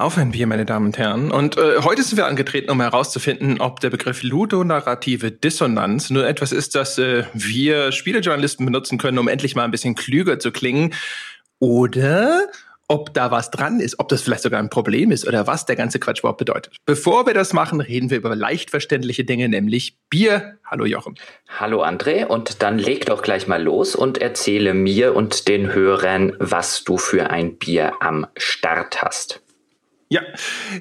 Auf ein Bier, meine Damen und Herren. Und äh, heute sind wir angetreten, um herauszufinden, ob der Begriff ludonarrative Dissonanz nur etwas ist, das äh, wir Spielejournalisten benutzen können, um endlich mal ein bisschen klüger zu klingen. Oder ob da was dran ist, ob das vielleicht sogar ein Problem ist oder was der ganze Quatsch überhaupt bedeutet. Bevor wir das machen, reden wir über leicht verständliche Dinge, nämlich Bier. Hallo Jochen. Hallo André und dann leg doch gleich mal los und erzähle mir und den Hörern, was du für ein Bier am Start hast. Ja,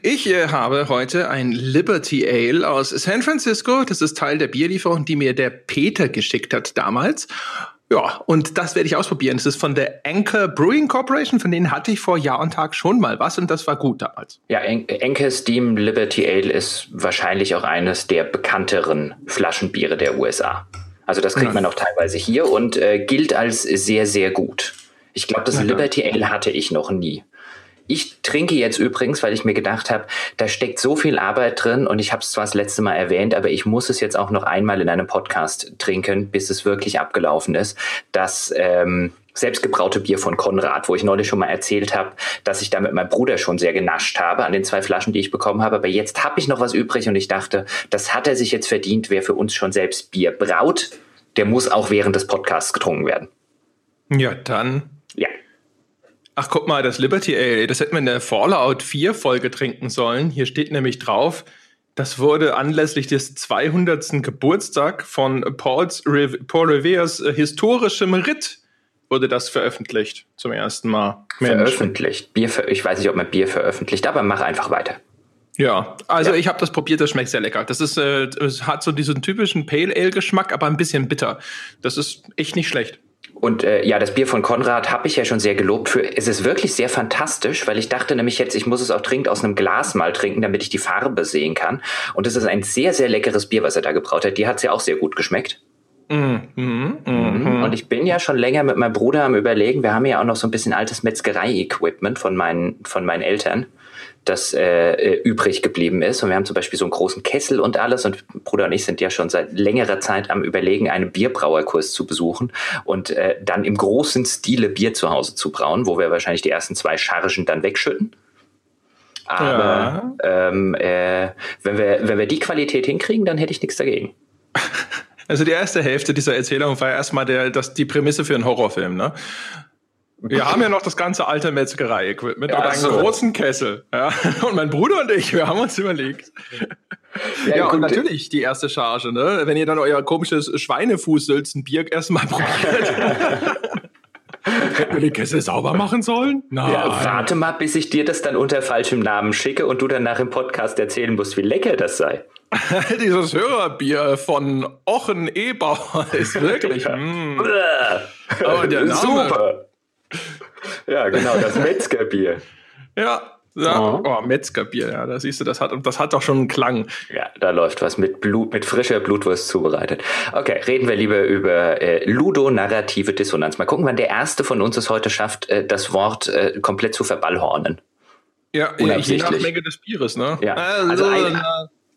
ich äh, habe heute ein Liberty Ale aus San Francisco. Das ist Teil der Bierlieferung, die mir der Peter geschickt hat damals. Ja, und das werde ich ausprobieren. Das ist von der Anchor Brewing Corporation, von denen hatte ich vor Jahr und Tag schon mal was und das war gut damals. Ja, Anchor Steam Liberty Ale ist wahrscheinlich auch eines der bekannteren Flaschenbiere der USA. Also das kriegt ja. man auch teilweise hier und äh, gilt als sehr, sehr gut. Ich glaube, das ja, Liberty Ale hatte ich noch nie. Ich trinke jetzt übrigens, weil ich mir gedacht habe, da steckt so viel Arbeit drin und ich habe es zwar das letzte Mal erwähnt, aber ich muss es jetzt auch noch einmal in einem Podcast trinken, bis es wirklich abgelaufen ist. Das ähm, selbstgebraute Bier von Konrad, wo ich neulich schon mal erzählt habe, dass ich da mit meinem Bruder schon sehr genascht habe an den zwei Flaschen, die ich bekommen habe. Aber jetzt habe ich noch was übrig und ich dachte, das hat er sich jetzt verdient. Wer für uns schon selbst Bier braut, der muss auch während des Podcasts getrunken werden. Ja, dann Ach, guck mal, das Liberty Ale, das hätten wir in der Fallout 4 Folge trinken sollen. Hier steht nämlich drauf, das wurde anlässlich des 200. Geburtstag von Pauls, Paul Revere's äh, historischem Ritt wurde das veröffentlicht zum ersten Mal. Mensch. Veröffentlicht. Bier ver ich weiß nicht, ob man Bier veröffentlicht, aber mach einfach weiter. Ja, also ja. ich habe das probiert, das schmeckt sehr lecker. Das ist, äh, es hat so diesen typischen Pale Ale Geschmack, aber ein bisschen bitter. Das ist echt nicht schlecht. Und äh, ja, das Bier von Konrad habe ich ja schon sehr gelobt für. Es ist wirklich sehr fantastisch, weil ich dachte nämlich jetzt, ich muss es auch dringend aus einem Glas mal trinken, damit ich die Farbe sehen kann. Und es ist ein sehr, sehr leckeres Bier, was er da gebraut hat. Die hat es ja auch sehr gut geschmeckt. Mm, mm, mm, und ich bin ja schon länger mit meinem Bruder am überlegen, wir haben ja auch noch so ein bisschen altes Metzgerei-Equipment von meinen, von meinen Eltern das äh, äh, übrig geblieben ist. Und wir haben zum Beispiel so einen großen Kessel und alles. Und Bruder und ich sind ja schon seit längerer Zeit am Überlegen, einen Bierbrauerkurs zu besuchen und äh, dann im großen Stile Bier zu Hause zu brauen, wo wir wahrscheinlich die ersten zwei Chargen dann wegschütten. Aber ja. ähm, äh, wenn, wir, wenn wir die Qualität hinkriegen, dann hätte ich nichts dagegen. Also die erste Hälfte dieser Erzählung war erstmal der, das, die Prämisse für einen Horrorfilm, ne? Wir haben ja noch das ganze alte Metzgerei-Equipment ja, und einen so. großen Kessel. Ja. Und mein Bruder und ich, wir haben uns überlegt. Ja, ja und natürlich die erste Charge, ne? Wenn ihr dann euer komisches Schweinefußsülzenbier erstmal probiert. Hätten wir den Kessel sauber machen sollen? Nein. Ja, warte mal, bis ich dir das dann unter falschem Namen schicke und du dann nach dem Podcast erzählen musst, wie lecker das sei. Dieses Hörerbier von Ochen Ebauer ist wirklich. mm. Aber der Name, Super. Ja, genau, das Metzgerbier. ja, ja, oh. oh, Metzgerbier, ja, da siehst du, das hat, das hat doch schon einen Klang. Ja, da läuft was mit Blut, mit frischer Blutwurst zubereitet. Okay, reden wir lieber über äh, ludonarrative Dissonanz. Mal gucken, wann der erste von uns es heute schafft, äh, das Wort äh, komplett zu verballhornen. Ja, je nach Menge des Bieres, ne? Ja, also, also ein,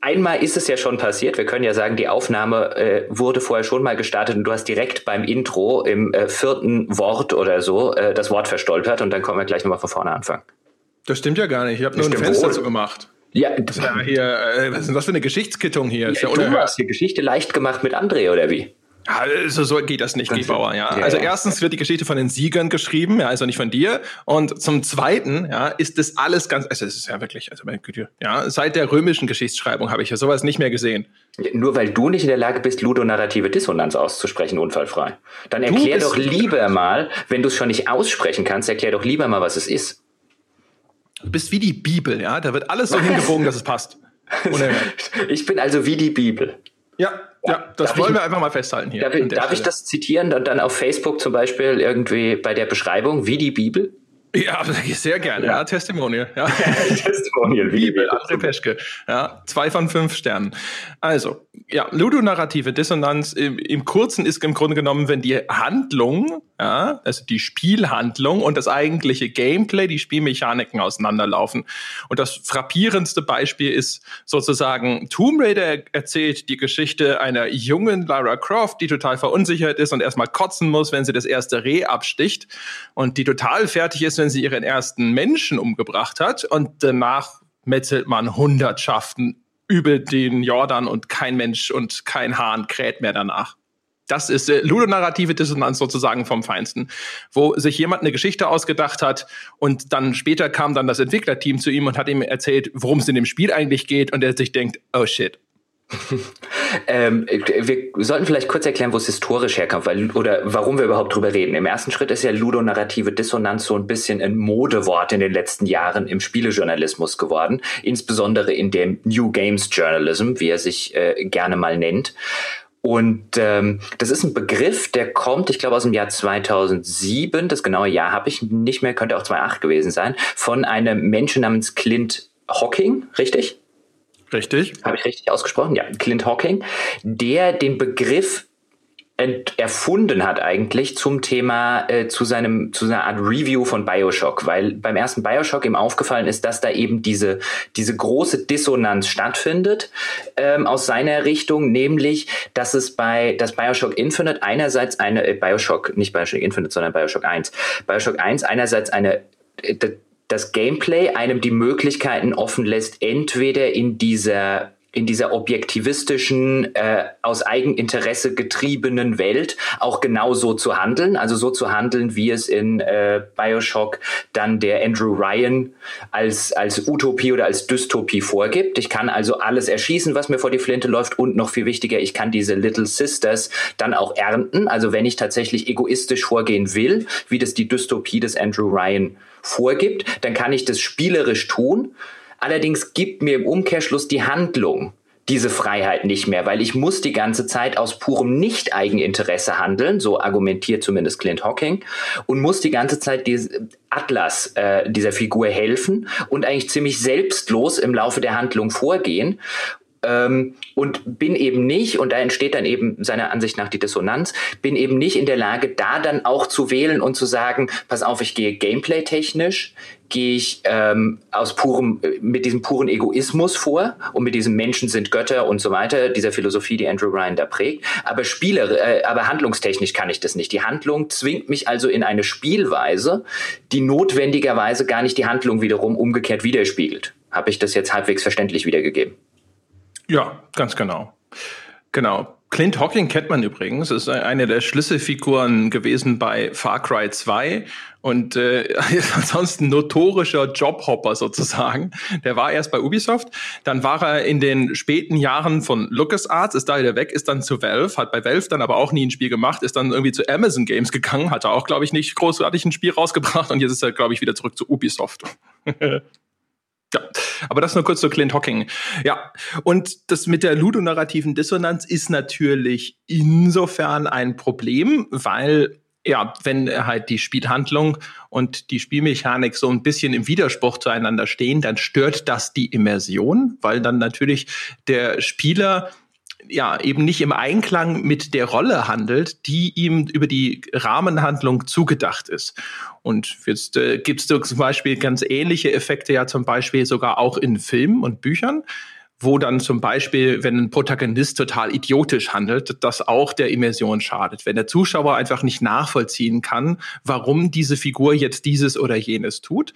Einmal ist es ja schon passiert. Wir können ja sagen, die Aufnahme äh, wurde vorher schon mal gestartet und du hast direkt beim Intro im äh, vierten Wort oder so äh, das Wort verstolpert und dann können wir gleich nochmal von vorne anfangen. Das stimmt ja gar nicht. Ich habe nur ein Fenster dazu gemacht. Ja, das ist ja hier, äh, was ist denn das für eine Geschichtskittung hier? Ja, ja du hast die Geschichte leicht gemacht mit André, oder wie? Ja, so, geht das nicht, Gebauer, ja. ja. Also erstens wird die Geschichte von den Siegern geschrieben, ja, also nicht von dir. Und zum Zweiten, ja, ist das alles ganz, also es ist ja wirklich, also meine Güte, ja, seit der römischen Geschichtsschreibung habe ich ja sowas nicht mehr gesehen. Nur weil du nicht in der Lage bist, ludonarrative Dissonanz auszusprechen, unfallfrei. Dann erklär doch lieber mal, wenn du es schon nicht aussprechen kannst, erklär doch lieber mal, was es ist. Du bist wie die Bibel, ja, da wird alles so hingebogen, dass es passt. ich bin also wie die Bibel. Ja, ja, das darf wollen ich, wir einfach mal festhalten hier. Darf, ich, darf ich das zitieren und dann auf Facebook zum Beispiel irgendwie bei der Beschreibung wie die Bibel? Ja, sehr gerne. Ja, ja Testimonial. Ja. Testimonial, Bibel, André Peschke. Ja, zwei von fünf Sternen. Also, ja, ludonarrative Dissonanz im, im Kurzen ist im Grunde genommen, wenn die Handlung ja, also die Spielhandlung und das eigentliche Gameplay, die Spielmechaniken auseinanderlaufen. Und das frappierendste Beispiel ist sozusagen Tomb Raider erzählt die Geschichte einer jungen Lara Croft, die total verunsichert ist und erstmal kotzen muss, wenn sie das erste Reh absticht und die total fertig ist, wenn sie ihren ersten Menschen umgebracht hat und danach metzelt man Hundertschaften über den Jordan und kein Mensch und kein Hahn kräht mehr danach. Das ist äh, ludonarrative Dissonanz sozusagen vom Feinsten, wo sich jemand eine Geschichte ausgedacht hat und dann später kam dann das Entwicklerteam zu ihm und hat ihm erzählt, worum es in dem Spiel eigentlich geht und er sich denkt, oh shit, ähm, wir sollten vielleicht kurz erklären, wo es historisch herkommt, weil, oder warum wir überhaupt drüber reden. Im ersten Schritt ist ja ludonarrative Dissonanz so ein bisschen ein Modewort in den letzten Jahren im Spielejournalismus geworden, insbesondere in dem New Games Journalism, wie er sich äh, gerne mal nennt. Und ähm, das ist ein Begriff, der kommt, ich glaube, aus dem Jahr 2007. Das genaue Jahr habe ich nicht mehr, könnte auch 2008 gewesen sein, von einem Menschen namens Clint Hawking, richtig? Richtig. Habe ich richtig ausgesprochen? Ja, Clint Hawking, der den Begriff erfunden hat eigentlich zum Thema äh, zu seinem zu seiner Art Review von Bioshock, weil beim ersten Bioshock ihm aufgefallen ist, dass da eben diese diese große Dissonanz stattfindet ähm, aus seiner Richtung, nämlich dass es bei das Bioshock Infinite einerseits eine äh, Bioshock nicht Bioshock Infinite, sondern Bioshock 1, Bioshock 1 einerseits eine äh, das Gameplay einem die Möglichkeiten offen lässt, entweder in dieser in dieser objektivistischen, äh, aus Eigeninteresse getriebenen Welt auch genau so zu handeln, also so zu handeln, wie es in äh, Bioshock dann der Andrew Ryan als, als Utopie oder als Dystopie vorgibt. Ich kann also alles erschießen, was mir vor die Flinte läuft und noch viel wichtiger, ich kann diese Little Sisters dann auch ernten. Also wenn ich tatsächlich egoistisch vorgehen will, wie das die Dystopie des Andrew Ryan vorgibt, dann kann ich das spielerisch tun Allerdings gibt mir im Umkehrschluss die Handlung diese Freiheit nicht mehr, weil ich muss die ganze Zeit aus purem Nicht-Eigeninteresse handeln, so argumentiert zumindest Clint Hawking, und muss die ganze Zeit diese Atlas äh, dieser Figur helfen und eigentlich ziemlich selbstlos im Laufe der Handlung vorgehen ähm, und bin eben nicht, und da entsteht dann eben seiner Ansicht nach die Dissonanz, bin eben nicht in der Lage, da dann auch zu wählen und zu sagen, pass auf, ich gehe gameplay-technisch, gehe ich ähm, aus purem, mit diesem puren Egoismus vor und mit diesem Menschen sind Götter und so weiter, dieser Philosophie, die Andrew Ryan da prägt. Aber Spieler, äh, aber handlungstechnisch kann ich das nicht. Die Handlung zwingt mich also in eine Spielweise, die notwendigerweise gar nicht die Handlung wiederum umgekehrt widerspiegelt. Habe ich das jetzt halbwegs verständlich wiedergegeben? Ja, ganz genau. Genau. Clint Hawking kennt man übrigens, ist eine der Schlüsselfiguren gewesen bei Far Cry 2 und äh, ansonsten notorischer Jobhopper sozusagen. Der war erst bei Ubisoft, dann war er in den späten Jahren von LucasArts, ist da wieder weg, ist dann zu Valve, hat bei Valve dann aber auch nie ein Spiel gemacht, ist dann irgendwie zu Amazon Games gegangen, hat er auch, glaube ich, nicht großartig ein Spiel rausgebracht und jetzt ist er, glaube ich, wieder zurück zu Ubisoft. Ja, aber das nur kurz zu Clint Hocking. Ja, und das mit der ludonarrativen Dissonanz ist natürlich insofern ein Problem, weil ja, wenn halt die Spielhandlung und die Spielmechanik so ein bisschen im Widerspruch zueinander stehen, dann stört das die Immersion, weil dann natürlich der Spieler ja eben nicht im Einklang mit der Rolle handelt, die ihm über die Rahmenhandlung zugedacht ist. Und jetzt äh, gibt es zum Beispiel ganz ähnliche Effekte ja zum Beispiel sogar auch in Filmen und Büchern wo dann zum Beispiel, wenn ein Protagonist total idiotisch handelt, das auch der Immersion schadet. Wenn der Zuschauer einfach nicht nachvollziehen kann, warum diese Figur jetzt dieses oder jenes tut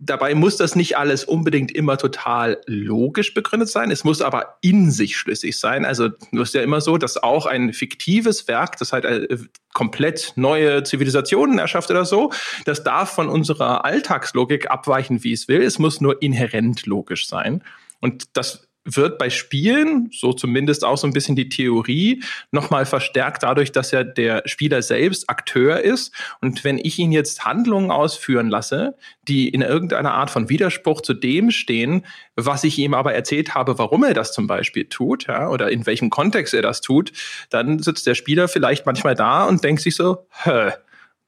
dabei muss das nicht alles unbedingt immer total logisch begründet sein. Es muss aber in sich schlüssig sein. Also es ist ja immer so, dass auch ein fiktives Werk, das halt äh, komplett neue Zivilisationen erschafft oder so, das darf von unserer Alltagslogik abweichen, wie es will. Es muss nur inhärent logisch sein. Und das wird bei Spielen, so zumindest auch so ein bisschen die Theorie, nochmal verstärkt dadurch, dass ja der Spieler selbst Akteur ist. Und wenn ich ihn jetzt Handlungen ausführen lasse, die in irgendeiner Art von Widerspruch zu dem stehen, was ich ihm aber erzählt habe, warum er das zum Beispiel tut, ja, oder in welchem Kontext er das tut, dann sitzt der Spieler vielleicht manchmal da und denkt sich so, Hä,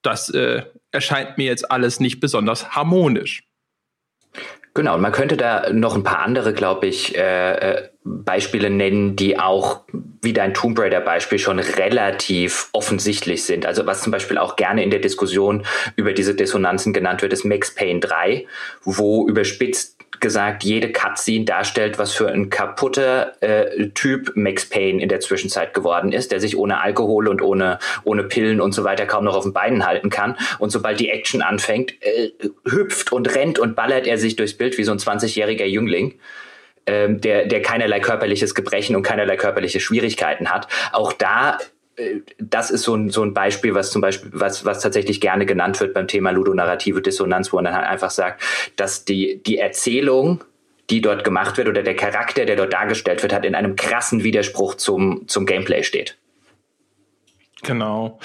das äh, erscheint mir jetzt alles nicht besonders harmonisch. Genau, und man könnte da noch ein paar andere, glaube ich, äh, äh, Beispiele nennen, die auch wie dein Tomb Raider Beispiel schon relativ offensichtlich sind. Also was zum Beispiel auch gerne in der Diskussion über diese Dissonanzen genannt wird, ist Max Payne 3, wo überspitzt gesagt jede Cutscene darstellt, was für ein kaputter äh, Typ Max Payne in der Zwischenzeit geworden ist, der sich ohne Alkohol und ohne, ohne Pillen und so weiter kaum noch auf den Beinen halten kann. Und sobald die Action anfängt, äh, hüpft und rennt und ballert er sich durchs Bild wie so ein 20-jähriger Jüngling. Ähm, der, der keinerlei körperliches Gebrechen und keinerlei körperliche Schwierigkeiten hat. Auch da das ist so ein, so ein Beispiel, was zum Beispiel, was, was tatsächlich gerne genannt wird beim Thema ludonarrative Dissonanz, wo man dann halt einfach sagt, dass die, die Erzählung, die dort gemacht wird oder der Charakter, der dort dargestellt wird, hat in einem krassen Widerspruch zum, zum Gameplay steht. Genau.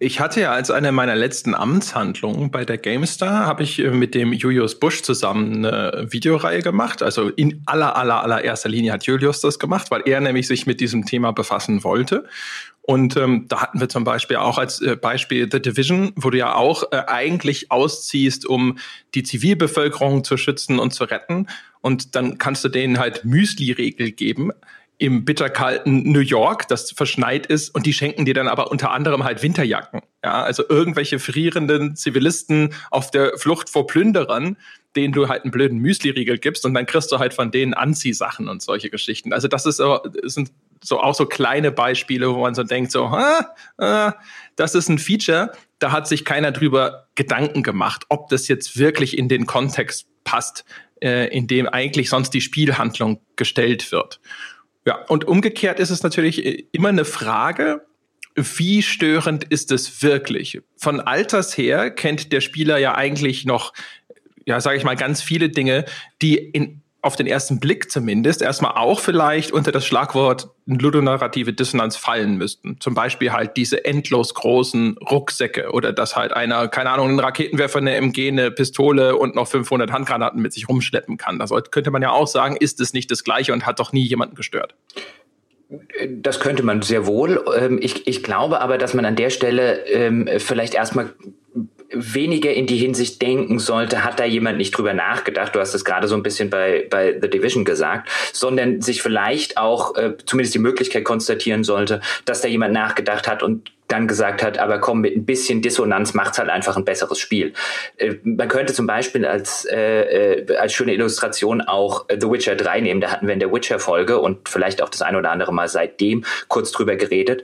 Ich hatte ja als eine meiner letzten Amtshandlungen bei der GameStar, habe ich äh, mit dem Julius Busch zusammen eine Videoreihe gemacht. Also in aller, aller, allererster Linie hat Julius das gemacht, weil er nämlich sich mit diesem Thema befassen wollte. Und ähm, da hatten wir zum Beispiel auch als äh, Beispiel The Division, wo du ja auch äh, eigentlich ausziehst, um die Zivilbevölkerung zu schützen und zu retten. Und dann kannst du denen halt Müsli-Regel geben im bitterkalten New York, das verschneit ist, und die schenken dir dann aber unter anderem halt Winterjacken. Ja, also irgendwelche frierenden Zivilisten auf der Flucht vor Plünderern, denen du halt einen blöden Müsli-Riegel gibst und dann kriegst du halt von denen Anziehsachen und solche Geschichten. Also das ist sind so auch so kleine Beispiele, wo man so denkt, so, ah, ah, das ist ein Feature, da hat sich keiner drüber Gedanken gemacht, ob das jetzt wirklich in den Kontext passt, äh, in dem eigentlich sonst die Spielhandlung gestellt wird. Ja, und umgekehrt ist es natürlich äh, immer eine Frage, wie störend ist es wirklich? Von Alters her kennt der Spieler ja eigentlich noch, ja, sage ich mal, ganz viele Dinge, die in auf den ersten Blick zumindest erstmal auch vielleicht unter das Schlagwort ludonarrative Dissonanz fallen müssten. Zum Beispiel halt diese endlos großen Rucksäcke oder dass halt einer, keine Ahnung, einen Raketenwerfer, eine MG, eine Pistole und noch 500 Handgranaten mit sich rumschleppen kann. Das könnte man ja auch sagen, ist es nicht das Gleiche und hat doch nie jemanden gestört. Das könnte man sehr wohl. Ähm, ich, ich glaube aber, dass man an der Stelle ähm, vielleicht erstmal weniger in die Hinsicht denken sollte, hat da jemand nicht drüber nachgedacht, du hast es gerade so ein bisschen bei, bei The Division gesagt, sondern sich vielleicht auch äh, zumindest die Möglichkeit konstatieren sollte, dass da jemand nachgedacht hat und dann gesagt hat, aber komm, mit ein bisschen Dissonanz macht's halt einfach ein besseres Spiel. Äh, man könnte zum Beispiel als, äh, äh als schöne Illustration auch The Witcher 3 nehmen. Da hatten wir in der Witcher-Folge und vielleicht auch das ein oder andere Mal seitdem kurz drüber geredet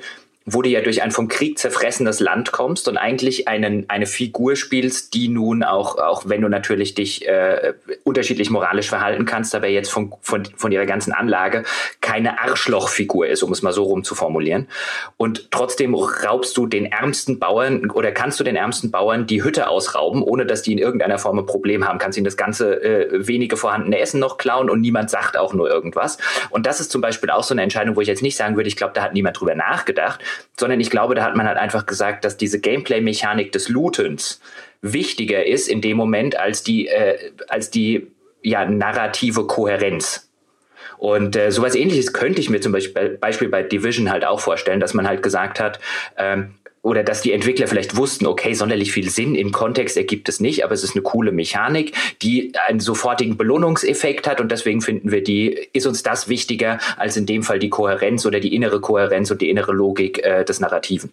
wo du ja durch ein vom Krieg zerfressenes Land kommst und eigentlich einen, eine Figur spielst, die nun auch, auch wenn du natürlich dich äh, unterschiedlich moralisch verhalten kannst, aber jetzt von, von, von ihrer ganzen Anlage keine Arschlochfigur ist, um es mal so rum zu formulieren. Und trotzdem raubst du den ärmsten Bauern oder kannst du den ärmsten Bauern die Hütte ausrauben, ohne dass die in irgendeiner Form ein Problem haben, kannst ihnen das ganze äh, wenige vorhandene Essen noch klauen und niemand sagt auch nur irgendwas. Und das ist zum Beispiel auch so eine Entscheidung, wo ich jetzt nicht sagen würde, ich glaube, da hat niemand drüber nachgedacht, sondern ich glaube, da hat man halt einfach gesagt, dass diese Gameplay-Mechanik des Lootens wichtiger ist in dem Moment als die, äh, als die ja, narrative Kohärenz. Und äh, sowas ähnliches könnte ich mir zum Beispiel, Beispiel bei Division halt auch vorstellen, dass man halt gesagt hat, ähm, oder dass die Entwickler vielleicht wussten, okay, sonderlich viel Sinn im Kontext ergibt es nicht, aber es ist eine coole Mechanik, die einen sofortigen Belohnungseffekt hat und deswegen finden wir die, ist uns das wichtiger als in dem Fall die Kohärenz oder die innere Kohärenz und die innere Logik äh, des Narrativen.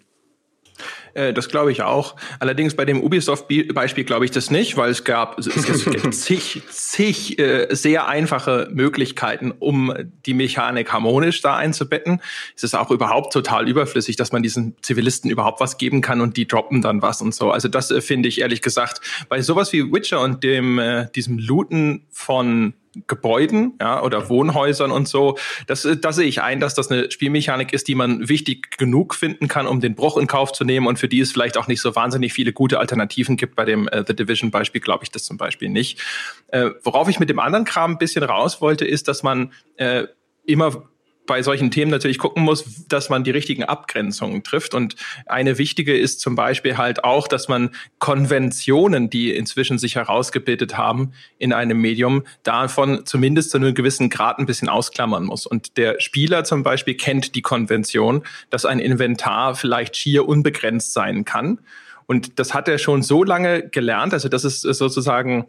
Äh, das glaube ich auch. Allerdings bei dem Ubisoft-Beispiel glaube ich das nicht, weil es gab, es, es gibt zig, zig äh, sehr einfache Möglichkeiten, um die Mechanik harmonisch da einzubetten. Es ist auch überhaupt total überflüssig, dass man diesen Zivilisten überhaupt was geben kann und die droppen dann was und so. Also das äh, finde ich ehrlich gesagt bei sowas wie Witcher und dem äh, diesem Looten von Gebäuden ja, oder Wohnhäusern und so. Das, da sehe ich ein, dass das eine Spielmechanik ist, die man wichtig genug finden kann, um den Bruch in Kauf zu nehmen und für die es vielleicht auch nicht so wahnsinnig viele gute Alternativen gibt. Bei dem äh, The Division Beispiel glaube ich das zum Beispiel nicht. Äh, worauf ich mit dem anderen Kram ein bisschen raus wollte, ist, dass man äh, immer bei solchen Themen natürlich gucken muss, dass man die richtigen Abgrenzungen trifft. Und eine wichtige ist zum Beispiel halt auch, dass man Konventionen, die inzwischen sich herausgebildet haben in einem Medium, davon zumindest zu einem gewissen Grad ein bisschen ausklammern muss. Und der Spieler zum Beispiel kennt die Konvention, dass ein Inventar vielleicht schier unbegrenzt sein kann. Und das hat er schon so lange gelernt, also das ist sozusagen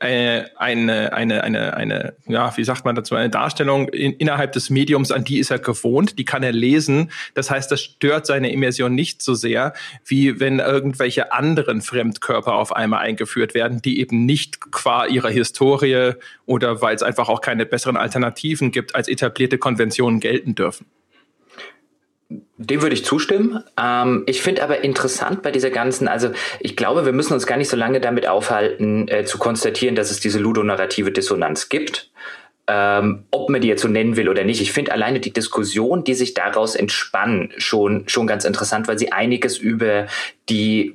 eine, eine, eine, eine, ja, wie sagt man dazu, eine Darstellung in, innerhalb des Mediums, an die ist er gewohnt, die kann er lesen. Das heißt, das stört seine Immersion nicht so sehr, wie wenn irgendwelche anderen Fremdkörper auf einmal eingeführt werden, die eben nicht qua ihrer Historie oder weil es einfach auch keine besseren Alternativen gibt, als etablierte Konventionen gelten dürfen. Dem würde ich zustimmen. Ähm, ich finde aber interessant bei dieser ganzen, also ich glaube, wir müssen uns gar nicht so lange damit aufhalten, äh, zu konstatieren, dass es diese ludonarrative Dissonanz gibt. Ähm, ob man die jetzt so nennen will oder nicht. Ich finde alleine die Diskussion, die sich daraus entspannen, schon, schon ganz interessant, weil sie einiges über die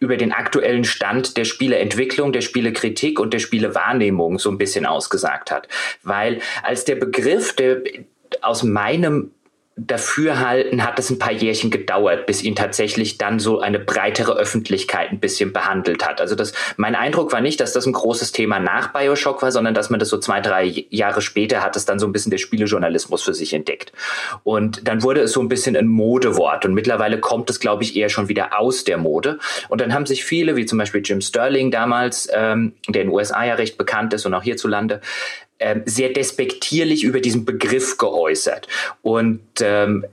über den aktuellen Stand der Spieleentwicklung, der Spielekritik und der Spielewahrnehmung so ein bisschen ausgesagt hat. Weil als der Begriff, der aus meinem Dafürhalten hat es ein paar Jährchen gedauert, bis ihn tatsächlich dann so eine breitere Öffentlichkeit ein bisschen behandelt hat. Also das, mein Eindruck war nicht, dass das ein großes Thema nach Bioshock war, sondern dass man das so zwei, drei Jahre später hat es dann so ein bisschen der Spielejournalismus für sich entdeckt. Und dann wurde es so ein bisschen ein Modewort und mittlerweile kommt es, glaube ich, eher schon wieder aus der Mode. Und dann haben sich viele, wie zum Beispiel Jim Sterling damals, ähm, der in den USA ja recht bekannt ist und auch hierzulande, sehr despektierlich über diesen Begriff geäußert. Und ähm,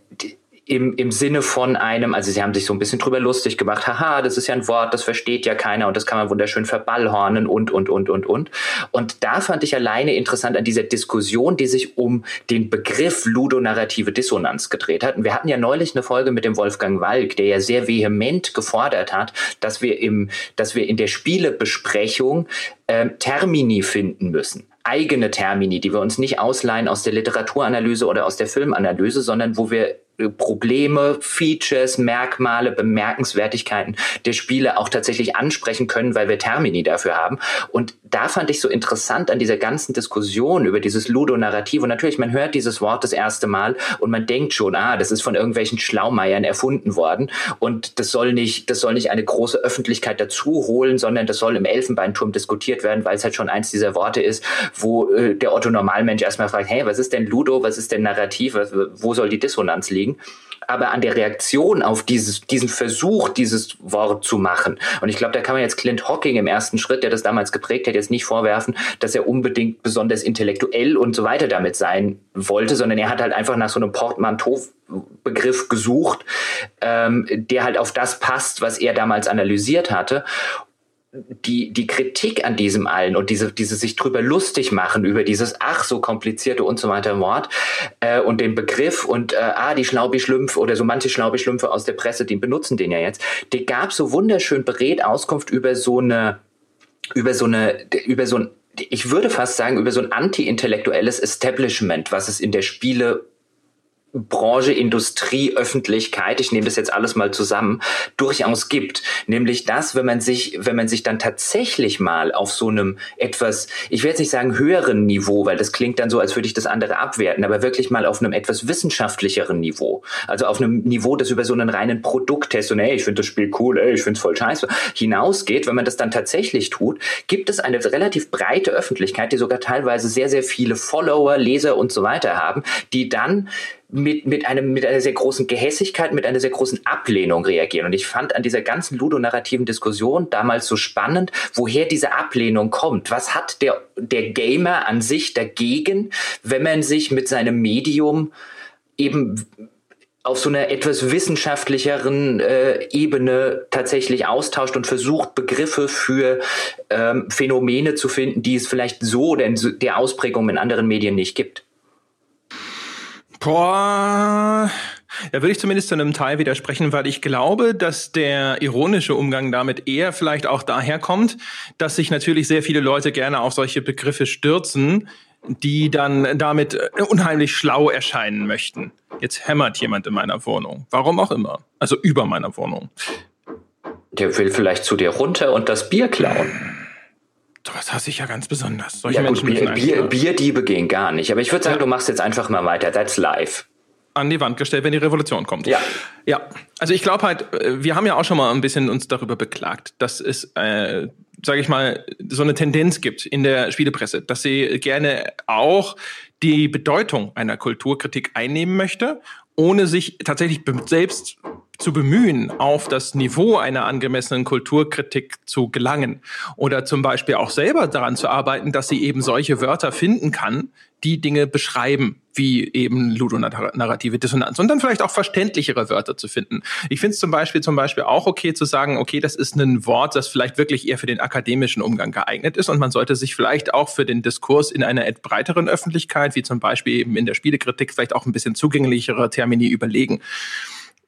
im, im Sinne von einem, also sie haben sich so ein bisschen drüber lustig gemacht, haha, das ist ja ein Wort, das versteht ja keiner und das kann man wunderschön verballhornen und, und, und, und, und. Und da fand ich alleine interessant an dieser Diskussion, die sich um den Begriff ludonarrative Dissonanz gedreht hat. Und wir hatten ja neulich eine Folge mit dem Wolfgang Walk, der ja sehr vehement gefordert hat, dass wir im, dass wir in der Spielebesprechung äh, Termini finden müssen eigene Termini, die wir uns nicht ausleihen aus der Literaturanalyse oder aus der Filmanalyse, sondern wo wir Probleme, Features, Merkmale, Bemerkenswertigkeiten der Spiele auch tatsächlich ansprechen können, weil wir Termini dafür haben. Und da fand ich so interessant an dieser ganzen Diskussion über dieses Ludo-Narrativ. Und natürlich, man hört dieses Wort das erste Mal und man denkt schon, ah, das ist von irgendwelchen Schlaumeiern erfunden worden. Und das soll nicht, das soll nicht eine große Öffentlichkeit dazu holen, sondern das soll im Elfenbeinturm diskutiert werden, weil es halt schon eins dieser Worte ist, wo äh, der Otto Normalmensch erstmal fragt, hey, was ist denn Ludo, was ist denn Narrativ, wo soll die Dissonanz liegen? Liegen, aber an der Reaktion auf dieses, diesen Versuch, dieses Wort zu machen. Und ich glaube, da kann man jetzt Clint Hawking im ersten Schritt, der das damals geprägt hat, jetzt nicht vorwerfen, dass er unbedingt besonders intellektuell und so weiter damit sein wollte, sondern er hat halt einfach nach so einem Portmanteau-Begriff gesucht, ähm, der halt auf das passt, was er damals analysiert hatte die, die Kritik an diesem allen und diese, diese sich drüber lustig machen über dieses ach so komplizierte und so weiter Wort äh, und den Begriff und äh, ah die Schlaubi-Schlümpfe oder so manche Schlaubi-Schlümpfe aus der Presse, die benutzen den ja jetzt. Die gab so wunderschön berät Auskunft über so eine über so eine über so ein ich würde fast sagen, über so ein anti-intellektuelles Establishment, was es in der Spiele Branche, Industrie, Öffentlichkeit, ich nehme das jetzt alles mal zusammen, durchaus gibt. Nämlich das, wenn man sich, wenn man sich dann tatsächlich mal auf so einem etwas, ich will jetzt nicht sagen höheren Niveau, weil das klingt dann so, als würde ich das andere abwerten, aber wirklich mal auf einem etwas wissenschaftlicheren Niveau. Also auf einem Niveau, das über so einen reinen Produkttest und ey, ich finde das Spiel cool, ey, ich finde es voll scheiße, hinausgeht, wenn man das dann tatsächlich tut, gibt es eine relativ breite Öffentlichkeit, die sogar teilweise sehr, sehr viele Follower, Leser und so weiter haben, die dann mit, mit, einem, mit einer sehr großen Gehässigkeit, mit einer sehr großen Ablehnung reagieren. Und ich fand an dieser ganzen ludonarrativen Diskussion damals so spannend, woher diese Ablehnung kommt. Was hat der, der Gamer an sich dagegen, wenn man sich mit seinem Medium eben auf so einer etwas wissenschaftlicheren äh, Ebene tatsächlich austauscht und versucht, Begriffe für ähm, Phänomene zu finden, die es vielleicht so denn der Ausprägung in anderen Medien nicht gibt. Boah. Da würde ich zumindest zu einem Teil widersprechen, weil ich glaube, dass der ironische Umgang damit eher vielleicht auch daher kommt, dass sich natürlich sehr viele Leute gerne auf solche Begriffe stürzen, die dann damit äh, unheimlich schlau erscheinen möchten. Jetzt hämmert jemand in meiner Wohnung. Warum auch immer. Also über meiner Wohnung. Der will vielleicht zu dir runter und das Bier klauen. Das hasse ich ja ganz besonders. Solche ja, gut, Bier, Bier, Bierdiebe gehen gar nicht. Aber ich würde sagen, ja. du machst jetzt einfach mal weiter. That's live an die Wand gestellt, wenn die Revolution kommt. Ja. Ja. Also ich glaube halt, äh, wir haben ja auch schon mal ein bisschen uns darüber beklagt, dass es, äh, sage ich mal, so eine Tendenz gibt in der Spielepresse, dass sie gerne auch die Bedeutung einer Kulturkritik einnehmen möchte, ohne sich tatsächlich selbst zu bemühen, auf das Niveau einer angemessenen Kulturkritik zu gelangen oder zum Beispiel auch selber daran zu arbeiten, dass sie eben solche Wörter finden kann, die Dinge beschreiben, wie eben ludonarrative Dissonanz und dann vielleicht auch verständlichere Wörter zu finden. Ich finde es zum Beispiel zum Beispiel auch okay zu sagen, okay, das ist ein Wort, das vielleicht wirklich eher für den akademischen Umgang geeignet ist und man sollte sich vielleicht auch für den Diskurs in einer breiteren Öffentlichkeit, wie zum Beispiel eben in der Spielekritik, vielleicht auch ein bisschen zugänglichere Termini überlegen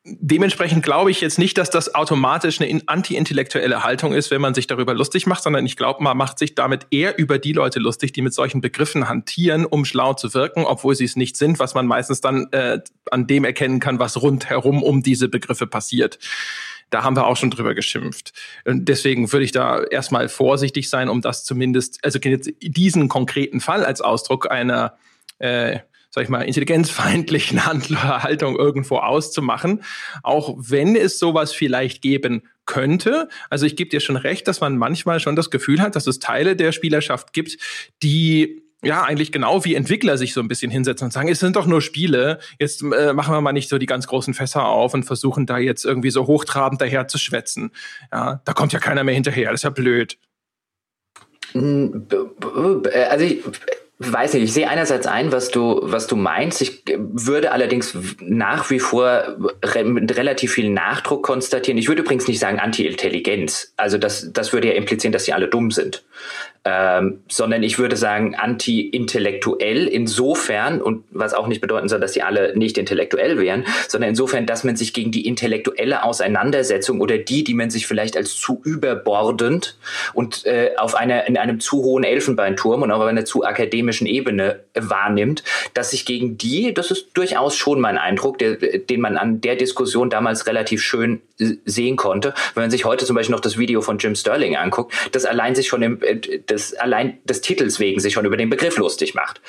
dementsprechend glaube ich jetzt nicht, dass das automatisch eine anti-intellektuelle Haltung ist, wenn man sich darüber lustig macht, sondern ich glaube, man macht sich damit eher über die Leute lustig, die mit solchen Begriffen hantieren, um schlau zu wirken, obwohl sie es nicht sind, was man meistens dann äh, an dem erkennen kann, was rundherum um diese Begriffe passiert. Da haben wir auch schon drüber geschimpft. Und deswegen würde ich da erstmal vorsichtig sein, um das zumindest, also diesen konkreten Fall als Ausdruck einer äh, sag ich mal, intelligenzfeindlichen Haltung irgendwo auszumachen, auch wenn es sowas vielleicht geben könnte. Also ich gebe dir schon recht, dass man manchmal schon das Gefühl hat, dass es Teile der Spielerschaft gibt, die ja, eigentlich genau wie Entwickler sich so ein bisschen hinsetzen und sagen, es sind doch nur Spiele, jetzt äh, machen wir mal nicht so die ganz großen Fässer auf und versuchen da jetzt irgendwie so hochtrabend daher zu schwätzen. Ja, da kommt ja keiner mehr hinterher, das ist ja blöd. Hm, also ich, weiß nicht, ich sehe einerseits ein, was du, was du meinst. Ich würde allerdings nach wie vor re mit relativ viel Nachdruck konstatieren. Ich würde übrigens nicht sagen Anti-Intelligenz. Also das, das würde ja implizieren, dass sie alle dumm sind ähm, sondern ich würde sagen anti-intellektuell insofern und was auch nicht bedeuten soll, dass sie alle nicht intellektuell wären, sondern insofern, dass man sich gegen die intellektuelle Auseinandersetzung oder die, die man sich vielleicht als zu überbordend und äh, auf einer in einem zu hohen Elfenbeinturm und auf einer zu akademischen Ebene wahrnimmt, dass sich gegen die, das ist durchaus schon mein Eindruck, der, den man an der Diskussion damals relativ schön sehen konnte. Wenn man sich heute zum Beispiel noch das Video von Jim Sterling anguckt, das allein sich schon im, äh, des, allein des Titels wegen sich schon über den Begriff lustig macht.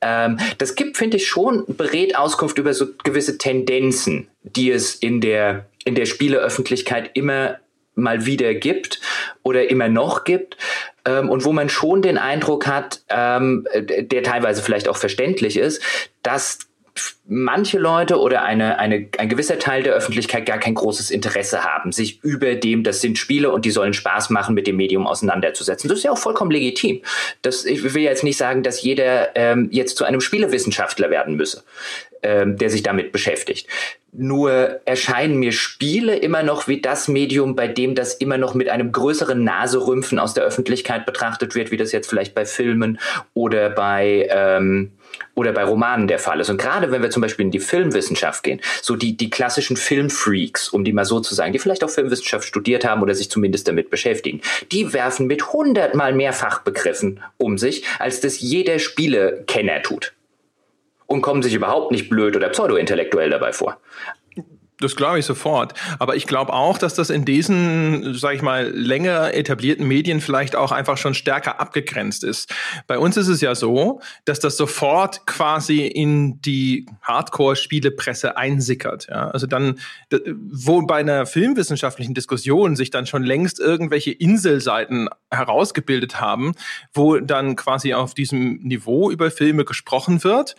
Ähm, das gibt, finde ich, schon berät Auskunft über so gewisse Tendenzen, die es in der, in der Spieleöffentlichkeit immer mal wieder gibt oder immer noch gibt ähm, und wo man schon den Eindruck hat, ähm, der teilweise vielleicht auch verständlich ist, dass manche Leute oder eine, eine, ein gewisser Teil der Öffentlichkeit gar kein großes Interesse haben, sich über dem, das sind Spiele und die sollen Spaß machen, mit dem Medium auseinanderzusetzen. Das ist ja auch vollkommen legitim. Das, ich will jetzt nicht sagen, dass jeder ähm, jetzt zu einem Spielewissenschaftler werden müsse, ähm, der sich damit beschäftigt. Nur erscheinen mir Spiele immer noch wie das Medium, bei dem das immer noch mit einem größeren Naserümpfen aus der Öffentlichkeit betrachtet wird, wie das jetzt vielleicht bei Filmen oder bei ähm, oder bei Romanen der Fall ist. Und gerade wenn wir zum Beispiel in die Filmwissenschaft gehen, so die, die klassischen Filmfreaks, um die mal so zu sagen, die vielleicht auch Filmwissenschaft studiert haben oder sich zumindest damit beschäftigen, die werfen mit hundertmal mehr Fachbegriffen um sich, als das jeder Spielekenner tut. Und kommen sich überhaupt nicht blöd oder pseudo-intellektuell dabei vor. Das glaube ich sofort. Aber ich glaube auch, dass das in diesen, sage ich mal, länger etablierten Medien vielleicht auch einfach schon stärker abgegrenzt ist. Bei uns ist es ja so, dass das sofort quasi in die Hardcore-Spielepresse einsickert. Ja? Also dann, wo bei einer filmwissenschaftlichen Diskussion sich dann schon längst irgendwelche Inselseiten herausgebildet haben, wo dann quasi auf diesem Niveau über Filme gesprochen wird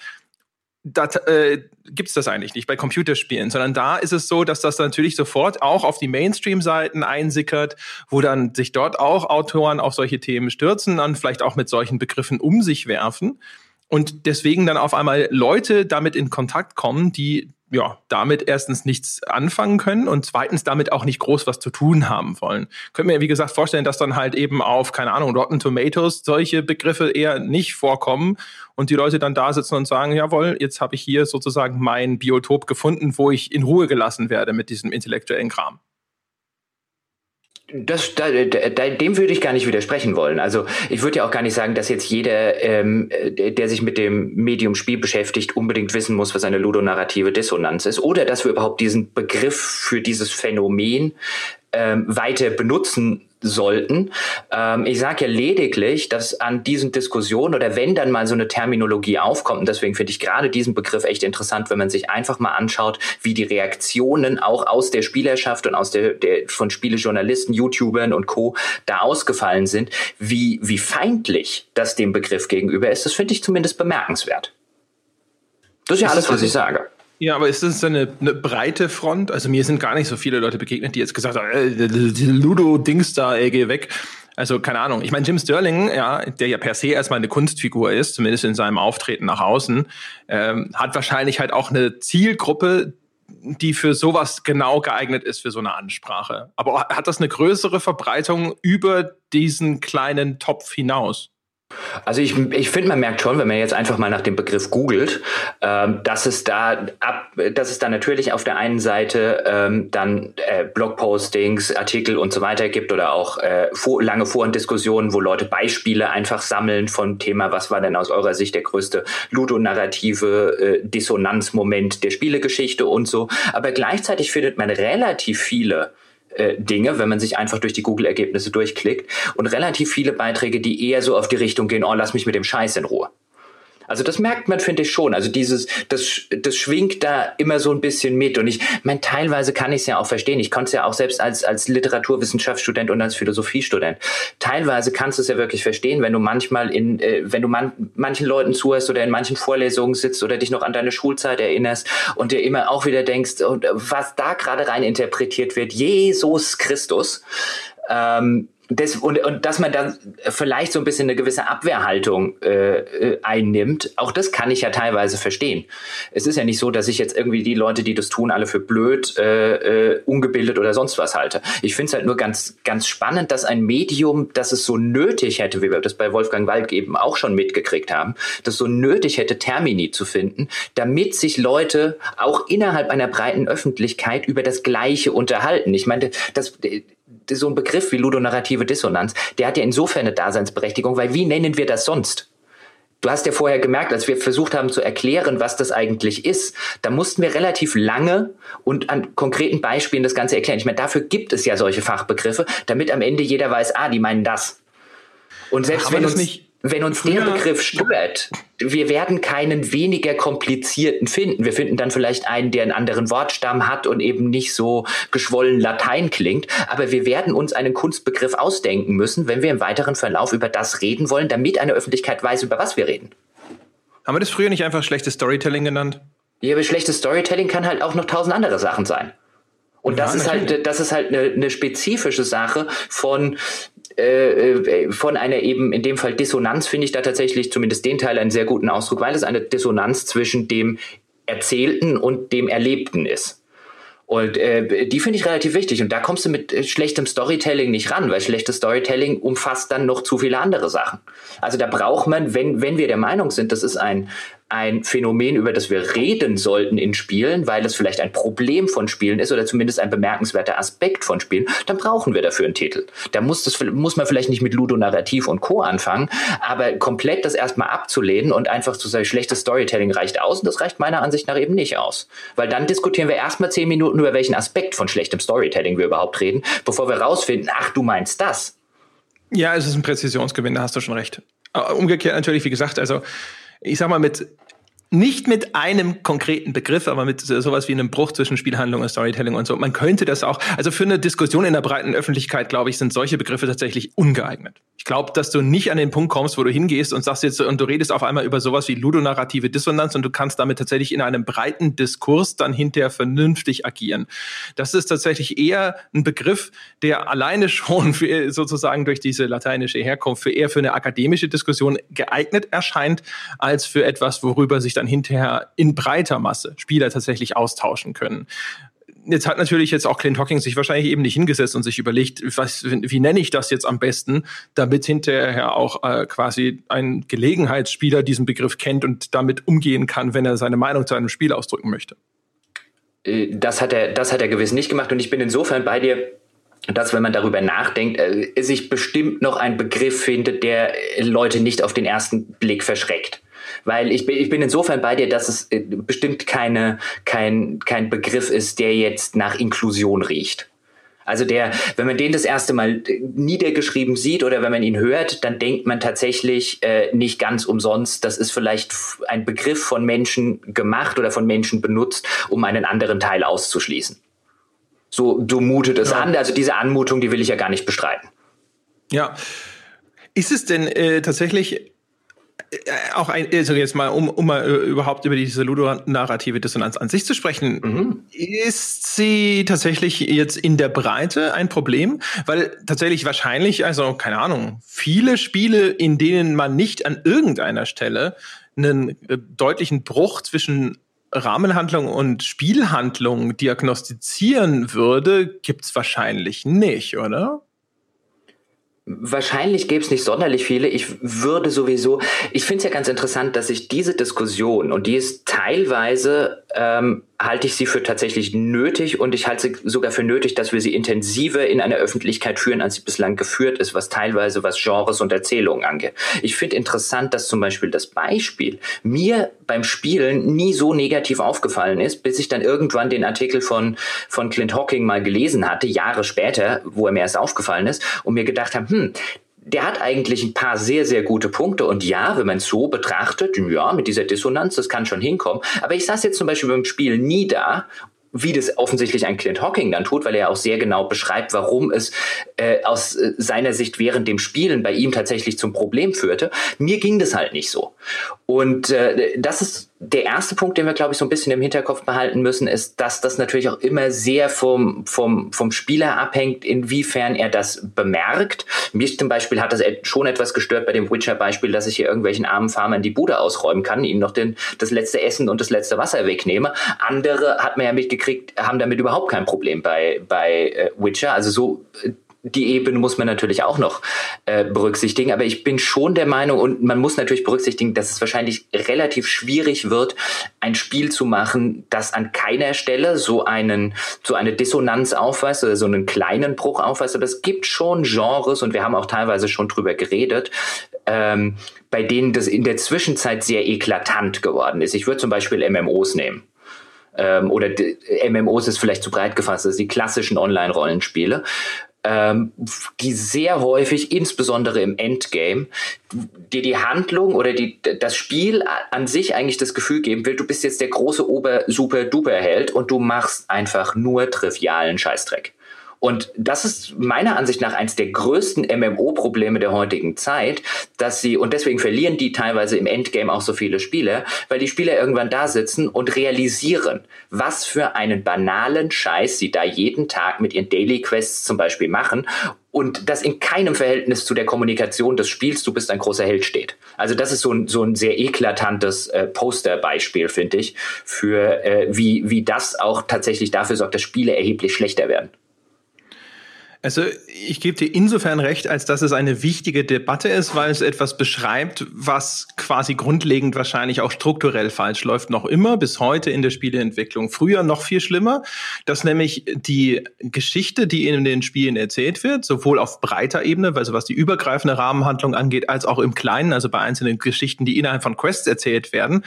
da äh, gibt das eigentlich nicht bei Computerspielen, sondern da ist es so, dass das natürlich sofort auch auf die Mainstream-Seiten einsickert, wo dann sich dort auch Autoren auf solche Themen stürzen, dann vielleicht auch mit solchen Begriffen um sich werfen und deswegen dann auf einmal Leute damit in Kontakt kommen, die ja, damit erstens nichts anfangen können und zweitens damit auch nicht groß was zu tun haben wollen. Können mir, wie gesagt, vorstellen, dass dann halt eben auf, keine Ahnung, Rotten Tomatoes solche Begriffe eher nicht vorkommen und die Leute dann da sitzen und sagen, jawohl, jetzt habe ich hier sozusagen mein Biotop gefunden, wo ich in Ruhe gelassen werde mit diesem intellektuellen Kram. Das, da, da, dem würde ich gar nicht widersprechen wollen. Also ich würde ja auch gar nicht sagen, dass jetzt jeder, ähm, der sich mit dem Medium Spiel beschäftigt, unbedingt wissen muss, was eine ludonarrative Dissonanz ist. Oder dass wir überhaupt diesen Begriff für dieses Phänomen ähm, weiter benutzen sollten. Ähm, ich sage ja lediglich, dass an diesen Diskussionen oder wenn dann mal so eine Terminologie aufkommt, und deswegen finde ich gerade diesen Begriff echt interessant, wenn man sich einfach mal anschaut, wie die Reaktionen auch aus der Spielerschaft und aus der, der von Spielejournalisten, YouTubern und Co. da ausgefallen sind, wie, wie feindlich das dem Begriff gegenüber ist, das finde ich zumindest bemerkenswert. Das ist ja alles, was ich sage. Ja, aber ist das eine, eine breite Front? Also mir sind gar nicht so viele Leute begegnet, die jetzt gesagt haben, äh, Ludo-Dings da, ey, geh weg. Also keine Ahnung. Ich meine, Jim Sterling, ja, der ja per se erstmal eine Kunstfigur ist, zumindest in seinem Auftreten nach außen, ähm, hat wahrscheinlich halt auch eine Zielgruppe, die für sowas genau geeignet ist für so eine Ansprache. Aber hat das eine größere Verbreitung über diesen kleinen Topf hinaus? Also ich, ich finde, man merkt schon, wenn man jetzt einfach mal nach dem Begriff googelt, ähm, dass es da ab, dass es da natürlich auf der einen Seite ähm, dann äh, Blogpostings, Artikel und so weiter gibt oder auch äh, vor, lange Forendiskussionen, wo Leute Beispiele einfach sammeln von Thema, was war denn aus eurer Sicht der größte ludonarrative äh, Dissonanzmoment der Spielegeschichte und so. Aber gleichzeitig findet man relativ viele äh, Dinge, wenn man sich einfach durch die Google-Ergebnisse durchklickt und relativ viele Beiträge, die eher so auf die Richtung gehen, oh, lass mich mit dem Scheiß in Ruhe. Also das merkt man, finde ich schon. Also dieses, das, das schwingt da immer so ein bisschen mit. Und ich meine, teilweise kann ich es ja auch verstehen. Ich konnte es ja auch selbst als, als Literaturwissenschaftsstudent und als Philosophiestudent. Teilweise kannst du es ja wirklich verstehen, wenn du manchmal in, äh, wenn du man, manchen Leuten zuhörst oder in manchen Vorlesungen sitzt oder dich noch an deine Schulzeit erinnerst und dir immer auch wieder denkst, und was da gerade rein interpretiert wird, Jesus Christus. Ähm, das, und, und dass man dann vielleicht so ein bisschen eine gewisse Abwehrhaltung äh, äh, einnimmt, auch das kann ich ja teilweise verstehen. Es ist ja nicht so, dass ich jetzt irgendwie die Leute, die das tun, alle für blöd, äh, äh, ungebildet oder sonst was halte. Ich finde es halt nur ganz, ganz spannend, dass ein Medium, das es so nötig hätte, wie wir das bei Wolfgang Walk eben auch schon mitgekriegt haben, das so nötig hätte, Termini zu finden, damit sich Leute auch innerhalb einer breiten Öffentlichkeit über das Gleiche unterhalten. Ich meine, das, so ein Begriff wie ludonarrative Dissonanz, der hat ja insofern eine Daseinsberechtigung, weil wie nennen wir das sonst? Du hast ja vorher gemerkt, als wir versucht haben zu erklären, was das eigentlich ist, da mussten wir relativ lange und an konkreten Beispielen das Ganze erklären. Ich meine, dafür gibt es ja solche Fachbegriffe, damit am Ende jeder weiß, ah, die meinen das. Und selbst wenn uns nicht wenn uns der Begriff stört, wir werden keinen weniger komplizierten finden. Wir finden dann vielleicht einen, der einen anderen Wortstamm hat und eben nicht so geschwollen Latein klingt. Aber wir werden uns einen Kunstbegriff ausdenken müssen, wenn wir im weiteren Verlauf über das reden wollen, damit eine Öffentlichkeit weiß, über was wir reden. Haben wir das früher nicht einfach schlechtes Storytelling genannt? Ja, aber schlechtes Storytelling kann halt auch noch tausend andere Sachen sein. Und ja, das ist halt, das ist halt eine, eine spezifische Sache von äh, äh, von einer eben in dem Fall Dissonanz finde ich da tatsächlich zumindest den Teil einen sehr guten Ausdruck, weil es eine Dissonanz zwischen dem Erzählten und dem Erlebten ist. Und äh, die finde ich relativ wichtig. Und da kommst du mit äh, schlechtem Storytelling nicht ran, weil schlechtes Storytelling umfasst dann noch zu viele andere Sachen. Also da braucht man, wenn, wenn wir der Meinung sind, das ist ein, ein Phänomen, über das wir reden sollten in Spielen, weil es vielleicht ein Problem von Spielen ist oder zumindest ein bemerkenswerter Aspekt von Spielen, dann brauchen wir dafür einen Titel. Da muss, das, muss man vielleicht nicht mit Ludonarrativ und Co. anfangen, aber komplett das erstmal abzulehnen und einfach zu sagen, schlechtes Storytelling reicht aus und das reicht meiner Ansicht nach eben nicht aus. Weil dann diskutieren wir erstmal zehn Minuten über welchen Aspekt von schlechtem Storytelling wir überhaupt reden, bevor wir rausfinden, ach, du meinst das. Ja, es ist ein Präzisionsgewinn, da hast du schon recht. Umgekehrt natürlich, wie gesagt, also ich sag mal, mit nicht mit einem konkreten Begriff, aber mit sowas wie einem Bruch zwischen Spielhandlung und Storytelling und so. Man könnte das auch, also für eine Diskussion in der breiten Öffentlichkeit, glaube ich, sind solche Begriffe tatsächlich ungeeignet. Ich glaube, dass du nicht an den Punkt kommst, wo du hingehst und sagst jetzt, und du redest auf einmal über sowas wie ludonarrative Dissonanz und du kannst damit tatsächlich in einem breiten Diskurs dann hinterher vernünftig agieren. Das ist tatsächlich eher ein Begriff, der alleine schon für, sozusagen durch diese lateinische Herkunft für eher für eine akademische Diskussion geeignet erscheint, als für etwas, worüber sich dann dann hinterher in breiter Masse Spieler tatsächlich austauschen können. Jetzt hat natürlich jetzt auch Clint Hawking sich wahrscheinlich eben nicht hingesetzt und sich überlegt, was, wie nenne ich das jetzt am besten, damit hinterher auch äh, quasi ein Gelegenheitsspieler diesen Begriff kennt und damit umgehen kann, wenn er seine Meinung zu einem Spiel ausdrücken möchte. Äh, das hat er, das hat er gewiss nicht gemacht und ich bin insofern bei dir, dass, wenn man darüber nachdenkt, äh, sich bestimmt noch ein Begriff findet, der Leute nicht auf den ersten Blick verschreckt. Weil ich bin, ich bin insofern bei dir, dass es äh, bestimmt keine, kein, kein Begriff ist, der jetzt nach Inklusion riecht. Also der, wenn man den das erste Mal äh, niedergeschrieben sieht oder wenn man ihn hört, dann denkt man tatsächlich äh, nicht ganz umsonst, das ist vielleicht ein Begriff von Menschen gemacht oder von Menschen benutzt, um einen anderen Teil auszuschließen. So, so mutet es ja. an. Also diese Anmutung, die will ich ja gar nicht bestreiten. Ja. Ist es denn äh, tatsächlich auch ein, also jetzt mal, um, um mal äh, überhaupt über diese ludonarrative Dissonanz an sich zu sprechen, mhm. ist sie tatsächlich jetzt in der Breite ein Problem? Weil tatsächlich wahrscheinlich, also keine Ahnung, viele Spiele, in denen man nicht an irgendeiner Stelle einen äh, deutlichen Bruch zwischen Rahmenhandlung und Spielhandlung diagnostizieren würde, gibt's wahrscheinlich nicht, oder? Wahrscheinlich gäbe es nicht sonderlich viele. Ich würde sowieso, ich finde es ja ganz interessant, dass sich diese Diskussion, und die ist teilweise ähm, halte ich sie für tatsächlich nötig und ich halte sie sogar für nötig, dass wir sie intensiver in einer Öffentlichkeit führen, als sie bislang geführt ist, was teilweise was Genres und Erzählungen angeht. Ich finde interessant, dass zum Beispiel das Beispiel mir beim Spielen nie so negativ aufgefallen ist, bis ich dann irgendwann den Artikel von, von Clint Hawking mal gelesen hatte, Jahre später, wo er mir erst aufgefallen ist und mir gedacht habe, hm, der hat eigentlich ein paar sehr, sehr gute Punkte. Und ja, wenn man es so betrachtet, ja, mit dieser Dissonanz, das kann schon hinkommen. Aber ich saß jetzt zum Beispiel beim Spiel nie da wie das offensichtlich ein Clint Hawking dann tut, weil er auch sehr genau beschreibt, warum es äh, aus äh, seiner Sicht während dem Spielen bei ihm tatsächlich zum Problem führte. Mir ging das halt nicht so. Und äh, das ist der erste Punkt, den wir, glaube ich, so ein bisschen im Hinterkopf behalten müssen, ist, dass das natürlich auch immer sehr vom, vom, vom Spieler abhängt, inwiefern er das bemerkt. Mich zum Beispiel hat das schon etwas gestört bei dem Witcher-Beispiel, dass ich hier irgendwelchen armen Farmern die Bude ausräumen kann, ihnen noch den, das letzte Essen und das letzte Wasser wegnehme. Andere hat man ja mitgekriegt, haben damit überhaupt kein Problem bei, bei äh, Witcher. Also so die Ebene muss man natürlich auch noch äh, berücksichtigen. Aber ich bin schon der Meinung, und man muss natürlich berücksichtigen, dass es wahrscheinlich relativ schwierig wird, ein Spiel zu machen, das an keiner Stelle so einen, so eine Dissonanz aufweist oder so einen kleinen Bruch aufweist. Aber es gibt schon Genres, und wir haben auch teilweise schon drüber geredet, ähm, bei denen das in der Zwischenzeit sehr eklatant geworden ist. Ich würde zum Beispiel MMOs nehmen ähm, oder MMOs ist vielleicht zu breit gefasst, das sind die klassischen Online-Rollenspiele ähm, die sehr häufig, insbesondere im Endgame, dir die Handlung oder die, das Spiel an sich eigentlich das Gefühl geben will, du bist jetzt der große Ober-Super-Duper-Held und du machst einfach nur trivialen Scheißdreck. Und das ist meiner Ansicht nach eins der größten MMO-Probleme der heutigen Zeit, dass sie, und deswegen verlieren die teilweise im Endgame auch so viele Spieler, weil die Spieler irgendwann da sitzen und realisieren, was für einen banalen Scheiß sie da jeden Tag mit ihren Daily Quests zum Beispiel machen und das in keinem Verhältnis zu der Kommunikation des Spiels, du bist ein großer Held steht. Also das ist so ein, so ein sehr eklatantes äh, Posterbeispiel, finde ich, für äh, wie, wie das auch tatsächlich dafür sorgt, dass Spiele erheblich schlechter werden. Also ich gebe dir insofern recht, als dass es eine wichtige Debatte ist, weil es etwas beschreibt, was quasi grundlegend wahrscheinlich auch strukturell falsch läuft, noch immer bis heute in der Spieleentwicklung. Früher noch viel schlimmer, dass nämlich die Geschichte, die in den Spielen erzählt wird, sowohl auf breiter Ebene, also was die übergreifende Rahmenhandlung angeht, als auch im Kleinen, also bei einzelnen Geschichten, die innerhalb von Quests erzählt werden,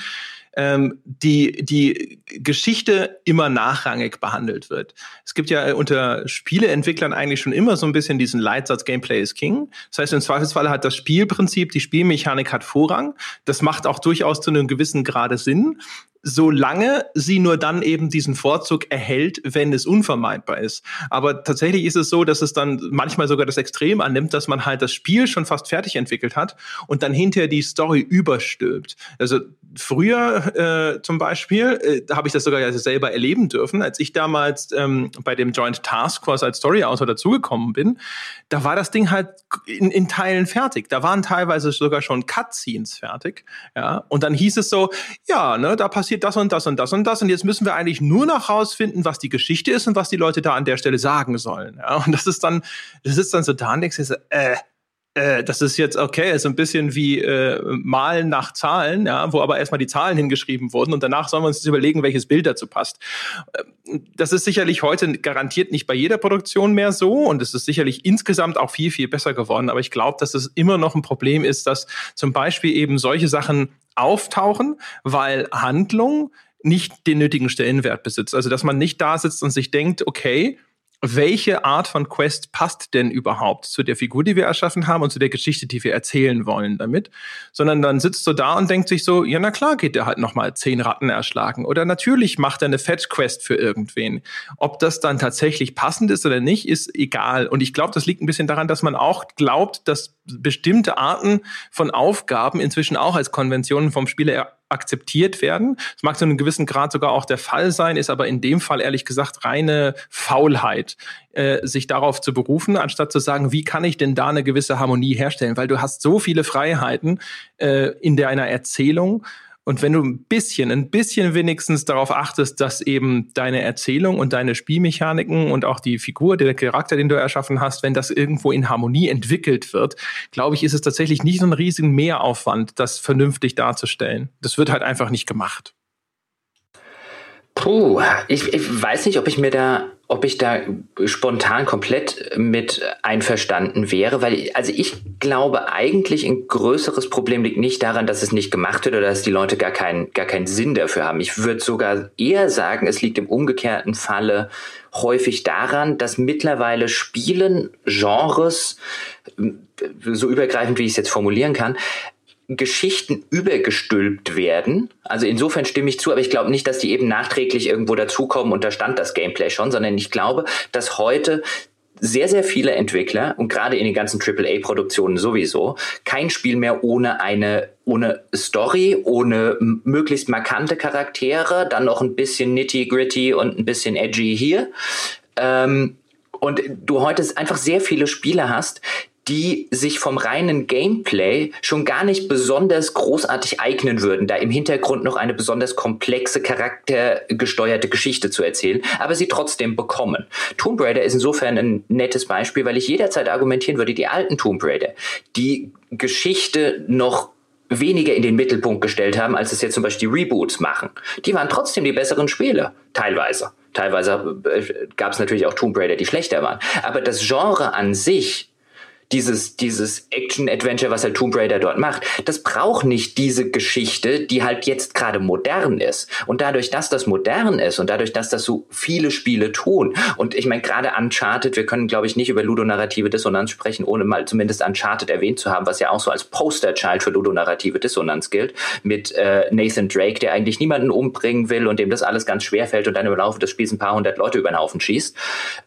ähm, die, die Geschichte immer nachrangig behandelt wird. Es gibt ja unter Spieleentwicklern eigentlich schon immer so ein bisschen diesen Leitsatz Gameplay is King. Das heißt, im Zweifelsfall hat das Spielprinzip, die Spielmechanik hat Vorrang. Das macht auch durchaus zu einem gewissen Grade Sinn solange sie nur dann eben diesen Vorzug erhält, wenn es unvermeidbar ist. Aber tatsächlich ist es so, dass es dann manchmal sogar das Extrem annimmt, dass man halt das Spiel schon fast fertig entwickelt hat und dann hinterher die Story überstülpt. Also früher äh, zum Beispiel, äh, habe ich das sogar selber erleben dürfen, als ich damals ähm, bei dem Joint Task Force als Story-Autor dazugekommen bin, da war das Ding halt in, in Teilen fertig. Da waren teilweise sogar schon Cutscenes fertig. Ja, und dann hieß es so, ja, ne, da passiert passiert das und das und das und das und jetzt müssen wir eigentlich nur noch rausfinden, was die Geschichte ist und was die Leute da an der Stelle sagen sollen. Ja, und das ist dann, das ist dann so da und denkst so, äh, äh, das ist jetzt okay, ist ein bisschen wie äh, Malen nach Zahlen, ja, wo aber erstmal die Zahlen hingeschrieben wurden und danach sollen wir uns überlegen, welches Bild dazu passt. Äh, das ist sicherlich heute garantiert nicht bei jeder Produktion mehr so und es ist sicherlich insgesamt auch viel, viel besser geworden. Aber ich glaube, dass es immer noch ein Problem ist, dass zum Beispiel eben solche Sachen auftauchen, weil Handlung nicht den nötigen Stellenwert besitzt. Also dass man nicht da sitzt und sich denkt, okay, welche Art von Quest passt denn überhaupt zu der Figur, die wir erschaffen haben und zu der Geschichte, die wir erzählen wollen damit, sondern dann sitzt du da und denkt sich so, ja na klar geht der halt nochmal zehn Ratten erschlagen oder natürlich macht er eine Fetch-Quest für irgendwen. Ob das dann tatsächlich passend ist oder nicht, ist egal. Und ich glaube, das liegt ein bisschen daran, dass man auch glaubt, dass bestimmte Arten von Aufgaben inzwischen auch als Konventionen vom Spieler akzeptiert werden. Es mag zu einem gewissen Grad sogar auch der Fall sein, ist aber in dem Fall ehrlich gesagt reine Faulheit, äh, sich darauf zu berufen, anstatt zu sagen, wie kann ich denn da eine gewisse Harmonie herstellen? Weil du hast so viele Freiheiten äh, in deiner Erzählung und wenn du ein bisschen, ein bisschen wenigstens darauf achtest, dass eben deine Erzählung und deine Spielmechaniken und auch die Figur, der Charakter, den du erschaffen hast, wenn das irgendwo in Harmonie entwickelt wird, glaube ich, ist es tatsächlich nicht so ein riesigen Mehraufwand, das vernünftig darzustellen. Das wird halt einfach nicht gemacht. Puh, ich, ich weiß nicht, ob ich mir da ob ich da spontan komplett mit einverstanden wäre, weil also ich glaube eigentlich ein größeres Problem liegt nicht daran, dass es nicht gemacht wird oder dass die Leute gar keinen gar keinen Sinn dafür haben. Ich würde sogar eher sagen, es liegt im umgekehrten Falle häufig daran, dass mittlerweile Spielen Genres so übergreifend wie ich es jetzt formulieren kann, Geschichten übergestülpt werden. Also insofern stimme ich zu, aber ich glaube nicht, dass die eben nachträglich irgendwo dazukommen und da stand das Gameplay schon, sondern ich glaube, dass heute sehr, sehr viele Entwickler und gerade in den ganzen AAA-Produktionen sowieso kein Spiel mehr ohne eine, ohne Story, ohne möglichst markante Charaktere, dann noch ein bisschen nitty-gritty und ein bisschen edgy hier. Ähm, und du heute einfach sehr viele Spiele hast, die sich vom reinen Gameplay schon gar nicht besonders großartig eignen würden, da im Hintergrund noch eine besonders komplexe, charaktergesteuerte Geschichte zu erzählen, aber sie trotzdem bekommen. Tomb Raider ist insofern ein nettes Beispiel, weil ich jederzeit argumentieren würde, die alten Tomb Raider, die Geschichte noch weniger in den Mittelpunkt gestellt haben, als es jetzt zum Beispiel die Reboots machen. Die waren trotzdem die besseren Spiele, teilweise. Teilweise äh, gab es natürlich auch Tomb Raider, die schlechter waren. Aber das Genre an sich dieses, dieses Action-Adventure, was halt Tomb Raider dort macht, das braucht nicht diese Geschichte, die halt jetzt gerade modern ist. Und dadurch, dass das modern ist und dadurch, dass das so viele Spiele tun, und ich meine, gerade Uncharted, wir können, glaube ich, nicht über ludonarrative Dissonanz sprechen, ohne mal zumindest Uncharted erwähnt zu haben, was ja auch so als Poster-Child für ludonarrative Dissonanz gilt, mit äh, Nathan Drake, der eigentlich niemanden umbringen will und dem das alles ganz schwer fällt und dann im Laufe des Spiels ein paar hundert Leute über den Haufen schießt.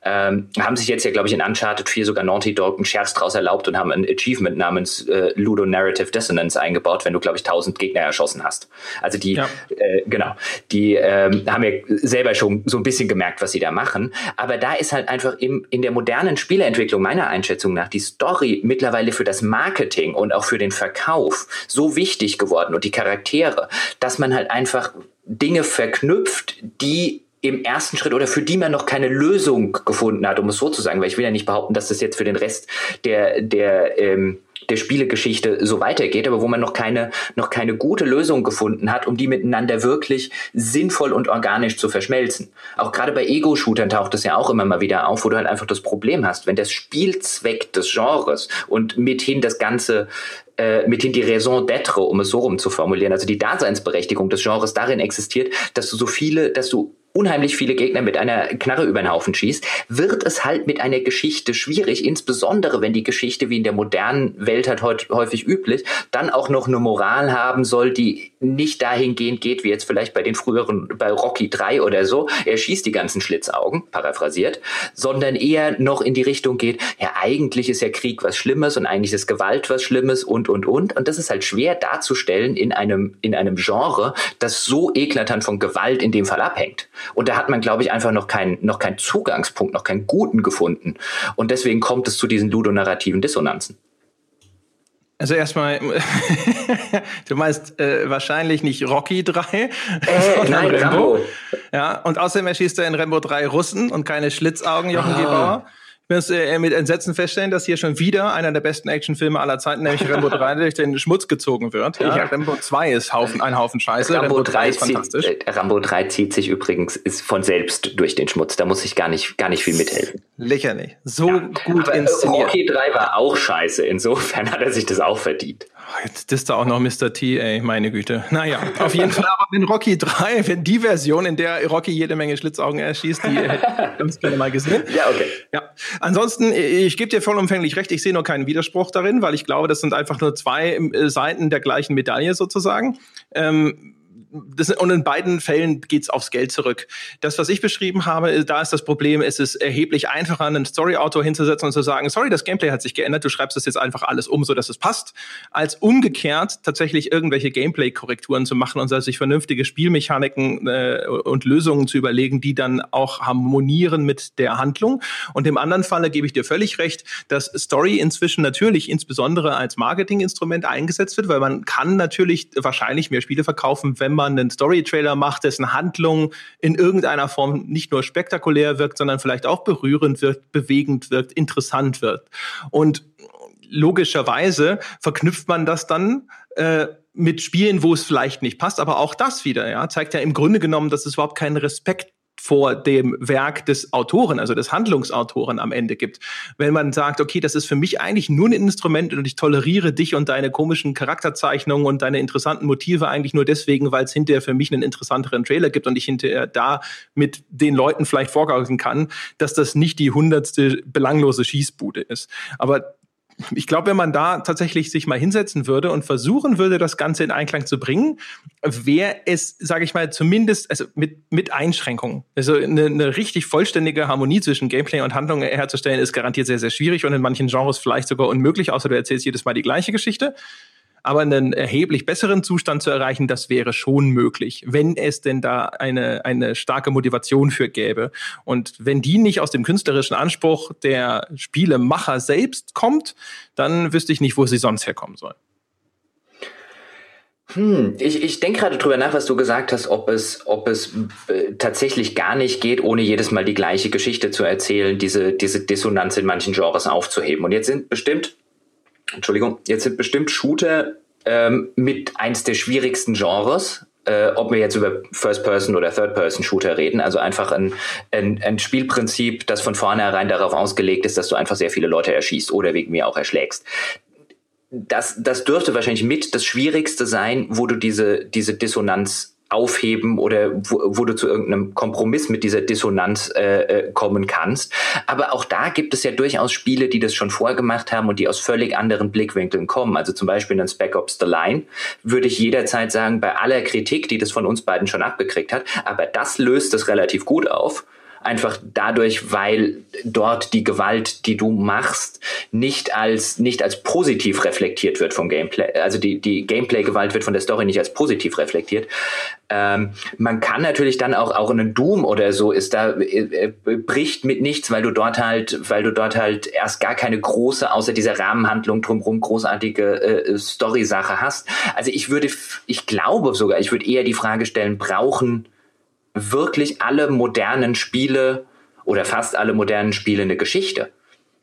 Ähm, haben sich jetzt ja, glaube ich, in Uncharted 4 sogar Naughty Dog einen Scherz draus erlaubt und haben ein Achievement namens äh, Ludo Narrative Dissonance eingebaut, wenn du, glaube ich, 1000 Gegner erschossen hast. Also die, ja. äh, genau, die ähm, haben ja selber schon so ein bisschen gemerkt, was sie da machen. Aber da ist halt einfach im, in der modernen Spieleentwicklung meiner Einschätzung nach die Story mittlerweile für das Marketing und auch für den Verkauf so wichtig geworden und die Charaktere, dass man halt einfach Dinge verknüpft, die im ersten Schritt oder für die man noch keine Lösung gefunden hat, um es so zu sagen, weil ich will ja nicht behaupten, dass das jetzt für den Rest der, der, ähm, der Spielegeschichte so weitergeht, aber wo man noch keine, noch keine gute Lösung gefunden hat, um die miteinander wirklich sinnvoll und organisch zu verschmelzen. Auch gerade bei Ego-Shootern taucht es ja auch immer mal wieder auf, wo du halt einfach das Problem hast, wenn der Spielzweck des Genres und mithin das ganze äh, mithin die Raison d'être, um es so rum zu formulieren, also die Daseinsberechtigung des Genres darin existiert, dass du so viele, dass du unheimlich viele Gegner mit einer Knarre über den Haufen schießt, wird es halt mit einer Geschichte schwierig, insbesondere wenn die Geschichte wie in der modernen Welt halt häufig üblich, dann auch noch eine Moral haben soll, die nicht dahingehend geht, wie jetzt vielleicht bei den früheren, bei Rocky 3 oder so, er schießt die ganzen Schlitzaugen, paraphrasiert, sondern eher noch in die Richtung geht, ja, eigentlich ist ja Krieg was Schlimmes und eigentlich ist Gewalt was Schlimmes und, und, und. Und das ist halt schwer darzustellen in einem, in einem Genre, das so eklatant von Gewalt in dem Fall abhängt. Und da hat man, glaube ich, einfach noch keinen, noch keinen Zugangspunkt, noch keinen guten gefunden. Und deswegen kommt es zu diesen ludonarrativen Dissonanzen. Also erstmal, du meinst äh, wahrscheinlich nicht Rocky 3, äh, nein, Rambo. Rambo. Ja, und außerdem erschießt er in Rambo 3 Russen und keine Schlitzaugen, Jochen ah. Gebauer wirst äh, mit Entsetzen feststellen, dass hier schon wieder einer der besten Actionfilme aller Zeiten, nämlich Rambo 3, durch den Schmutz gezogen wird. Ja? ja. Rambo 2 ist Haufen, ein Haufen Scheiße. Rambo, Rambo 3 ist fantastisch. Zieht, äh, Rambo 3 zieht sich übrigens ist von selbst durch den Schmutz. Da muss ich gar nicht, gar nicht viel mithelfen. Lächerlich. So ja. gut Aber, inszeniert. Rocky 3 war auch scheiße. Insofern hat er sich das auch verdient. Jetzt ist da auch noch Mr. T, ey, meine Güte. Naja, auf jeden Fall aber in Rocky 3, wenn die Version, in der Rocky jede Menge Schlitzaugen erschießt, die hätte ich ganz gerne mal gesehen. Ja, okay. Ja. Ansonsten, ich gebe dir vollumfänglich recht, ich sehe nur keinen Widerspruch darin, weil ich glaube, das sind einfach nur zwei äh, Seiten der gleichen Medaille sozusagen. Ähm, das, und in beiden Fällen geht's aufs Geld zurück. Das, was ich beschrieben habe, da ist das Problem, es ist erheblich einfacher, einen Story-Autor hinzusetzen und zu sagen, sorry, das Gameplay hat sich geändert, du schreibst das jetzt einfach alles um, so dass es passt, als umgekehrt tatsächlich irgendwelche Gameplay-Korrekturen zu machen und sich vernünftige Spielmechaniken äh, und Lösungen zu überlegen, die dann auch harmonieren mit der Handlung. Und im anderen Falle gebe ich dir völlig recht, dass Story inzwischen natürlich insbesondere als Marketinginstrument eingesetzt wird, weil man kann natürlich wahrscheinlich mehr Spiele verkaufen, wenn man man einen Story-Trailer macht, dessen Handlung in irgendeiner Form nicht nur spektakulär wirkt, sondern vielleicht auch berührend wirkt, bewegend wirkt, interessant wirkt. Und logischerweise verknüpft man das dann äh, mit Spielen, wo es vielleicht nicht passt, aber auch das wieder, ja, zeigt ja im Grunde genommen, dass es überhaupt keinen Respekt vor dem Werk des Autoren, also des Handlungsautoren am Ende gibt. Wenn man sagt, okay, das ist für mich eigentlich nur ein Instrument und ich toleriere dich und deine komischen Charakterzeichnungen und deine interessanten Motive eigentlich nur deswegen, weil es hinterher für mich einen interessanteren Trailer gibt und ich hinterher da mit den Leuten vielleicht vorgaukeln kann, dass das nicht die hundertste belanglose Schießbude ist. Aber ich glaube, wenn man da tatsächlich sich mal hinsetzen würde und versuchen würde, das Ganze in Einklang zu bringen, wäre es, sage ich mal, zumindest also mit, mit Einschränkungen. Also eine, eine richtig vollständige Harmonie zwischen Gameplay und Handlung herzustellen, ist garantiert sehr, sehr schwierig und in manchen Genres vielleicht sogar unmöglich, außer du erzählst jedes Mal die gleiche Geschichte. Aber einen erheblich besseren Zustand zu erreichen, das wäre schon möglich, wenn es denn da eine, eine starke Motivation für gäbe. Und wenn die nicht aus dem künstlerischen Anspruch der Spielemacher selbst kommt, dann wüsste ich nicht, wo sie sonst herkommen soll. Hm, ich, ich denke gerade drüber nach, was du gesagt hast, ob es, ob es äh, tatsächlich gar nicht geht, ohne jedes Mal die gleiche Geschichte zu erzählen, diese, diese Dissonanz in manchen Genres aufzuheben. Und jetzt sind bestimmt Entschuldigung, jetzt sind bestimmt Shooter ähm, mit eins der schwierigsten Genres, äh, ob wir jetzt über First-Person oder Third-Person-Shooter reden. Also einfach ein, ein, ein Spielprinzip, das von vornherein darauf ausgelegt ist, dass du einfach sehr viele Leute erschießt oder wegen mir auch erschlägst. Das, das dürfte wahrscheinlich mit das Schwierigste sein, wo du diese, diese Dissonanz aufheben oder wo, wo du zu irgendeinem Kompromiss mit dieser Dissonanz äh, äh, kommen kannst. Aber auch da gibt es ja durchaus Spiele, die das schon vorgemacht haben und die aus völlig anderen Blickwinkeln kommen. Also zum Beispiel in Spec Ops The Line würde ich jederzeit sagen, bei aller Kritik, die das von uns beiden schon abgekriegt hat, aber das löst es relativ gut auf einfach dadurch, weil dort die Gewalt, die du machst, nicht als nicht als positiv reflektiert wird vom Gameplay. Also die die Gameplay-Gewalt wird von der Story nicht als positiv reflektiert. Ähm, man kann natürlich dann auch auch in einem Doom oder so ist da äh, äh, bricht mit nichts, weil du dort halt weil du dort halt erst gar keine große außer dieser Rahmenhandlung drumherum großartige äh, Story-Sache hast. Also ich würde ich glaube sogar, ich würde eher die Frage stellen, brauchen wirklich alle modernen Spiele oder fast alle modernen Spiele eine Geschichte?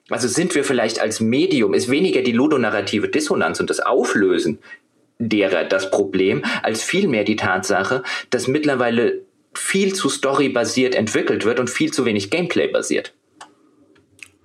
Also sind wir vielleicht als Medium, ist weniger die ludonarrative Dissonanz und das Auflösen derer das Problem, als vielmehr die Tatsache, dass mittlerweile viel zu storybasiert entwickelt wird und viel zu wenig Gameplay basiert.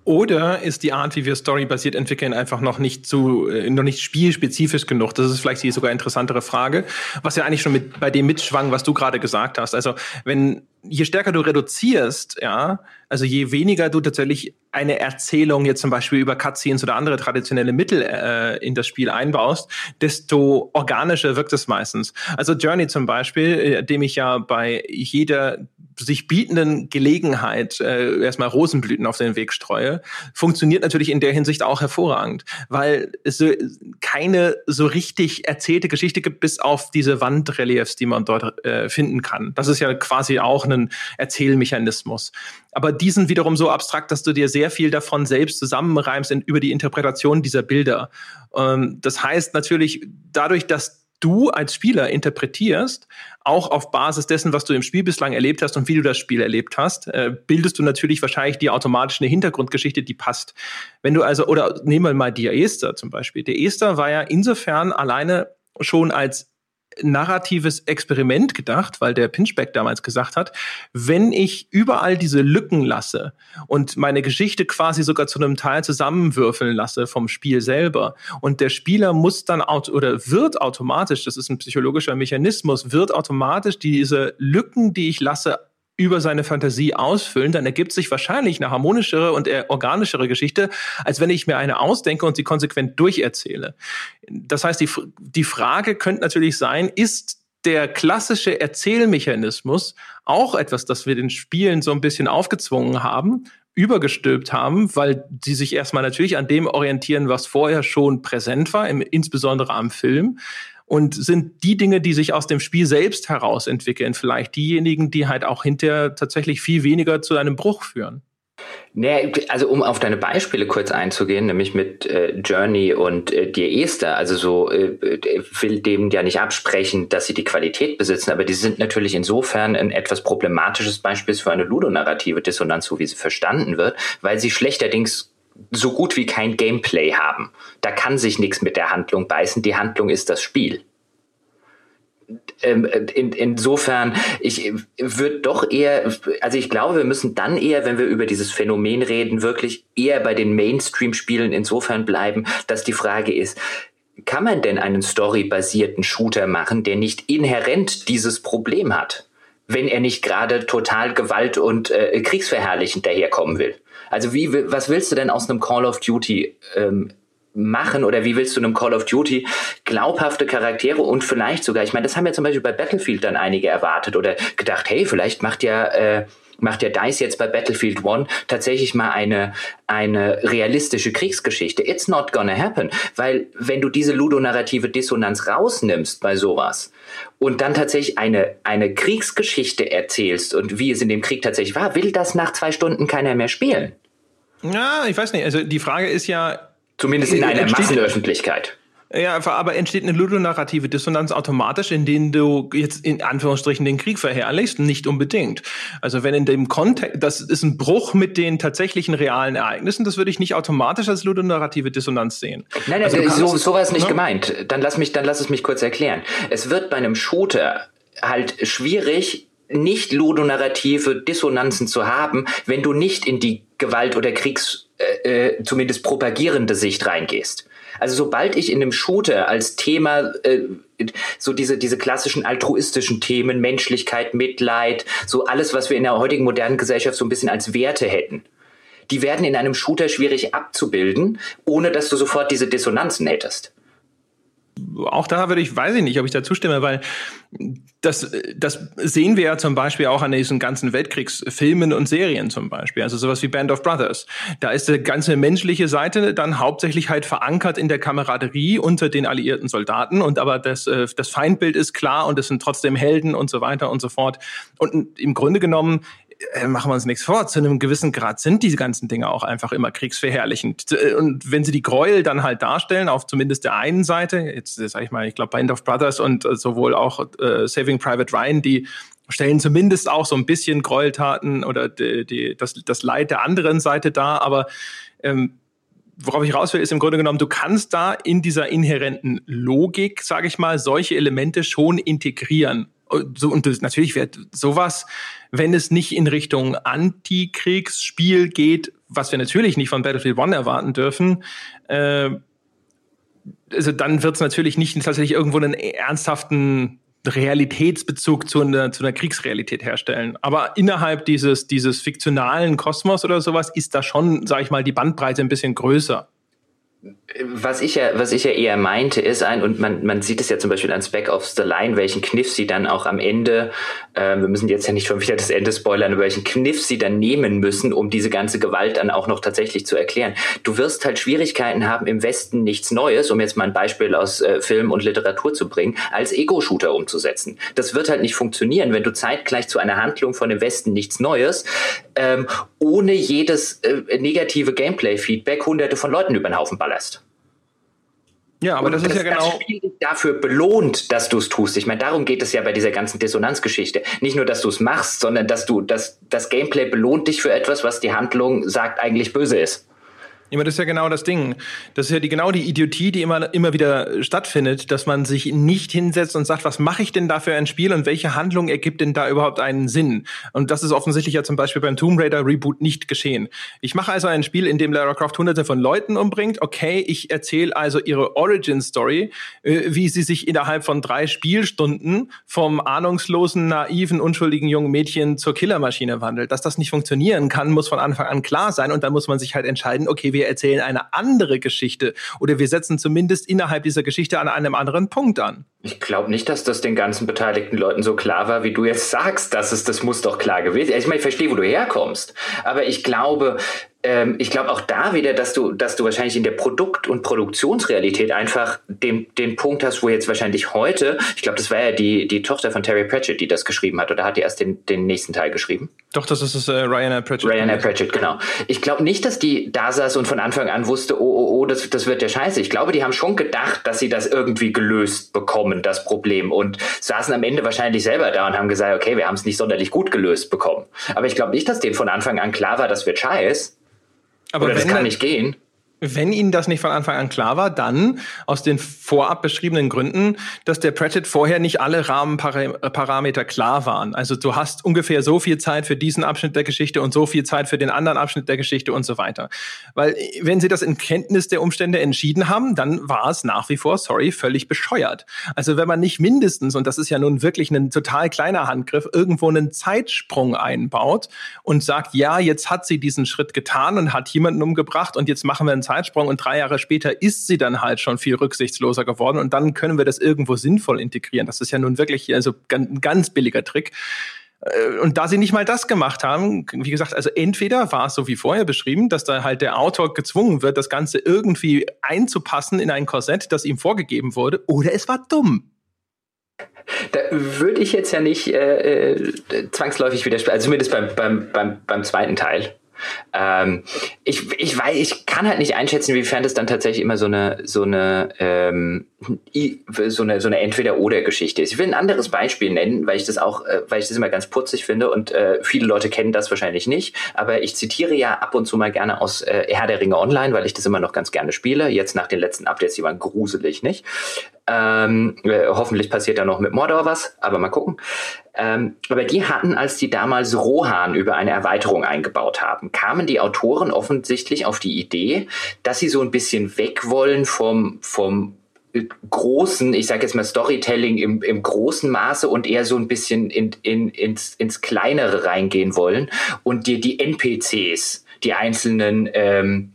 Oder ist die Art, wie wir storybasiert entwickeln, einfach noch nicht zu, äh, noch nicht spielspezifisch genug? Das ist vielleicht die sogar interessantere Frage, was ja eigentlich schon mit bei dem mitschwang, was du gerade gesagt hast. Also wenn je stärker du reduzierst, ja, also je weniger du tatsächlich eine Erzählung jetzt zum Beispiel über Cutscenes oder andere traditionelle Mittel äh, in das Spiel einbaust, desto organischer wirkt es meistens. Also Journey zum Beispiel, äh, dem ich ja bei jeder sich bietenden Gelegenheit äh, erstmal Rosenblüten auf den Weg streue, funktioniert natürlich in der Hinsicht auch hervorragend, weil es so keine so richtig erzählte Geschichte gibt, bis auf diese Wandreliefs, die man dort äh, finden kann. Das ist ja quasi auch ein Erzählmechanismus. Aber die sind wiederum so abstrakt, dass du dir sehr viel davon selbst zusammenreimst in, über die Interpretation dieser Bilder. Ähm, das heißt natürlich, dadurch, dass du als Spieler interpretierst, auch auf Basis dessen, was du im Spiel bislang erlebt hast und wie du das Spiel erlebt hast, äh, bildest du natürlich wahrscheinlich die automatisch eine Hintergrundgeschichte, die passt. Wenn du also, oder nehmen wir mal die Esther zum Beispiel. Der Esther war ja insofern alleine schon als narratives Experiment gedacht, weil der Pinchback damals gesagt hat, wenn ich überall diese Lücken lasse und meine Geschichte quasi sogar zu einem Teil zusammenwürfeln lasse vom Spiel selber und der Spieler muss dann oder wird automatisch, das ist ein psychologischer Mechanismus, wird automatisch diese Lücken, die ich lasse, über seine Fantasie ausfüllen, dann ergibt sich wahrscheinlich eine harmonischere und organischere Geschichte, als wenn ich mir eine ausdenke und sie konsequent durcherzähle. Das heißt, die, die Frage könnte natürlich sein, ist der klassische Erzählmechanismus auch etwas, das wir den Spielen so ein bisschen aufgezwungen haben, übergestülpt haben, weil sie sich erstmal natürlich an dem orientieren, was vorher schon präsent war, im, insbesondere am Film und sind die Dinge, die sich aus dem Spiel selbst heraus entwickeln, vielleicht diejenigen, die halt auch hinterher tatsächlich viel weniger zu einem Bruch führen. Nee, also um auf deine Beispiele kurz einzugehen, nämlich mit äh, Journey und äh, Dear Esther, also so äh, will dem ja nicht absprechen, dass sie die Qualität besitzen, aber die sind natürlich insofern ein etwas problematisches Beispiel für eine ludonarrative Dissonanz, so wie sie verstanden wird, weil sie schlechterdings so gut wie kein Gameplay haben. Da kann sich nichts mit der Handlung beißen. Die Handlung ist das Spiel. Ähm, in, insofern, ich würde doch eher, also ich glaube, wir müssen dann eher, wenn wir über dieses Phänomen reden, wirklich eher bei den Mainstream-Spielen insofern bleiben, dass die Frage ist, kann man denn einen storybasierten Shooter machen, der nicht inhärent dieses Problem hat, wenn er nicht gerade total gewalt- und äh, kriegsverherrlichend daherkommen will? Also wie, was willst du denn aus einem Call of Duty ähm, machen oder wie willst du einem Call of Duty glaubhafte Charaktere und vielleicht sogar, ich meine, das haben ja zum Beispiel bei Battlefield dann einige erwartet oder gedacht, hey, vielleicht macht ja äh, macht der DICE jetzt bei Battlefield One tatsächlich mal eine, eine realistische Kriegsgeschichte. It's not gonna happen. Weil wenn du diese ludonarrative Dissonanz rausnimmst bei sowas und dann tatsächlich eine, eine Kriegsgeschichte erzählst und wie es in dem Krieg tatsächlich war, will das nach zwei Stunden keiner mehr spielen. Ja, ich weiß nicht. Also die Frage ist ja. Zumindest in einer Massenöffentlichkeit. Ja, aber entsteht eine ludonarrative Dissonanz automatisch, in denen du jetzt in Anführungsstrichen den Krieg verherrlichst? Nicht unbedingt. Also wenn in dem Kontext, das ist ein Bruch mit den tatsächlichen realen Ereignissen, das würde ich nicht automatisch als ludonarrative Dissonanz sehen. Nein, nein, also kannst, so, so war es nicht ne? gemeint. Dann lass mich, dann lass es mich kurz erklären. Es wird bei einem Shooter halt schwierig, nicht ludonarrative Dissonanzen zu haben, wenn du nicht in die Gewalt- oder Kriegs, äh, äh zumindest propagierende Sicht reingehst. Also sobald ich in einem Shooter als Thema äh, so diese, diese klassischen altruistischen Themen, Menschlichkeit, Mitleid, so alles, was wir in der heutigen modernen Gesellschaft so ein bisschen als Werte hätten, die werden in einem Shooter schwierig abzubilden, ohne dass du sofort diese Dissonanzen hättest auch da würde ich, weiß ich nicht, ob ich da zustimme, weil das, das sehen wir ja zum Beispiel auch an diesen ganzen Weltkriegsfilmen und Serien zum Beispiel. Also sowas wie Band of Brothers. Da ist die ganze menschliche Seite dann hauptsächlich halt verankert in der Kameraderie unter den alliierten Soldaten und aber das, äh, das Feindbild ist klar und es sind trotzdem Helden und so weiter und so fort. Und im Grunde genommen machen wir uns nichts vor, zu einem gewissen Grad sind diese ganzen Dinge auch einfach immer kriegsverherrlichend. Äh, und wenn sie die Gräuel dann halt darstellen, auf zumindest der einen Seite, jetzt sag ich mal, ich glaube Band of Brothers und äh, sowohl auch äh, Saving Private Ryan, die stellen zumindest auch so ein bisschen Gräueltaten oder die, die, das, das Leid der anderen Seite dar, aber ähm, worauf ich raus will, ist im Grunde genommen, du kannst da in dieser inhärenten Logik, sage ich mal, solche Elemente schon integrieren so, und das, natürlich wird sowas, wenn es nicht in Richtung Antikriegsspiel geht, was wir natürlich nicht von Battlefield One erwarten dürfen, äh, also dann wird es natürlich nicht tatsächlich irgendwo einen ernsthaften Realitätsbezug zu einer, zu einer Kriegsrealität herstellen. Aber innerhalb dieses, dieses fiktionalen Kosmos oder sowas ist da schon, sag ich mal, die Bandbreite ein bisschen größer. Was ich ja, was ich ja eher meinte, ist ein, und man, man sieht es ja zum Beispiel an Spec of the Line, welchen Kniff sie dann auch am Ende, äh, wir müssen jetzt ja nicht schon wieder das Ende spoilern, welchen Kniff sie dann nehmen müssen, um diese ganze Gewalt dann auch noch tatsächlich zu erklären. Du wirst halt Schwierigkeiten haben, im Westen nichts Neues, um jetzt mal ein Beispiel aus äh, Film und Literatur zu bringen, als Ego-Shooter umzusetzen. Das wird halt nicht funktionieren, wenn du zeitgleich zu einer Handlung von dem Westen nichts Neues, ähm, ohne jedes äh, negative Gameplay-Feedback hunderte von Leuten über den Haufen ballerst ballerst. Ja, aber und das ist ja genau. Das Spiel dich dafür belohnt, dass du es tust. Ich meine, darum geht es ja bei dieser ganzen Dissonanzgeschichte. Nicht nur, dass du es machst, sondern dass du, dass das Gameplay belohnt dich für etwas, was die Handlung sagt, eigentlich böse ist. Ja, das ist ja genau das Ding. Das ist ja die, genau die Idiotie, die immer, immer wieder stattfindet, dass man sich nicht hinsetzt und sagt, was mache ich denn da für ein Spiel und welche Handlung ergibt denn da überhaupt einen Sinn? Und das ist offensichtlich ja zum Beispiel beim Tomb Raider Reboot nicht geschehen. Ich mache also ein Spiel, in dem Lara Croft hunderte von Leuten umbringt. Okay, ich erzähle also ihre Origin Story, äh, wie sie sich innerhalb von drei Spielstunden vom ahnungslosen, naiven, unschuldigen jungen Mädchen zur Killermaschine wandelt. Dass das nicht funktionieren kann, muss von Anfang an klar sein und dann muss man sich halt entscheiden, okay, wir erzählen eine andere Geschichte oder wir setzen zumindest innerhalb dieser Geschichte an einem anderen Punkt an. Ich glaube nicht, dass das den ganzen beteiligten Leuten so klar war, wie du jetzt sagst. Das ist, das muss doch klar gewesen. Ich meine, ich verstehe, wo du herkommst. Aber ich glaube, ähm, ich glaube auch da wieder, dass du, dass du wahrscheinlich in der Produkt- und Produktionsrealität einfach den, den Punkt hast, wo jetzt wahrscheinlich heute, ich glaube, das war ja die, die Tochter von Terry Pratchett, die das geschrieben hat, oder hat die erst den, den nächsten Teil geschrieben? Doch, das ist das, äh, Ryan Pratchett. Ryan Pratchett, genau. Ich glaube nicht, dass die da saß und von Anfang an wusste, oh, oh, oh, das, das wird ja scheiße. Ich glaube, die haben schon gedacht, dass sie das irgendwie gelöst bekommen, das Problem, und saßen am Ende wahrscheinlich selber da und haben gesagt, okay, wir haben es nicht sonderlich gut gelöst bekommen. Aber ich glaube nicht, dass denen von Anfang an klar war, das wird scheiße. Aber Oder das kann nicht gehen. Wenn Ihnen das nicht von Anfang an klar war, dann aus den vorab beschriebenen Gründen, dass der Pratchett vorher nicht alle Rahmenparameter klar waren. Also du hast ungefähr so viel Zeit für diesen Abschnitt der Geschichte und so viel Zeit für den anderen Abschnitt der Geschichte und so weiter. Weil wenn Sie das in Kenntnis der Umstände entschieden haben, dann war es nach wie vor, sorry, völlig bescheuert. Also wenn man nicht mindestens, und das ist ja nun wirklich ein total kleiner Handgriff, irgendwo einen Zeitsprung einbaut und sagt, ja, jetzt hat sie diesen Schritt getan und hat jemanden umgebracht und jetzt machen wir einen Zeitsprung und drei Jahre später ist sie dann halt schon viel rücksichtsloser geworden und dann können wir das irgendwo sinnvoll integrieren. Das ist ja nun wirklich also ein ganz billiger Trick. Äh, und da sie nicht mal das gemacht haben, wie gesagt, also entweder war es so wie vorher beschrieben, dass da halt der Autor gezwungen wird, das Ganze irgendwie einzupassen in ein Korsett, das ihm vorgegeben wurde, oder es war dumm. Da würde ich jetzt ja nicht äh, äh zwangsläufig widersprechen, also zumindest beim, beim, beim, beim zweiten Teil. Ähm, ich, ich weiß, ich kann halt nicht einschätzen, inwiefern das dann tatsächlich immer so eine, so eine, ähm, so eine, so eine Entweder-Oder-Geschichte ist. Ich will ein anderes Beispiel nennen, weil ich das auch, äh, weil ich das immer ganz putzig finde und äh, viele Leute kennen das wahrscheinlich nicht. Aber ich zitiere ja ab und zu mal gerne aus äh, Herr der Ringe Online, weil ich das immer noch ganz gerne spiele. Jetzt nach den letzten Updates, die waren gruselig, nicht? Ähm, äh, hoffentlich passiert da noch mit Mordor was, aber mal gucken. Ähm, aber die hatten, als die damals Rohan über eine Erweiterung eingebaut haben, kamen die Autoren offensichtlich auf die Idee, dass sie so ein bisschen weg wollen vom, vom großen, ich sage jetzt mal Storytelling im, im großen Maße und eher so ein bisschen in, in, ins, ins Kleinere reingehen wollen und dir die NPCs, die einzelnen ähm,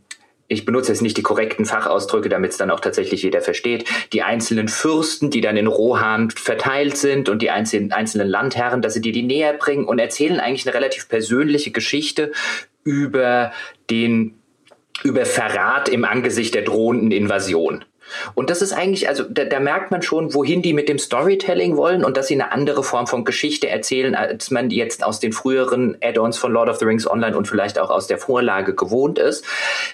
ich benutze jetzt nicht die korrekten Fachausdrücke, damit es dann auch tatsächlich jeder versteht, die einzelnen Fürsten, die dann in Rohan verteilt sind und die einzelnen, einzelnen Landherren, dass sie dir die näher bringen und erzählen eigentlich eine relativ persönliche Geschichte über den über Verrat im Angesicht der drohenden Invasion. Und das ist eigentlich, also da, da, merkt man schon, wohin die mit dem Storytelling wollen und dass sie eine andere Form von Geschichte erzählen, als man jetzt aus den früheren Add-ons von Lord of the Rings Online und vielleicht auch aus der Vorlage gewohnt ist.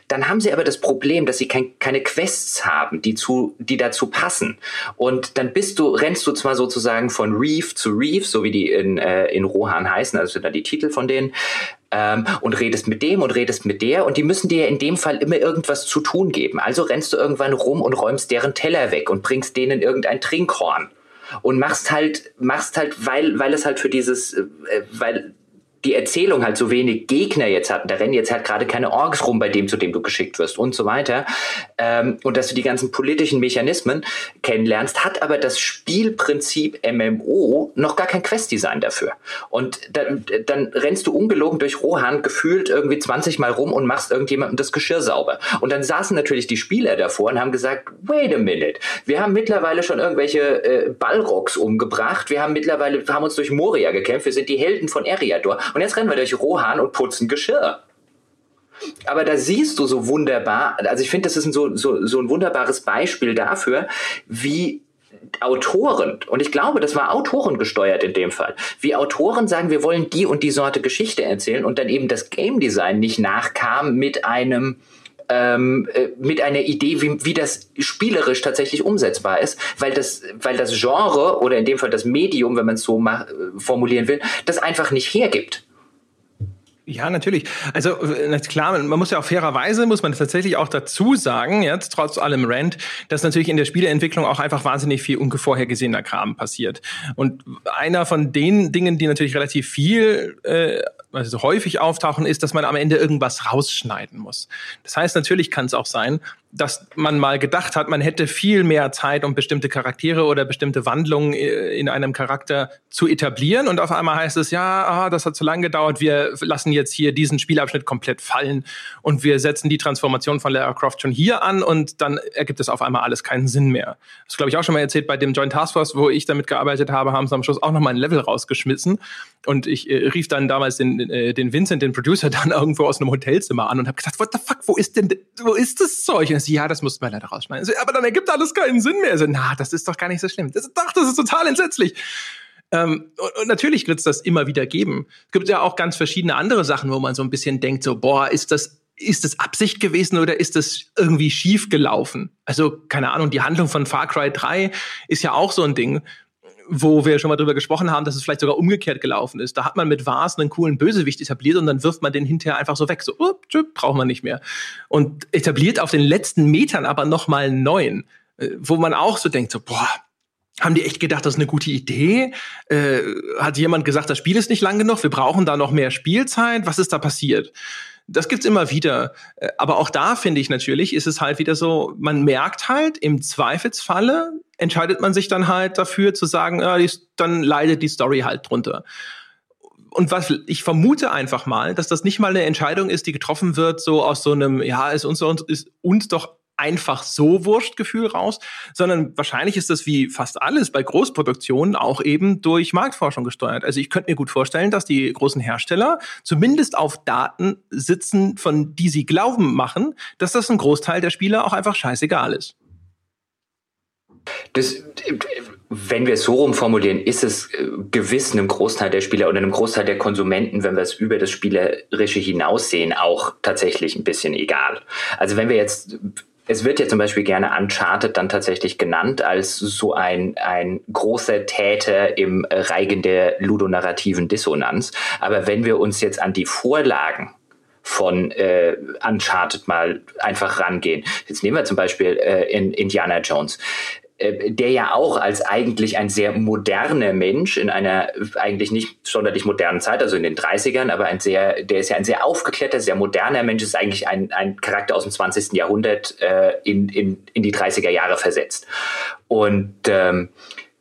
Dann haben sie aber das Problem, dass sie kein, keine Quests haben, die zu, die dazu passen. Und dann bist du, rennst du zwar sozusagen von Reef zu Reef, so wie die in, äh, in Rohan heißen, also sind da die Titel von denen, ähm, und redest mit dem und redest mit der und die müssen dir in dem Fall immer irgendwas zu tun geben. Also rennst du irgendwann rum und räumst deren Teller weg und bringst denen irgendein Trinkhorn und machst halt, machst halt, weil, weil es halt für dieses, äh, weil die Erzählung halt so wenig Gegner jetzt hat, da rennen jetzt halt gerade keine Orks rum bei dem, zu dem du geschickt wirst und so weiter, ähm, und dass du die ganzen politischen Mechanismen kennenlernst, hat aber das Spielprinzip MMO noch gar kein Questdesign dafür. Und dann, dann rennst du ungelogen durch Rohan gefühlt irgendwie 20 Mal rum und machst irgendjemandem das Geschirr sauber. Und dann saßen natürlich die Spieler davor und haben gesagt, wait a minute, wir haben mittlerweile schon irgendwelche äh, Balrogs umgebracht, wir haben mittlerweile, wir haben uns durch Moria gekämpft, wir sind die Helden von Eriador und jetzt rennen wir durch Rohan und putzen Geschirr. Aber da siehst du so wunderbar, also ich finde, das ist ein so, so, so ein wunderbares Beispiel dafür, wie Autoren, und ich glaube, das war Autoren gesteuert in dem Fall, wie Autoren sagen, wir wollen die und die Sorte Geschichte erzählen und dann eben das Game Design nicht nachkam mit einem, ähm, äh, mit einer Idee, wie, wie das spielerisch tatsächlich umsetzbar ist, weil das, weil das Genre oder in dem Fall das Medium, wenn man es so formulieren will, das einfach nicht hergibt. Ja, natürlich. Also klar, man muss ja auch fairerweise, muss man tatsächlich auch dazu sagen, jetzt trotz allem Rant, dass natürlich in der Spieleentwicklung auch einfach wahnsinnig viel unvorhergesehener Kram passiert. Und einer von den Dingen, die natürlich relativ viel äh, also häufig auftauchen, ist, dass man am Ende irgendwas rausschneiden muss. Das heißt, natürlich kann es auch sein, dass man mal gedacht hat, man hätte viel mehr Zeit, um bestimmte Charaktere oder bestimmte Wandlungen äh, in einem Charakter zu etablieren. Und auf einmal heißt es, ja, ah, das hat zu lange gedauert, wir lassen jetzt hier diesen Spielabschnitt komplett fallen und wir setzen die Transformation von Lara Croft schon hier an und dann ergibt es auf einmal alles keinen Sinn mehr. Das glaube ich auch schon mal erzählt bei dem Joint Task Force, wo ich damit gearbeitet habe, haben sie am Schluss auch noch mal ein Level rausgeschmissen. Und ich äh, rief dann damals den, äh, den Vincent, den Producer, dann irgendwo aus einem Hotelzimmer an und habe gesagt, what the fuck, wo ist denn, wo ist das Zeug? Sie, ja, das mussten wir leider rausschneiden. So, aber dann ergibt alles keinen Sinn mehr. So, na, das ist doch gar nicht so schlimm. Das, doch, das ist total entsetzlich. Ähm, und, und, natürlich wird es das immer wieder geben. Es gibt ja auch ganz verschiedene andere Sachen, wo man so ein bisschen denkt, so, boah, ist das ist das Absicht gewesen oder ist das irgendwie schief gelaufen? Also, keine Ahnung, die Handlung von Far Cry 3 ist ja auch so ein Ding, wo wir schon mal drüber gesprochen haben, dass es vielleicht sogar umgekehrt gelaufen ist. Da hat man mit Vars einen coolen Bösewicht etabliert und dann wirft man den hinterher einfach so weg. So, oh, braucht man nicht mehr. Und etabliert auf den letzten Metern aber nochmal einen neuen, äh, wo man auch so denkt, so, boah, haben die echt gedacht, das ist eine gute Idee? Äh, hat jemand gesagt, das Spiel ist nicht lang genug, wir brauchen da noch mehr Spielzeit? Was ist da passiert? Das gibt's immer wieder. Äh, aber auch da finde ich natürlich, ist es halt wieder so, man merkt halt, im Zweifelsfalle entscheidet man sich dann halt dafür zu sagen, ja, die, dann leidet die Story halt drunter. Und was ich vermute einfach mal, dass das nicht mal eine Entscheidung ist, die getroffen wird, so aus so einem, ja, ist uns, ist uns doch einfach so Wurstgefühl raus, sondern wahrscheinlich ist das wie fast alles bei Großproduktionen auch eben durch Marktforschung gesteuert. Also ich könnte mir gut vorstellen, dass die großen Hersteller zumindest auf Daten sitzen, von die sie glauben machen, dass das ein Großteil der Spieler auch einfach scheißegal ist. Das, wenn wir es so rumformulieren, ist es äh, gewiss einem Großteil der Spieler oder einem Großteil der Konsumenten, wenn wir es über das Spielerische hinaussehen, auch tatsächlich ein bisschen egal. Also wenn wir jetzt es wird ja zum Beispiel gerne Uncharted dann tatsächlich genannt als so ein, ein großer Täter im Reigen der ludonarrativen Dissonanz. Aber wenn wir uns jetzt an die Vorlagen von äh, Uncharted mal einfach rangehen. Jetzt nehmen wir zum Beispiel äh, in Indiana Jones. Äh, der ja auch als eigentlich ein sehr moderner Mensch in einer eigentlich nicht sonderlich modernen Zeit, also in den 30ern, aber ein sehr, der ist ja ein sehr aufgeklärter, sehr moderner Mensch, ist eigentlich ein, ein Charakter aus dem 20. Jahrhundert äh, in, in, in die 30er Jahre versetzt. Und ähm,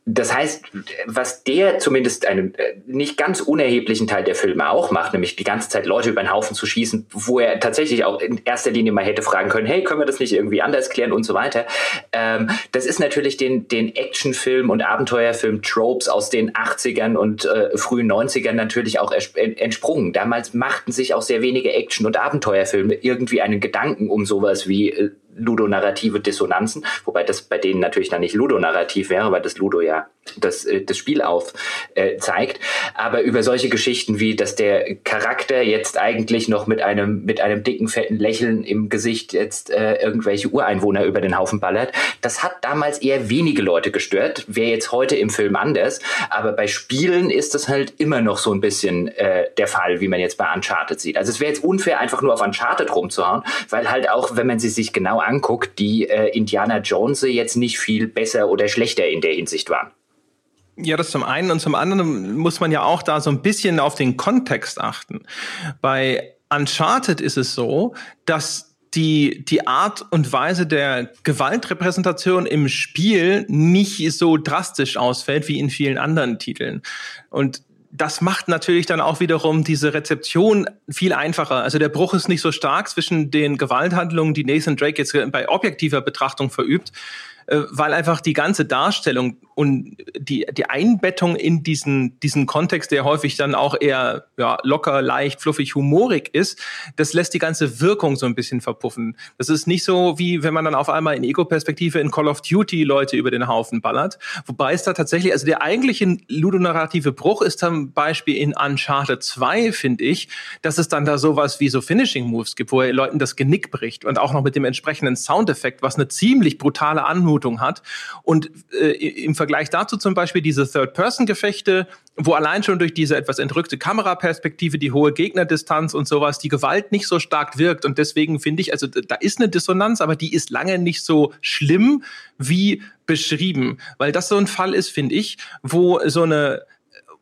das heißt, was der zumindest einen äh, nicht ganz unerheblichen Teil der Filme auch macht, nämlich die ganze Zeit Leute über den Haufen zu schießen, wo er tatsächlich auch in erster Linie mal hätte fragen können, hey, können wir das nicht irgendwie anders klären und so weiter. Ähm, das ist natürlich den, den Actionfilm und Abenteuerfilm Tropes aus den 80ern und äh, frühen 90ern natürlich auch entsprungen. Damals machten sich auch sehr wenige Action- und Abenteuerfilme irgendwie einen Gedanken um sowas wie äh, ludonarrative Dissonanzen, wobei das bei denen natürlich dann nicht ludonarrativ wäre, weil das Ludo ja das, äh, das Spiel auf äh. Aber über solche Geschichten wie, dass der Charakter jetzt eigentlich noch mit einem, mit einem dicken, fetten Lächeln im Gesicht jetzt äh, irgendwelche Ureinwohner über den Haufen ballert, das hat damals eher wenige Leute gestört. Wäre jetzt heute im Film anders. Aber bei Spielen ist das halt immer noch so ein bisschen äh, der Fall, wie man jetzt bei Uncharted sieht. Also es wäre jetzt unfair, einfach nur auf Uncharted rumzuhauen, weil halt auch, wenn man sie sich genau anguckt, die äh, Indiana Jones jetzt nicht viel besser oder schlechter in der Hinsicht waren. Ja, das zum einen und zum anderen muss man ja auch da so ein bisschen auf den Kontext achten. Bei Uncharted ist es so, dass die, die Art und Weise der Gewaltrepräsentation im Spiel nicht so drastisch ausfällt wie in vielen anderen Titeln. Und das macht natürlich dann auch wiederum diese Rezeption viel einfacher. Also der Bruch ist nicht so stark zwischen den Gewalthandlungen, die Nathan Drake jetzt bei objektiver Betrachtung verübt, weil einfach die ganze Darstellung und die, die Einbettung in diesen, diesen Kontext, der häufig dann auch eher ja, locker, leicht, fluffig, humorig ist, das lässt die ganze Wirkung so ein bisschen verpuffen. Das ist nicht so, wie wenn man dann auf einmal in Ego-Perspektive in Call of Duty Leute über den Haufen ballert. Wobei es da tatsächlich, also der eigentliche ludonarrative Bruch ist zum Beispiel in Uncharted 2, finde ich, dass es dann da sowas wie so Finishing Moves gibt, wo er Leuten das Genick bricht und auch noch mit dem entsprechenden Soundeffekt, was eine ziemlich brutale Anmutung Zumutung hat. Und äh, im Vergleich dazu zum Beispiel diese Third-Person-Gefechte, wo allein schon durch diese etwas entrückte Kameraperspektive, die hohe Gegnerdistanz und sowas, die Gewalt nicht so stark wirkt. Und deswegen finde ich, also da ist eine Dissonanz, aber die ist lange nicht so schlimm wie beschrieben. Weil das so ein Fall ist, finde ich, wo so eine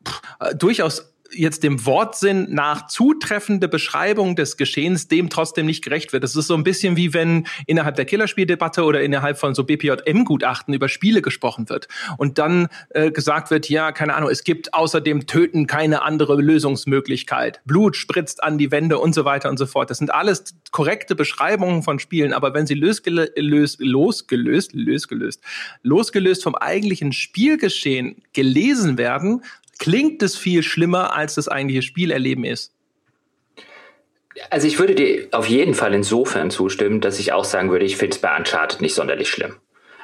pff, durchaus jetzt dem Wortsinn nach zutreffende Beschreibung des Geschehens dem trotzdem nicht gerecht wird. Das ist so ein bisschen wie wenn innerhalb der Killerspieldebatte oder innerhalb von so BPJM-Gutachten über Spiele gesprochen wird und dann äh, gesagt wird, ja, keine Ahnung, es gibt außerdem Töten keine andere Lösungsmöglichkeit. Blut spritzt an die Wände und so weiter und so fort. Das sind alles korrekte Beschreibungen von Spielen, aber wenn sie losgelöst, losgelöst, losgelöst, losgelöst vom eigentlichen Spielgeschehen gelesen werden, klingt es viel schlimmer, als das eigentliche Spielerleben ist. Also ich würde dir auf jeden Fall insofern zustimmen, dass ich auch sagen würde, ich finde es bei Uncharted nicht sonderlich schlimm.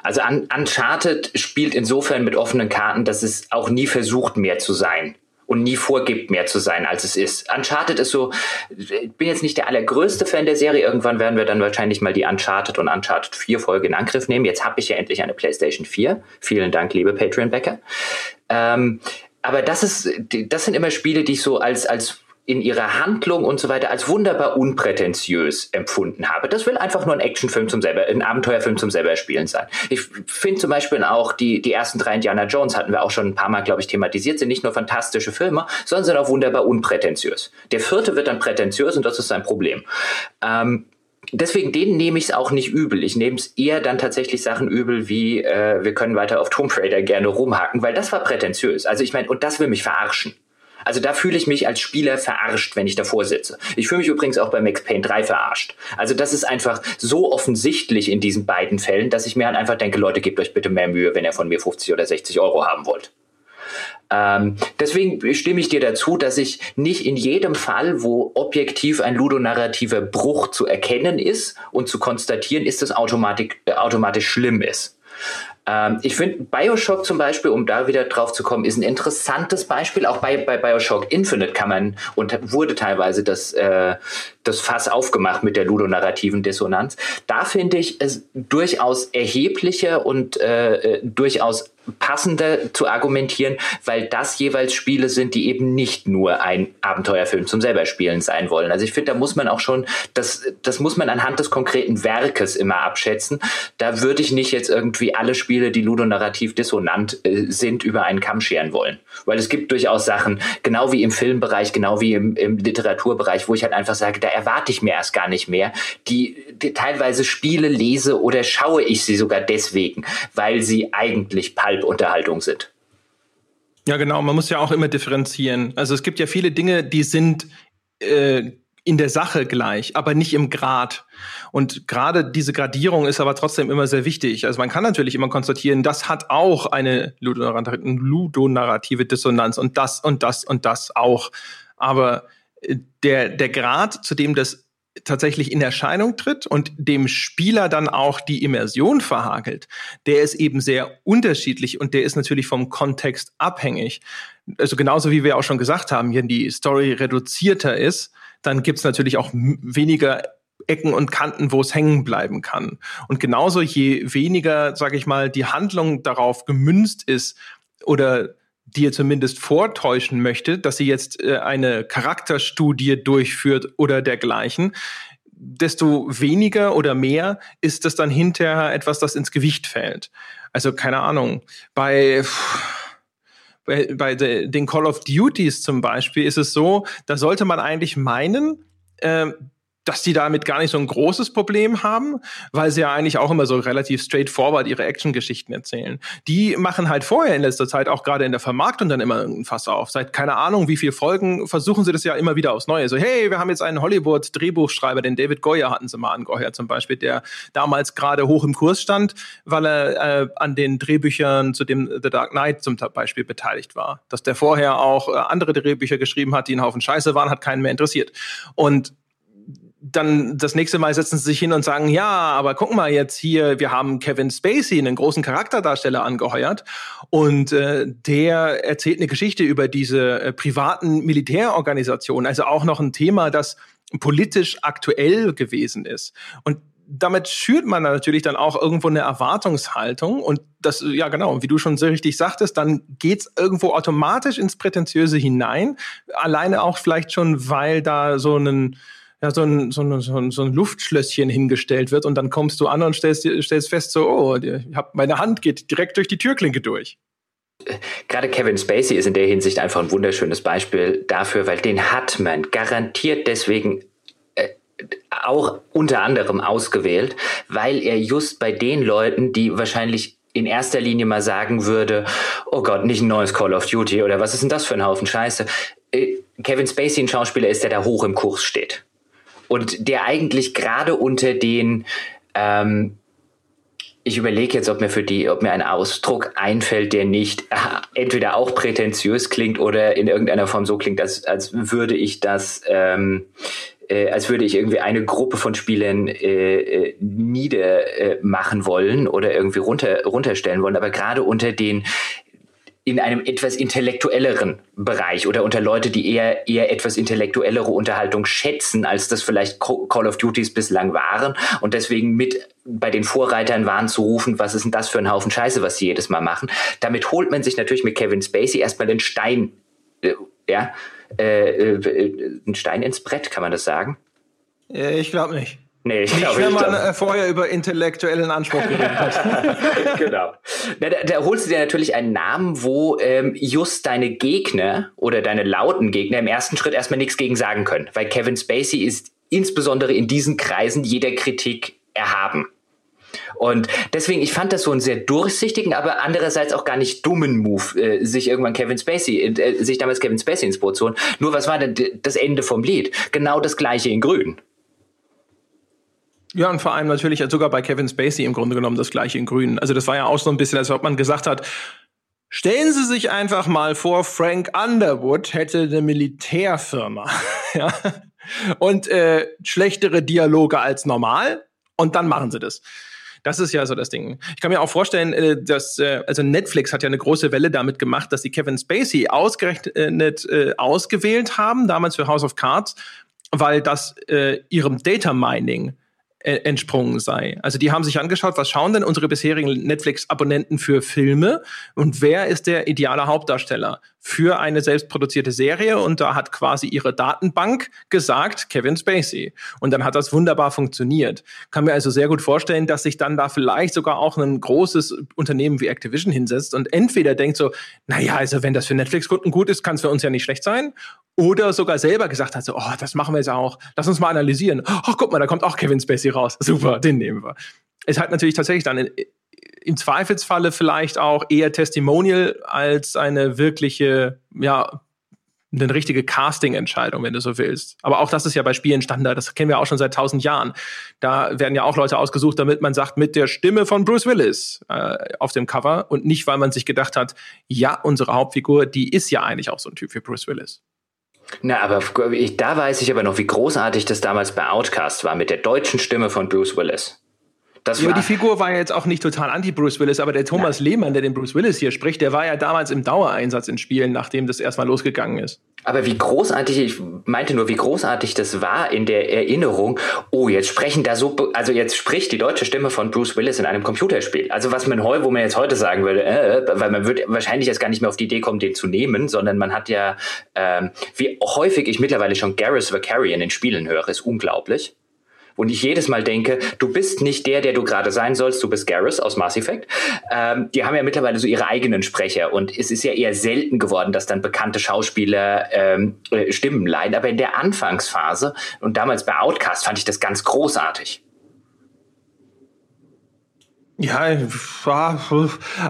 Also Uncharted spielt insofern mit offenen Karten, dass es auch nie versucht, mehr zu sein und nie vorgibt, mehr zu sein, als es ist. Uncharted ist so, ich bin jetzt nicht der allergrößte Fan der Serie. Irgendwann werden wir dann wahrscheinlich mal die Uncharted und Uncharted 4 Folge in Angriff nehmen. Jetzt habe ich ja endlich eine PlayStation 4. Vielen Dank, liebe Patreon-Bäcker. Ähm, aber das ist, das sind immer Spiele, die ich so als, als in ihrer Handlung und so weiter als wunderbar unprätentiös empfunden habe. Das will einfach nur ein Actionfilm zum selber, ein Abenteuerfilm zum selber spielen sein. Ich finde zum Beispiel auch die, die ersten drei Indiana Jones hatten wir auch schon ein paar Mal, glaube ich, thematisiert, sind nicht nur fantastische Filme, sondern sind auch wunderbar unprätentiös. Der vierte wird dann prätentiös und das ist sein Problem. Ähm, deswegen denen nehme ich es auch nicht übel. Ich nehme es eher dann tatsächlich Sachen übel, wie äh, wir können weiter auf Tomb Raider gerne rumhaken, weil das war prätentiös. Also ich meine, und das will mich verarschen. Also da fühle ich mich als Spieler verarscht, wenn ich davor sitze. Ich fühle mich übrigens auch bei Max Payne 3 verarscht. Also das ist einfach so offensichtlich in diesen beiden Fällen, dass ich mir halt einfach denke, Leute, gebt euch bitte mehr Mühe, wenn ihr von mir 50 oder 60 Euro haben wollt. Ähm, deswegen stimme ich dir dazu, dass ich nicht in jedem Fall, wo objektiv ein ludonarrativer Bruch zu erkennen ist und zu konstatieren ist, dass automatisch, äh, automatisch schlimm ist. Ähm, ich finde, Bioshock zum Beispiel, um da wieder drauf zu kommen, ist ein interessantes Beispiel. Auch bei, bei Bioshock Infinite kann man und wurde teilweise das, äh, das Fass aufgemacht mit der ludonarrativen Dissonanz. Da finde ich es durchaus erheblicher und äh, äh durchaus passender zu argumentieren, weil das jeweils Spiele sind, die eben nicht nur ein Abenteuerfilm zum selberspielen sein wollen. Also ich finde, da muss man auch schon, das, das muss man anhand des konkreten Werkes immer abschätzen. Da würde ich nicht jetzt irgendwie alle Spiele, die ludonarrativ dissonant äh, sind, über einen Kamm scheren wollen. Weil es gibt durchaus Sachen, genau wie im Filmbereich, genau wie im, im Literaturbereich, wo ich halt einfach sage, da erwarte ich mir erst gar nicht mehr. Die, die teilweise Spiele lese oder schaue ich sie sogar deswegen, weil sie eigentlich Unterhaltung sind. Ja, genau. Man muss ja auch immer differenzieren. Also es gibt ja viele Dinge, die sind äh, in der Sache gleich, aber nicht im Grad. Und gerade diese Gradierung ist aber trotzdem immer sehr wichtig. Also man kann natürlich immer konstatieren, das hat auch eine ludonarrative Dissonanz und das und das und das auch. Aber äh, der, der Grad, zu dem das tatsächlich in Erscheinung tritt und dem Spieler dann auch die Immersion verhagelt, der ist eben sehr unterschiedlich und der ist natürlich vom Kontext abhängig. Also genauso wie wir auch schon gesagt haben, wenn die Story reduzierter ist, dann gibt's natürlich auch weniger Ecken und Kanten, wo es hängen bleiben kann. Und genauso je weniger, sage ich mal, die Handlung darauf gemünzt ist oder dir zumindest vortäuschen möchte, dass sie jetzt äh, eine Charakterstudie durchführt oder dergleichen, desto weniger oder mehr ist das dann hinterher etwas, das ins Gewicht fällt. Also keine Ahnung, bei bei, bei den Call of Duties zum Beispiel ist es so, da sollte man eigentlich meinen, äh, dass die damit gar nicht so ein großes Problem haben, weil sie ja eigentlich auch immer so relativ straightforward ihre Action-Geschichten erzählen. Die machen halt vorher in letzter Zeit auch gerade in der Vermarktung dann immer ein Fass auf. Seit keine Ahnung wie viel Folgen versuchen sie das ja immer wieder aufs Neue. So, hey, wir haben jetzt einen Hollywood-Drehbuchschreiber, den David Goyer hatten sie mal angeheuert zum Beispiel, der damals gerade hoch im Kurs stand, weil er äh, an den Drehbüchern zu dem The Dark Knight zum Beispiel beteiligt war. Dass der vorher auch äh, andere Drehbücher geschrieben hat, die ein Haufen Scheiße waren, hat keinen mehr interessiert. Und dann das nächste Mal setzen sie sich hin und sagen, ja, aber guck mal jetzt hier, wir haben Kevin Spacey, einen großen Charakterdarsteller angeheuert und äh, der erzählt eine Geschichte über diese äh, privaten Militärorganisationen, also auch noch ein Thema, das politisch aktuell gewesen ist. Und damit schürt man natürlich dann auch irgendwo eine Erwartungshaltung und das, ja genau, wie du schon sehr richtig sagtest, dann geht's irgendwo automatisch ins Prätentiöse hinein. Alleine auch vielleicht schon, weil da so ein ja, so ein, so, ein, so, ein, Luftschlösschen hingestellt wird und dann kommst du an und stellst, stellst fest, so, oh, ich hab, meine Hand geht direkt durch die Türklinke durch. Gerade Kevin Spacey ist in der Hinsicht einfach ein wunderschönes Beispiel dafür, weil den hat man garantiert deswegen äh, auch unter anderem ausgewählt, weil er just bei den Leuten, die wahrscheinlich in erster Linie mal sagen würde, oh Gott, nicht ein neues Call of Duty oder was ist denn das für ein Haufen Scheiße. Äh, Kevin Spacey ein Schauspieler ist, der da hoch im Kurs steht. Und der eigentlich gerade unter den ähm, ich überlege jetzt, ob mir für die, ob mir ein Ausdruck einfällt, der nicht äh, entweder auch prätentiös klingt oder in irgendeiner Form so klingt, als, als würde ich das, ähm, äh, als würde ich irgendwie eine Gruppe von Spielern äh, äh niedermachen wollen oder irgendwie runter, runterstellen wollen. Aber gerade unter den in einem etwas intellektuelleren Bereich oder unter Leute, die eher, eher etwas intellektuellere Unterhaltung schätzen, als das vielleicht Call of Duties bislang waren und deswegen mit bei den Vorreitern waren zu rufen, was ist denn das für ein Haufen Scheiße, was sie jedes Mal machen. Damit holt man sich natürlich mit Kevin Spacey erstmal den Stein, äh, ja, äh, äh, einen Stein ins Brett, kann man das sagen? Ich glaube nicht. Nee, ich glaube nicht. Wenn man äh, vorher über intellektuellen Anspruch geredet hat. genau. Da, da, holst du dir natürlich einen Namen, wo ähm, just deine Gegner oder deine lauten Gegner im ersten Schritt erstmal nichts gegen sagen können. Weil Kevin Spacey ist insbesondere in diesen Kreisen jeder Kritik erhaben. Und deswegen, ich fand das so einen sehr durchsichtigen, aber andererseits auch gar nicht dummen Move, äh, sich irgendwann Kevin Spacey, äh, sich damals Kevin Spacey ins Boot zu holen. Nur was war denn das Ende vom Lied? Genau das gleiche in Grün. Ja, und vor allem natürlich sogar bei Kevin Spacey im Grunde genommen das gleiche in Grün. Also das war ja auch so ein bisschen, als ob man gesagt hat, stellen Sie sich einfach mal vor, Frank Underwood hätte eine Militärfirma. ja? Und äh, schlechtere Dialoge als normal. Und dann machen Sie das. Das ist ja so das Ding. Ich kann mir auch vorstellen, äh, dass äh, also Netflix hat ja eine große Welle damit gemacht, dass sie Kevin Spacey ausgerechnet äh, ausgewählt haben, damals für House of Cards, weil das äh, ihrem Data Mining entsprungen sei. Also die haben sich angeschaut, was schauen denn unsere bisherigen Netflix-Abonnenten für Filme und wer ist der ideale Hauptdarsteller für eine selbstproduzierte Serie und da hat quasi ihre Datenbank gesagt Kevin Spacey und dann hat das wunderbar funktioniert. Kann mir also sehr gut vorstellen, dass sich dann da vielleicht sogar auch ein großes Unternehmen wie Activision hinsetzt und entweder denkt so, naja, also wenn das für Netflix-Kunden gut ist, kann es für uns ja nicht schlecht sein oder sogar selber gesagt hat, so, oh, das machen wir jetzt auch. Lass uns mal analysieren. Ach, guck mal, da kommt auch Kevin Spacey raus. Super, den nehmen wir. Es hat natürlich tatsächlich dann im Zweifelsfalle vielleicht auch eher Testimonial als eine wirkliche, ja, eine richtige Casting-Entscheidung, wenn du so willst. Aber auch das ist ja bei Spielen Standard. Das kennen wir auch schon seit tausend Jahren. Da werden ja auch Leute ausgesucht, damit man sagt, mit der Stimme von Bruce Willis äh, auf dem Cover und nicht, weil man sich gedacht hat, ja, unsere Hauptfigur, die ist ja eigentlich auch so ein Typ wie Bruce Willis. Na, aber ich, da weiß ich aber noch, wie großartig das damals bei Outcast war mit der deutschen Stimme von Bruce Willis. Das ja, die Figur war ja jetzt auch nicht total anti-Bruce Willis, aber der Thomas ja. Lehmann, der den Bruce Willis hier spricht, der war ja damals im Dauereinsatz in Spielen, nachdem das erstmal losgegangen ist. Aber wie großartig, ich meinte nur, wie großartig das war in der Erinnerung, oh, jetzt sprechen da so, also jetzt spricht die deutsche Stimme von Bruce Willis in einem Computerspiel. Also was man heu, wo man jetzt heute sagen würde, äh, weil man würde wahrscheinlich jetzt gar nicht mehr auf die Idee kommen, den zu nehmen, sondern man hat ja, ähm, wie häufig ich mittlerweile schon Garrus Vakarian in Spielen höre, ist unglaublich und ich jedes Mal denke, du bist nicht der, der du gerade sein sollst, du bist Garrus aus Mass Effect. Ähm, die haben ja mittlerweile so ihre eigenen Sprecher und es ist ja eher selten geworden, dass dann bekannte Schauspieler ähm, äh, Stimmen leihen. Aber in der Anfangsphase und damals bei Outcast fand ich das ganz großartig. Ja,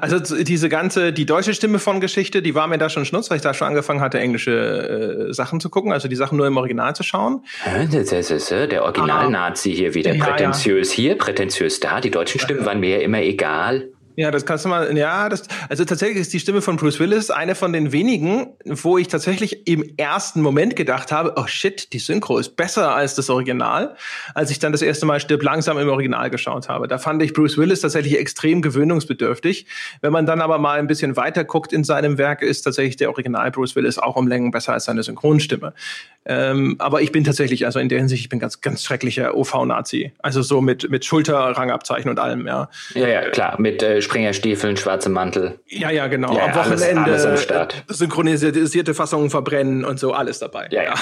also diese ganze, die deutsche Stimme von Geschichte, die war mir da schon schnutz, weil ich da schon angefangen hatte, englische äh, Sachen zu gucken, also die Sachen nur im Original zu schauen. Das ist der Original-Nazi hier wieder. Ja, prätentiös ja. hier, prätentiös da. Die deutschen Stimmen waren mir ja immer egal. Ja, das kannst du mal, ja, das, also tatsächlich ist die Stimme von Bruce Willis eine von den wenigen, wo ich tatsächlich im ersten Moment gedacht habe, oh shit, die Synchro ist besser als das Original, als ich dann das erste Mal Stirb langsam im Original geschaut habe. Da fand ich Bruce Willis tatsächlich extrem gewöhnungsbedürftig. Wenn man dann aber mal ein bisschen weiter guckt in seinem Werk, ist tatsächlich der Original Bruce Willis auch um Längen besser als seine Synchronstimme. Ähm, aber ich bin tatsächlich, also in der Hinsicht, ich bin ganz, ganz schrecklicher OV-Nazi. Also so mit, mit Schulterrangabzeichen und allem, ja. Ja, ja, klar, mit äh, Springerstiefeln, schwarzem Mantel. Ja, ja, genau. Ja, Am Wochenende alles, alles Start. synchronisierte Fassungen verbrennen und so, alles dabei. Ja, ja.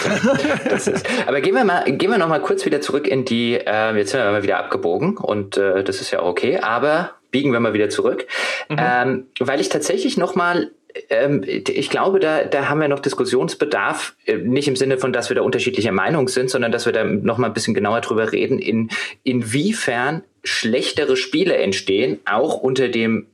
das ist, aber gehen wir mal, gehen wir noch mal kurz wieder zurück in die, äh, jetzt sind wir mal wieder abgebogen und äh, das ist ja auch okay, aber biegen wir mal wieder zurück, mhm. ähm, weil ich tatsächlich noch mal ähm, ich glaube, da, da haben wir noch Diskussionsbedarf, äh, nicht im Sinne von, dass wir da unterschiedlicher Meinung sind, sondern dass wir da noch mal ein bisschen genauer drüber reden, in, inwiefern schlechtere Spiele entstehen, auch unter dem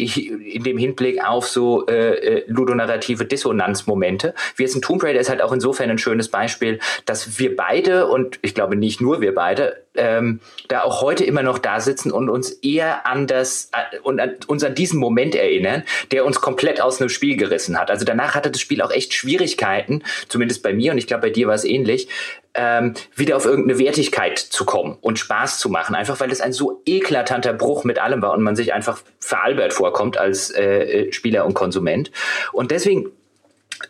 in dem Hinblick auf so äh, äh, ludonarrative Dissonanzmomente. Wie jetzt ein Tomb Raider ist halt auch insofern ein schönes Beispiel, dass wir beide und ich glaube nicht nur wir beide ähm, da auch heute immer noch da sitzen und uns eher an das äh, und an, uns an diesen Moment erinnern, der uns komplett aus einem Spiel gerissen hat. Also danach hatte das Spiel auch echt Schwierigkeiten, zumindest bei mir und ich glaube bei dir war es ähnlich, ähm, wieder auf irgendeine Wertigkeit zu kommen und Spaß zu machen, einfach weil es ein so eklatanter Bruch mit allem war und man sich einfach veralbert vorkommt als äh, äh Spieler und Konsument. Und deswegen,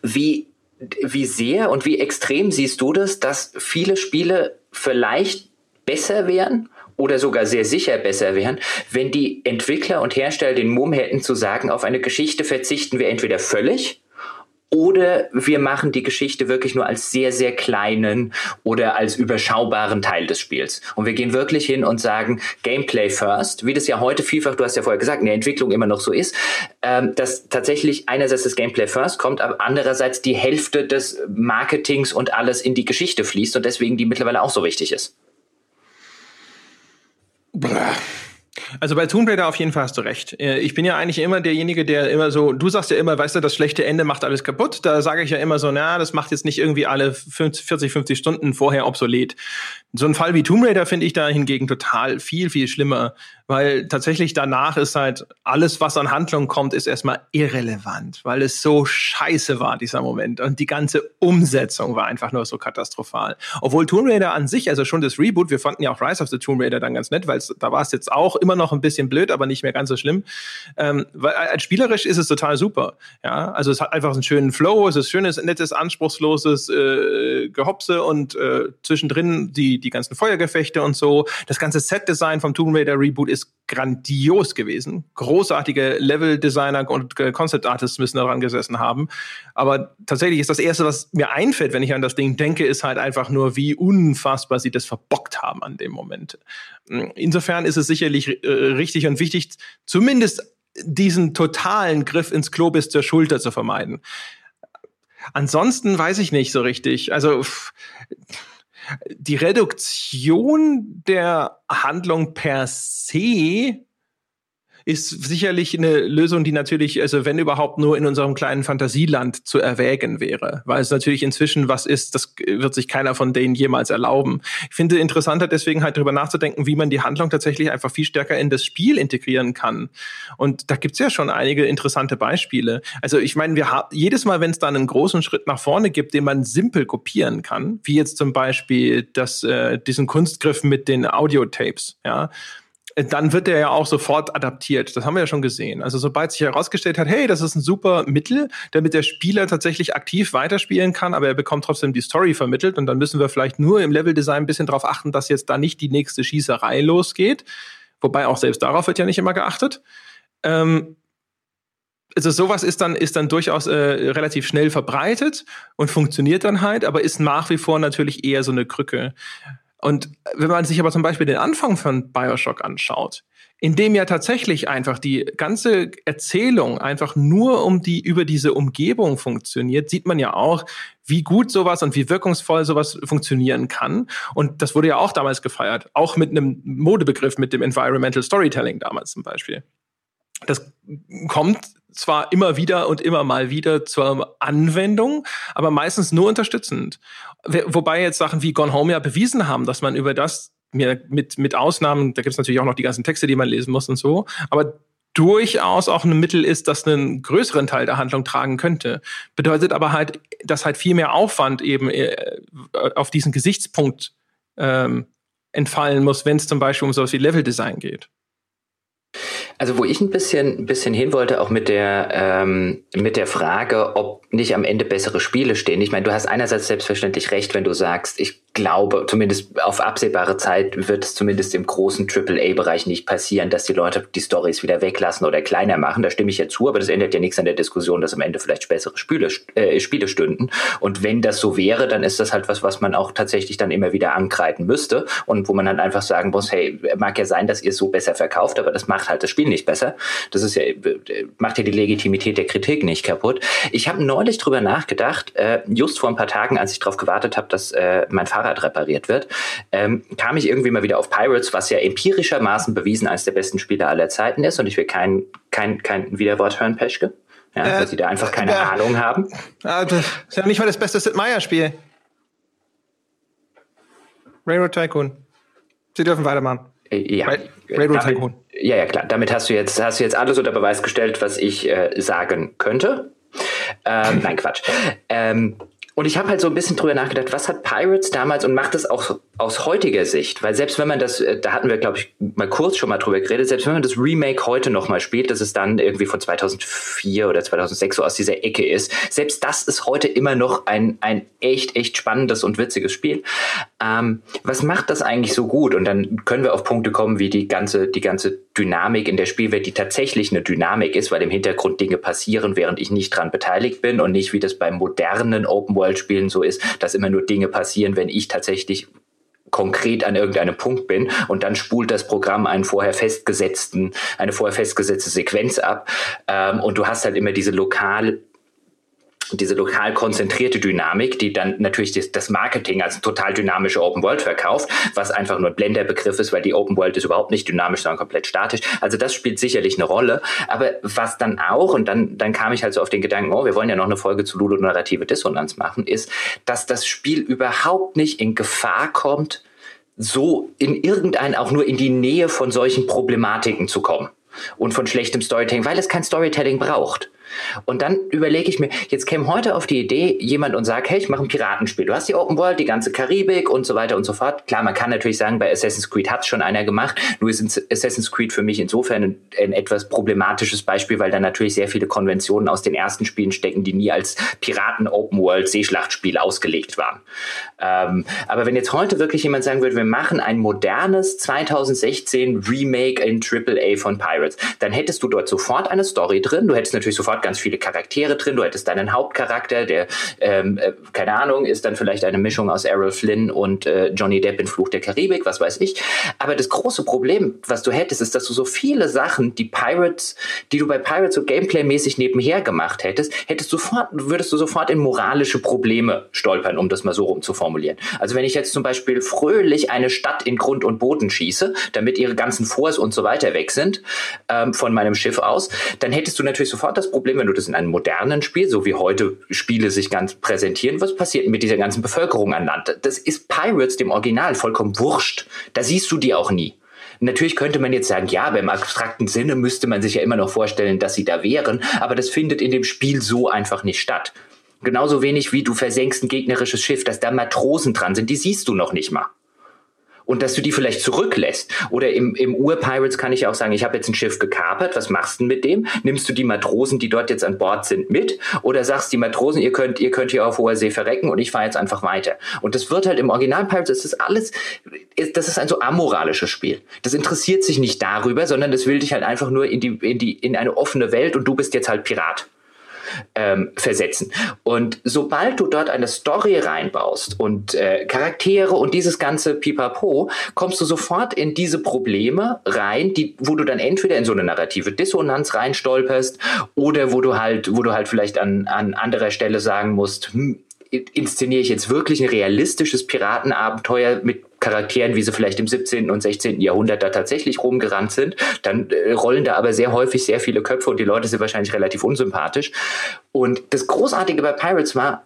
wie wie sehr und wie extrem siehst du das, dass viele Spiele vielleicht besser wären oder sogar sehr sicher besser wären, wenn die Entwickler und Hersteller den Mumm hätten zu sagen, auf eine Geschichte verzichten wir entweder völlig oder wir machen die Geschichte wirklich nur als sehr, sehr kleinen oder als überschaubaren Teil des Spiels. Und wir gehen wirklich hin und sagen, Gameplay first, wie das ja heute vielfach, du hast ja vorher gesagt, in der Entwicklung immer noch so ist, ähm, dass tatsächlich einerseits das Gameplay first kommt, aber andererseits die Hälfte des Marketings und alles in die Geschichte fließt und deswegen die mittlerweile auch so wichtig ist. Blah. Also bei Tomb Raider auf jeden Fall hast du recht. Äh, ich bin ja eigentlich immer derjenige, der immer so, du sagst ja immer, weißt du, das schlechte Ende macht alles kaputt. Da sage ich ja immer so, na, das macht jetzt nicht irgendwie alle 40, 50 Stunden vorher obsolet. So ein Fall wie Tomb Raider finde ich da hingegen total viel, viel schlimmer, weil tatsächlich danach ist halt alles, was an Handlung kommt, ist erstmal irrelevant, weil es so scheiße war, dieser Moment. Und die ganze Umsetzung war einfach nur so katastrophal. Obwohl Tomb Raider an sich, also schon das Reboot, wir fanden ja auch Rise of the Tomb Raider dann ganz nett, weil da war es jetzt auch immer noch ein bisschen blöd, aber nicht mehr ganz so schlimm. Ähm, weil als äh, spielerisch ist es total super. Ja, also es hat einfach einen schönen Flow, es ist schönes, nettes, anspruchsloses äh, Gehopse und äh, zwischendrin die, die ganzen Feuergefechte und so. Das ganze Set-Design vom Tomb Raider Reboot ist grandios gewesen. Großartige Level-Designer und Concept-Artists müssen daran gesessen haben. Aber tatsächlich ist das Erste, was mir einfällt, wenn ich an das Ding denke, ist halt einfach nur, wie unfassbar sie das verbockt haben an dem Moment. Insofern ist es sicherlich äh, richtig und wichtig, zumindest diesen totalen Griff ins Klo bis zur Schulter zu vermeiden. Ansonsten weiß ich nicht so richtig. Also pff, die Reduktion der Handlung per se ist sicherlich eine Lösung, die natürlich, also wenn überhaupt nur in unserem kleinen Fantasieland zu erwägen wäre, weil es natürlich inzwischen was ist, das wird sich keiner von denen jemals erlauben. Ich finde interessanter deswegen halt darüber nachzudenken, wie man die Handlung tatsächlich einfach viel stärker in das Spiel integrieren kann. Und da gibt's ja schon einige interessante Beispiele. Also ich meine, wir haben jedes Mal, wenn es da einen großen Schritt nach vorne gibt, den man simpel kopieren kann, wie jetzt zum Beispiel das, äh, diesen Kunstgriff mit den Audiotapes, ja, dann wird der ja auch sofort adaptiert. Das haben wir ja schon gesehen. Also sobald sich herausgestellt hat, hey, das ist ein super Mittel, damit der Spieler tatsächlich aktiv weiterspielen kann, aber er bekommt trotzdem die Story vermittelt und dann müssen wir vielleicht nur im Leveldesign ein bisschen darauf achten, dass jetzt da nicht die nächste Schießerei losgeht. Wobei auch selbst darauf wird ja nicht immer geachtet. Ähm, also sowas ist dann, ist dann durchaus äh, relativ schnell verbreitet und funktioniert dann halt, aber ist nach wie vor natürlich eher so eine Krücke. Und wenn man sich aber zum Beispiel den Anfang von Bioshock anschaut, in dem ja tatsächlich einfach die ganze Erzählung einfach nur um die, über diese Umgebung funktioniert, sieht man ja auch, wie gut sowas und wie wirkungsvoll sowas funktionieren kann. Und das wurde ja auch damals gefeiert. Auch mit einem Modebegriff, mit dem Environmental Storytelling damals zum Beispiel. Das kommt zwar immer wieder und immer mal wieder zur Anwendung, aber meistens nur unterstützend. Wobei jetzt Sachen wie Gone Home ja bewiesen haben, dass man über das mit, mit Ausnahmen, da gibt es natürlich auch noch die ganzen Texte, die man lesen muss und so, aber durchaus auch ein Mittel ist, das einen größeren Teil der Handlung tragen könnte. Bedeutet aber halt, dass halt viel mehr Aufwand eben äh, auf diesen Gesichtspunkt ähm, entfallen muss, wenn es zum Beispiel um sowas wie Leveldesign geht. Also wo ich ein bisschen, ein bisschen hin wollte, auch mit der, ähm, mit der Frage, ob nicht am Ende bessere Spiele stehen. Ich meine, du hast einerseits selbstverständlich recht, wenn du sagst, ich glaube, zumindest auf absehbare Zeit wird es zumindest im großen AAA-Bereich nicht passieren, dass die Leute die Stories wieder weglassen oder kleiner machen. Da stimme ich ja zu, aber das ändert ja nichts an der Diskussion, dass am Ende vielleicht bessere Spiele, äh, Spiele stünden. Und wenn das so wäre, dann ist das halt was, was man auch tatsächlich dann immer wieder ankreiden müsste und wo man dann einfach sagen muss, hey, mag ja sein, dass ihr es so besser verkauft, aber das macht halt das Spiel nicht besser. Das ist ja, macht ja die Legitimität der Kritik nicht kaputt. Ich habe neulich drüber nachgedacht, äh, just vor ein paar Tagen, als ich darauf gewartet habe, dass äh, mein Vater Fahrrad repariert wird, ähm, kam ich irgendwie mal wieder auf Pirates, was ja empirischermaßen bewiesen eines der besten Spiele aller Zeiten ist. Und ich will kein, kein, kein Widerwort hören, Peschke. Ja, äh, weil sie da einfach keine äh, Ahnung haben. das ist ja nicht mal das beste Sid Meier-Spiel. Railroad Tycoon. Sie dürfen weitermachen. Äh, ja. Railroad Tycoon. Ja, ja, klar. Damit hast du jetzt, hast du jetzt alles unter Beweis gestellt, was ich äh, sagen könnte. Ähm, nein, Quatsch. Ähm, und ich habe halt so ein bisschen drüber nachgedacht, was hat Pirates damals und macht es auch aus heutiger Sicht, weil selbst wenn man das, äh, da hatten wir glaube ich mal kurz schon mal drüber geredet, selbst wenn man das Remake heute nochmal spielt, dass es dann irgendwie von 2004 oder 2006 so aus dieser Ecke ist, selbst das ist heute immer noch ein, ein echt, echt spannendes und witziges Spiel. Ähm, was macht das eigentlich so gut? Und dann können wir auf Punkte kommen, wie die ganze, die ganze Dynamik in der Spielwelt, die tatsächlich eine Dynamik ist, weil im Hintergrund Dinge passieren, während ich nicht dran beteiligt bin und nicht wie das bei modernen Open-World-Spielen so ist, dass immer nur Dinge passieren, wenn ich tatsächlich konkret an irgendeinem Punkt bin und dann spult das Programm einen vorher festgesetzten, eine vorher festgesetzte Sequenz ab. Ähm, und du hast halt immer diese lokal diese lokal konzentrierte Dynamik, die dann natürlich das, das Marketing als total dynamische Open World verkauft, was einfach nur ein Blenderbegriff ist, weil die Open World ist überhaupt nicht dynamisch, sondern komplett statisch. Also das spielt sicherlich eine Rolle. Aber was dann auch, und dann, dann kam ich halt so auf den Gedanken, oh, wir wollen ja noch eine Folge zu ludonarrative Dissonanz machen, ist, dass das Spiel überhaupt nicht in Gefahr kommt, so in irgendein, auch nur in die Nähe von solchen Problematiken zu kommen und von schlechtem Storytelling, weil es kein Storytelling braucht. Und dann überlege ich mir, jetzt käme heute auf die Idee jemand und sagt, hey, ich mache ein Piratenspiel. Du hast die Open World, die ganze Karibik und so weiter und so fort. Klar, man kann natürlich sagen, bei Assassin's Creed hat es schon einer gemacht. Nur ist Assassin's Creed für mich insofern ein, ein, etwas problematisches Beispiel, weil da natürlich sehr viele Konventionen aus den ersten Spielen stecken, die nie als Piraten Open World Seeschlachtspiel ausgelegt waren. Ähm, aber wenn jetzt heute wirklich jemand sagen würde, wir machen ein modernes 2016 Remake in AAA von Pirates, dann hättest du dort sofort eine Story drin. Du hättest natürlich sofort ganz viele Charaktere drin. Du hättest deinen Hauptcharakter, der, ähm, äh, keine Ahnung, ist dann vielleicht eine Mischung aus Errol Flynn und äh, Johnny Depp in Fluch der Karibik, was weiß ich. Aber das große Problem, was du hättest, ist, dass du so viele Sachen, die Pirates, die du bei Pirates so Gameplay-mäßig nebenher gemacht hättest, hättest sofort, würdest du sofort in moralische Probleme stolpern, um das mal so rum zu formulieren. Also wenn ich jetzt zum Beispiel fröhlich eine Stadt in Grund und Boden schieße, damit ihre ganzen Forts und so weiter weg sind ähm, von meinem Schiff aus, dann hättest du natürlich sofort das Problem, wenn du das in einem modernen Spiel, so wie heute Spiele sich ganz präsentieren, was passiert mit dieser ganzen Bevölkerung an Land? Das ist Pirates dem Original vollkommen wurscht. Da siehst du die auch nie. Natürlich könnte man jetzt sagen, ja, beim abstrakten Sinne müsste man sich ja immer noch vorstellen, dass sie da wären, aber das findet in dem Spiel so einfach nicht statt. Genauso wenig wie du versenkst ein gegnerisches Schiff, dass da Matrosen dran sind, die siehst du noch nicht mal und dass du die vielleicht zurücklässt. Oder im, im Ur-Pirates kann ich auch sagen, ich habe jetzt ein Schiff gekapert, was machst du mit dem? Nimmst du die Matrosen, die dort jetzt an Bord sind, mit? Oder sagst die Matrosen, ihr könnt, ihr könnt hier auf hoher See verrecken und ich fahre jetzt einfach weiter. Und das wird halt im Original Pirates, das ist alles, das ist ein so amoralisches Spiel. Das interessiert sich nicht darüber, sondern das will dich halt einfach nur in die, in die, in eine offene Welt und du bist jetzt halt Pirat ähm, versetzen. Und sobald du dort eine Story reinbaust und äh, Charaktere und dieses ganze Pipapo, kommst du sofort in diese Probleme rein, die, wo du dann entweder in so eine narrative Dissonanz reinstolperst oder wo du halt, wo du halt vielleicht an, an anderer Stelle sagen musst, hm, inszeniere ich jetzt wirklich ein realistisches Piratenabenteuer mit Charakteren, wie sie vielleicht im 17. und 16. Jahrhundert da tatsächlich rumgerannt sind, dann äh, rollen da aber sehr häufig sehr viele Köpfe und die Leute sind wahrscheinlich relativ unsympathisch. Und das Großartige bei Pirates war,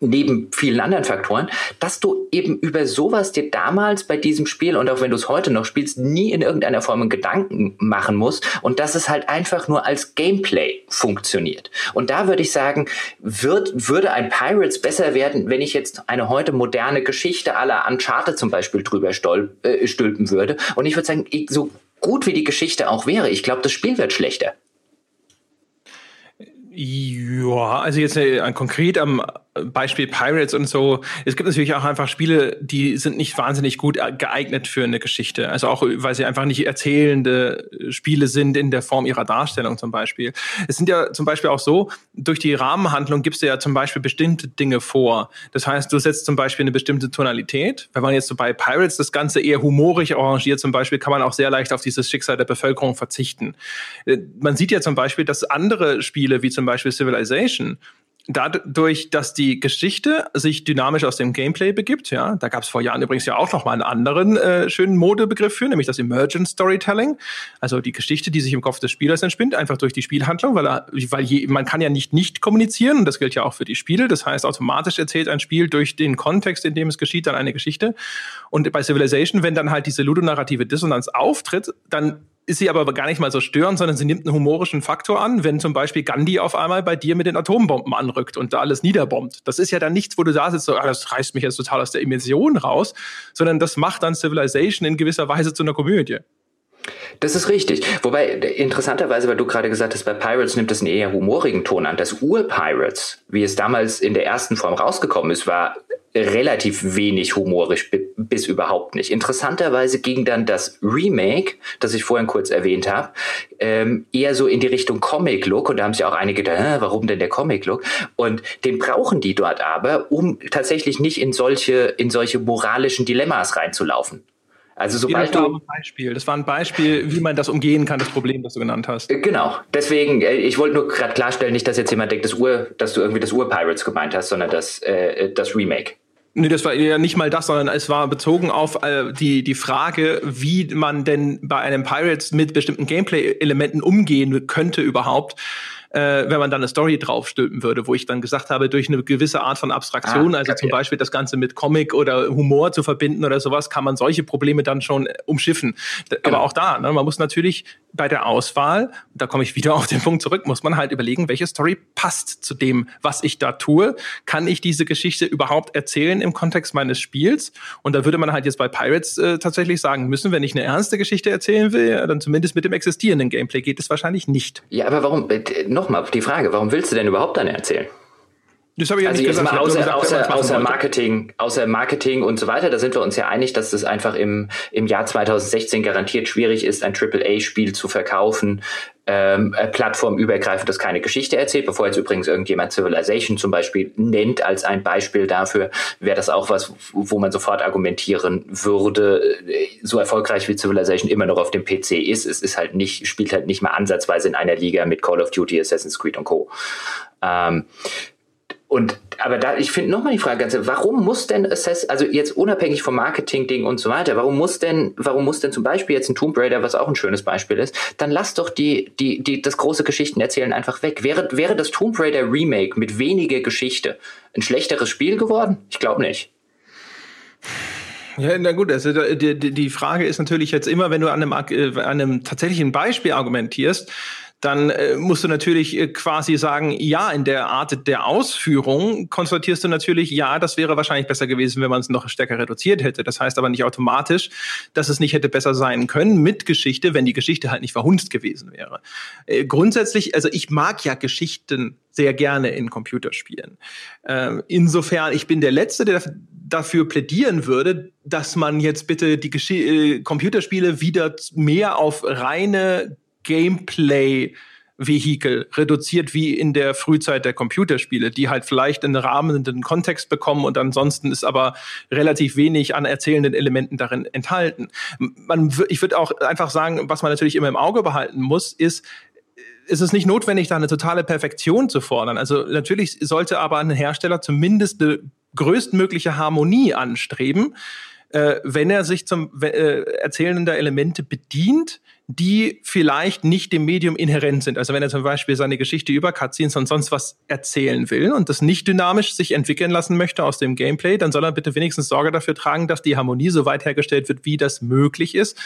neben vielen anderen Faktoren, dass du eben über sowas dir damals bei diesem Spiel und auch wenn du es heute noch spielst, nie in irgendeiner Form Gedanken machen musst und dass es halt einfach nur als Gameplay funktioniert. Und da würde ich sagen, wird, würde ein Pirates besser werden, wenn ich jetzt eine heute moderne Geschichte aller Uncharted zum Beispiel drüber stolp, äh, stülpen würde. Und ich würde sagen, so gut wie die Geschichte auch wäre, ich glaube, das Spiel wird schlechter. Ja, also jetzt äh, konkret am Beispiel Pirates und so. Es gibt natürlich auch einfach Spiele, die sind nicht wahnsinnig gut geeignet für eine Geschichte. Also auch, weil sie einfach nicht erzählende Spiele sind in der Form ihrer Darstellung zum Beispiel. Es sind ja zum Beispiel auch so, durch die Rahmenhandlung gibst du ja zum Beispiel bestimmte Dinge vor. Das heißt, du setzt zum Beispiel eine bestimmte Tonalität. Wenn man jetzt so bei Pirates das Ganze eher humorig arrangiert zum Beispiel, kann man auch sehr leicht auf dieses Schicksal der Bevölkerung verzichten. Äh, man sieht ja zum Beispiel, dass andere Spiele, wie zum Beispiel Civilization, dadurch, dass die Geschichte sich dynamisch aus dem Gameplay begibt, ja, da gab es vor Jahren übrigens ja auch noch mal einen anderen äh, schönen Modebegriff für, nämlich das Emergent Storytelling, also die Geschichte, die sich im Kopf des Spielers entspinnt, einfach durch die Spielhandlung, weil er, weil je, man kann ja nicht nicht kommunizieren und das gilt ja auch für die Spiele. Das heißt, automatisch erzählt ein Spiel durch den Kontext, in dem es geschieht, dann eine Geschichte. Und bei Civilization, wenn dann halt diese ludonarrative Dissonanz auftritt, dann ist sie aber gar nicht mal so störend, sondern sie nimmt einen humorischen Faktor an, wenn zum Beispiel Gandhi auf einmal bei dir mit den Atombomben anrückt und da alles niederbombt. Das ist ja dann nichts, wo du da sitzt, so, ah, das reißt mich jetzt total aus der Immersion raus, sondern das macht dann Civilization in gewisser Weise zu einer Komödie. Das ist richtig. Wobei, interessanterweise, weil du gerade gesagt hast, bei Pirates nimmt es einen eher humorigen Ton an. Das Ur-Pirates, wie es damals in der ersten Form rausgekommen ist, war relativ wenig humorisch bis überhaupt nicht. Interessanterweise ging dann das Remake, das ich vorhin kurz erwähnt habe, ähm, eher so in die Richtung Comic-Look und da haben sich auch einige gedacht, warum denn der Comic-Look? Und den brauchen die dort aber, um tatsächlich nicht in solche, in solche moralischen Dilemmas reinzulaufen. Also sobald das war ein Beispiel. Das war ein Beispiel, wie man das umgehen kann, das Problem, das du genannt hast. Äh, genau. Deswegen, äh, ich wollte nur gerade klarstellen, nicht, dass jetzt jemand denkt, das Ur, dass du irgendwie das Ur-Pirates gemeint hast, sondern das, äh, das Remake. Nee, das war ja nicht mal das, sondern es war bezogen auf äh, die, die Frage, wie man denn bei einem Pirates mit bestimmten Gameplay-Elementen umgehen könnte überhaupt äh, wenn man dann eine Story draufstülpen würde, wo ich dann gesagt habe, durch eine gewisse Art von Abstraktion, ah, also zum Beispiel das Ganze mit Comic oder Humor zu verbinden oder sowas, kann man solche Probleme dann schon umschiffen. Genau. Aber auch da, ne, man muss natürlich bei der Auswahl, da komme ich wieder auf den Punkt zurück, muss man halt überlegen, welche Story passt zu dem, was ich da tue. Kann ich diese Geschichte überhaupt erzählen im Kontext meines Spiels? Und da würde man halt jetzt bei Pirates äh, tatsächlich sagen müssen, wenn ich eine ernste Geschichte erzählen will, dann zumindest mit dem existierenden Gameplay geht es wahrscheinlich nicht. Ja, aber warum, äh, nochmal die Frage, warum willst du denn überhaupt dann erzählen? Das habe ich ja also nicht gesagt. mal außer, gesagt, außer, außer Marketing, außer Marketing und so weiter, da sind wir uns ja einig, dass es einfach im, im Jahr 2016 garantiert schwierig ist, ein AAA-Spiel zu verkaufen, ähm, äh, plattformübergreifend, das keine Geschichte erzählt. Bevor jetzt übrigens irgendjemand Civilization zum Beispiel nennt als ein Beispiel dafür, wäre das auch was, wo man sofort argumentieren würde, äh, so erfolgreich wie Civilization immer noch auf dem PC ist. Es ist halt nicht, spielt halt nicht mal ansatzweise in einer Liga mit Call of Duty, Assassin's Creed und Co. Ähm, und aber da, ich finde nochmal die Frage ganz, warum muss denn Assess, also jetzt unabhängig vom Marketing-Ding und so weiter, warum muss denn, warum muss denn zum Beispiel jetzt ein Tomb Raider, was auch ein schönes Beispiel ist, dann lass doch die, die, die, das große Geschichten erzählen einfach weg. Wäre, wäre das Tomb Raider Remake mit weniger Geschichte ein schlechteres Spiel geworden? Ich glaube nicht. Ja, na gut, also die, die Frage ist natürlich jetzt immer, wenn du an einem, äh, an einem tatsächlichen Beispiel argumentierst, dann äh, musst du natürlich äh, quasi sagen, ja, in der Art der Ausführung konstatierst du natürlich, ja, das wäre wahrscheinlich besser gewesen, wenn man es noch stärker reduziert hätte. Das heißt aber nicht automatisch, dass es nicht hätte besser sein können mit Geschichte, wenn die Geschichte halt nicht verhunzt gewesen wäre. Äh, grundsätzlich, also ich mag ja Geschichten sehr gerne in Computerspielen. Äh, insofern, ich bin der Letzte, der dafür plädieren würde, dass man jetzt bitte die Gesch äh, Computerspiele wieder mehr auf reine Gameplay Vehikel reduziert wie in der Frühzeit der Computerspiele, die halt vielleicht einen rahmenden Kontext bekommen und ansonsten ist aber relativ wenig an erzählenden Elementen darin enthalten. Man, ich würde auch einfach sagen, was man natürlich immer im Auge behalten muss, ist, ist es nicht notwendig, da eine totale Perfektion zu fordern. Also natürlich sollte aber ein Hersteller zumindest eine größtmögliche Harmonie anstreben, äh, wenn er sich zum äh, Erzählen der Elemente bedient, die vielleicht nicht dem Medium inhärent sind. Also wenn er zum Beispiel seine Geschichte über Cutscenes und sonst was erzählen will und das nicht dynamisch sich entwickeln lassen möchte aus dem Gameplay, dann soll er bitte wenigstens Sorge dafür tragen, dass die Harmonie so weit hergestellt wird, wie das möglich ist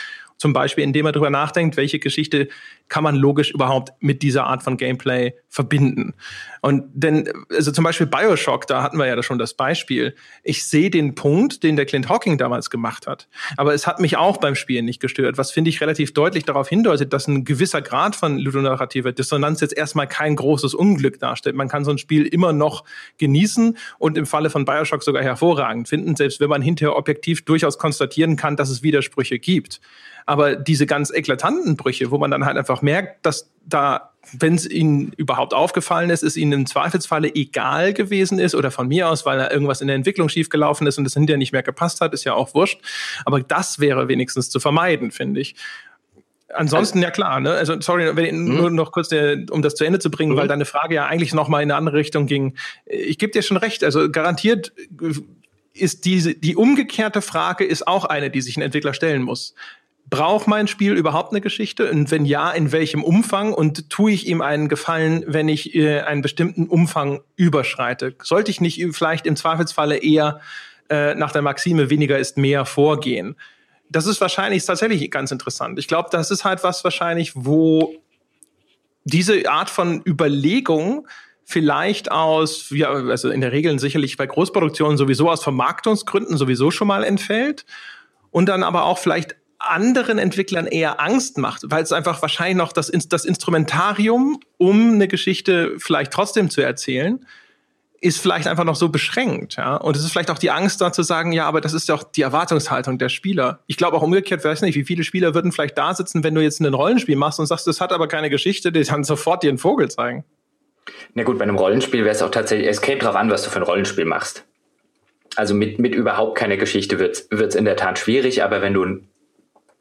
zum Beispiel, indem er darüber nachdenkt, welche Geschichte kann man logisch überhaupt mit dieser Art von Gameplay verbinden. Und denn, also zum Beispiel Bioshock, da hatten wir ja schon das Beispiel. Ich sehe den Punkt, den der Clint Hawking damals gemacht hat. Aber es hat mich auch beim Spielen nicht gestört, was finde ich relativ deutlich darauf hindeutet, dass ein gewisser Grad von ludonarrativer Dissonanz jetzt erstmal kein großes Unglück darstellt. Man kann so ein Spiel immer noch genießen und im Falle von Bioshock sogar hervorragend finden, selbst wenn man hinterher objektiv durchaus konstatieren kann, dass es Widersprüche gibt. Aber diese ganz eklatanten Brüche, wo man dann halt einfach merkt, dass da, wenn es ihnen überhaupt aufgefallen ist, es ihnen im Zweifelsfalle egal gewesen ist oder von mir aus, weil da irgendwas in der Entwicklung schiefgelaufen ist und es hinterher nicht mehr gepasst hat, ist ja auch wurscht. Aber das wäre wenigstens zu vermeiden, finde ich. Ansonsten, also, ja klar, ne? Also, sorry, wenn, mhm. nur noch kurz, der, um das zu Ende zu bringen, mhm. weil deine Frage ja eigentlich noch mal in eine andere Richtung ging. Ich gebe dir schon recht, also garantiert ist diese, die umgekehrte Frage ist auch eine, die sich ein Entwickler stellen muss braucht mein Spiel überhaupt eine Geschichte? Und wenn ja, in welchem Umfang? Und tue ich ihm einen Gefallen, wenn ich äh, einen bestimmten Umfang überschreite? Sollte ich nicht vielleicht im Zweifelsfalle eher äh, nach der Maxime weniger ist mehr vorgehen? Das ist wahrscheinlich tatsächlich ganz interessant. Ich glaube, das ist halt was wahrscheinlich, wo diese Art von Überlegung vielleicht aus, ja, also in der Regel sicherlich bei Großproduktionen sowieso aus Vermarktungsgründen sowieso schon mal entfällt und dann aber auch vielleicht anderen Entwicklern eher Angst macht, weil es einfach wahrscheinlich noch das, das Instrumentarium, um eine Geschichte vielleicht trotzdem zu erzählen, ist vielleicht einfach noch so beschränkt, ja. Und es ist vielleicht auch die Angst da zu sagen, ja, aber das ist ja auch die Erwartungshaltung der Spieler. Ich glaube auch umgekehrt, weiß nicht, wie viele Spieler würden vielleicht da sitzen, wenn du jetzt ein Rollenspiel machst und sagst, das hat aber keine Geschichte, die dann sofort dir einen Vogel zeigen. Na gut, bei einem Rollenspiel wäre es auch tatsächlich, es käme drauf an, was du für ein Rollenspiel machst. Also mit, mit überhaupt keiner Geschichte wird es in der Tat schwierig, aber wenn du ein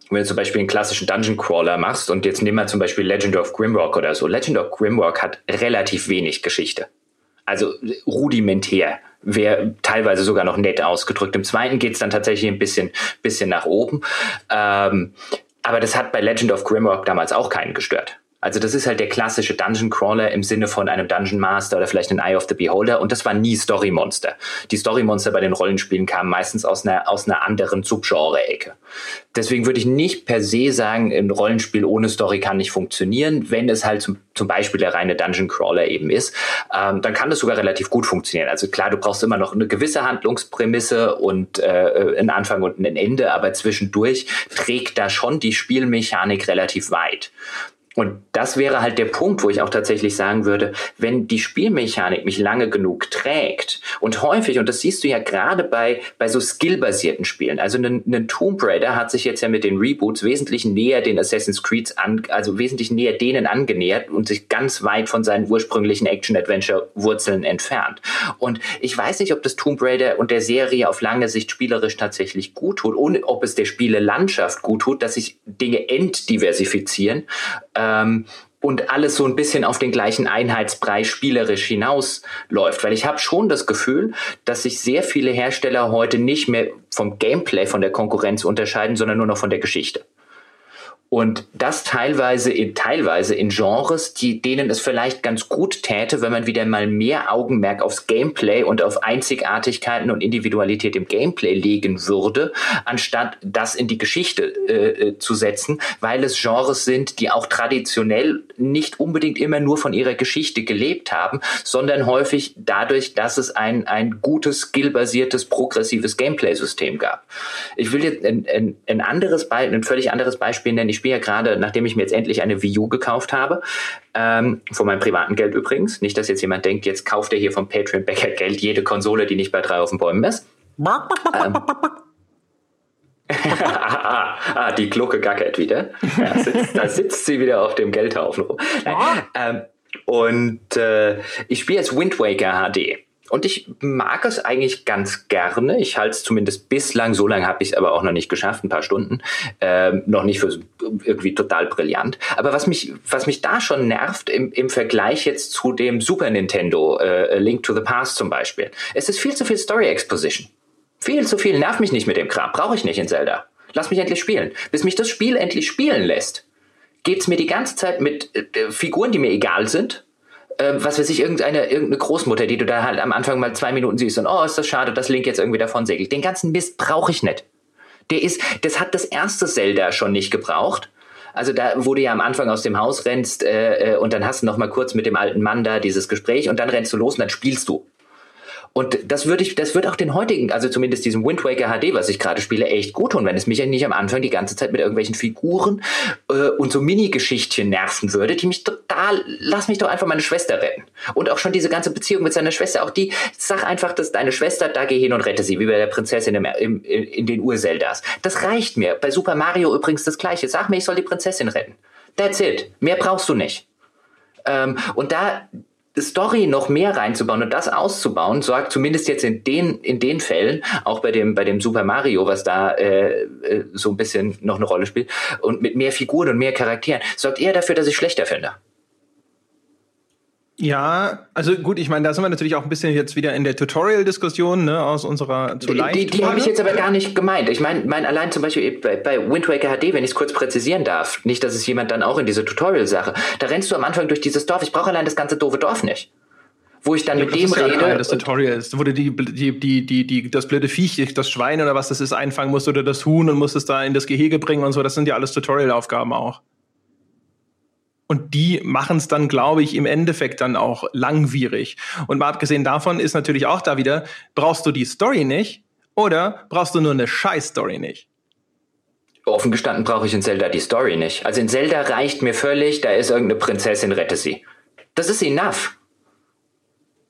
wenn du zum Beispiel einen klassischen Dungeon Crawler machst und jetzt nehmen wir zum Beispiel Legend of Grimrock oder so. Legend of Grimrock hat relativ wenig Geschichte. Also rudimentär, wäre teilweise sogar noch nett ausgedrückt. Im zweiten geht es dann tatsächlich ein bisschen, bisschen nach oben. Ähm, aber das hat bei Legend of Grimrock damals auch keinen gestört. Also das ist halt der klassische Dungeon Crawler im Sinne von einem Dungeon Master oder vielleicht ein Eye of the Beholder und das war nie Story Monster. Die Story Monster bei den Rollenspielen kamen meistens aus einer, aus einer anderen Subgenre-Ecke. Deswegen würde ich nicht per se sagen, ein Rollenspiel ohne Story kann nicht funktionieren. Wenn es halt zum, zum Beispiel der reine Dungeon Crawler eben ist, ähm, dann kann das sogar relativ gut funktionieren. Also klar, du brauchst immer noch eine gewisse Handlungsprämisse und äh, einen Anfang und ein Ende, aber zwischendurch trägt da schon die Spielmechanik relativ weit. Und das wäre halt der Punkt, wo ich auch tatsächlich sagen würde, wenn die Spielmechanik mich lange genug trägt und häufig, und das siehst du ja gerade bei, bei so skillbasierten Spielen, also ein, ein Tomb Raider hat sich jetzt ja mit den Reboots wesentlich näher den Assassin's Creeds an, also wesentlich näher denen angenähert und sich ganz weit von seinen ursprünglichen Action-Adventure-Wurzeln entfernt. Und ich weiß nicht, ob das Tomb Raider und der Serie auf lange Sicht spielerisch tatsächlich gut tut, ohne ob es der Spielelandschaft gut tut, dass sich Dinge entdiversifizieren ähm, und alles so ein bisschen auf den gleichen Einheitsbrei spielerisch hinausläuft. Weil ich habe schon das Gefühl, dass sich sehr viele Hersteller heute nicht mehr vom Gameplay von der Konkurrenz unterscheiden, sondern nur noch von der Geschichte. Und das teilweise in, teilweise in Genres, die, denen es vielleicht ganz gut täte, wenn man wieder mal mehr Augenmerk aufs Gameplay und auf Einzigartigkeiten und Individualität im Gameplay legen würde, anstatt das in die Geschichte äh, äh, zu setzen, weil es Genres sind, die auch traditionell nicht unbedingt immer nur von ihrer Geschichte gelebt haben, sondern häufig dadurch, dass es ein, ein gutes, skillbasiertes, progressives Gameplay-System gab. Ich will jetzt ein, ein, ein anderes Beispiel, ein völlig anderes Beispiel nennen. Ich spiele ja gerade, nachdem ich mir jetzt endlich eine Wii U gekauft habe, ähm, von meinem privaten Geld übrigens. Nicht, dass jetzt jemand denkt, jetzt kauft er hier vom Patreon Bäcker Geld jede Konsole, die nicht bei drei auf den Bäumen ist. ähm, ah, die Glucke gackert wieder. Ja, sitzt, da sitzt sie wieder auf dem Geldhaufen rum. Ähm, und äh, ich spiele jetzt Wind Waker HD. Und ich mag es eigentlich ganz gerne. Ich halte es zumindest bislang, so lange habe ich es aber auch noch nicht geschafft, ein paar Stunden, äh, noch nicht für irgendwie total brillant. Aber was mich, was mich da schon nervt im, im Vergleich jetzt zu dem Super Nintendo äh, Link to the Past zum Beispiel, es ist viel zu viel Story Exposition. Viel zu viel, nervt mich nicht mit dem Kram, brauche ich nicht in Zelda. Lass mich endlich spielen. Bis mich das Spiel endlich spielen lässt, geht's mir die ganze Zeit mit äh, Figuren, die mir egal sind. Äh, was weiß ich, irgendeine, irgendeine Großmutter, die du da halt am Anfang mal zwei Minuten siehst und oh, ist das schade, dass Link jetzt irgendwie davon segelt. Den ganzen Mist brauche ich nicht. Der ist, das hat das erste Zelda schon nicht gebraucht. Also da, du ja am Anfang aus dem Haus rennst äh, äh, und dann hast du noch mal kurz mit dem alten Mann da dieses Gespräch und dann rennst du los und dann spielst du. Und das würde ich, das wird auch den heutigen, also zumindest diesem Wind Waker HD, was ich gerade spiele, echt gut tun, wenn es mich ja nicht am Anfang die ganze Zeit mit irgendwelchen Figuren äh, und so Mini-Geschichtchen nerven würde, die mich total, lass mich doch einfach meine Schwester retten. Und auch schon diese ganze Beziehung mit seiner Schwester, auch die, sag einfach, dass deine Schwester, da geh hin und rette sie, wie bei der Prinzessin im, im, in den Urzeldas. Das reicht mir. Bei Super Mario übrigens das Gleiche. Sag mir, ich soll die Prinzessin retten. That's it. Mehr brauchst du nicht. Ähm, und da Story noch mehr reinzubauen und das auszubauen, sorgt zumindest jetzt in den, in den Fällen, auch bei dem, bei dem Super Mario, was da äh, äh, so ein bisschen noch eine Rolle spielt, und mit mehr Figuren und mehr Charakteren, sorgt eher dafür, dass ich schlechter finde. Ja, also gut, ich meine, da sind wir natürlich auch ein bisschen jetzt wieder in der Tutorial-Diskussion ne, aus unserer zu leicht Die, die habe ich jetzt aber gar nicht gemeint. Ich meine, mein allein zum Beispiel bei, bei Wind Waker HD, wenn ich es kurz präzisieren darf, nicht, dass es jemand dann auch in diese Tutorial-Sache, da rennst du am Anfang durch dieses Dorf. Ich brauche allein das ganze doofe Dorf nicht wo ich dann ja, mit dem rede. Ja das Tutorial ist, wo du die, die, die, die, die, das blöde Viech, das Schwein oder was das ist, einfangen musst oder das Huhn und musst es da in das Gehege bringen und so. Das sind ja alles Tutorial-Aufgaben auch. Und die machen es dann, glaube ich, im Endeffekt dann auch langwierig. Und mal abgesehen davon ist natürlich auch da wieder, brauchst du die Story nicht oder brauchst du nur eine Scheiß-Story nicht? Offen gestanden brauche ich in Zelda die Story nicht. Also in Zelda reicht mir völlig, da ist irgendeine Prinzessin, rette sie. Das ist enough.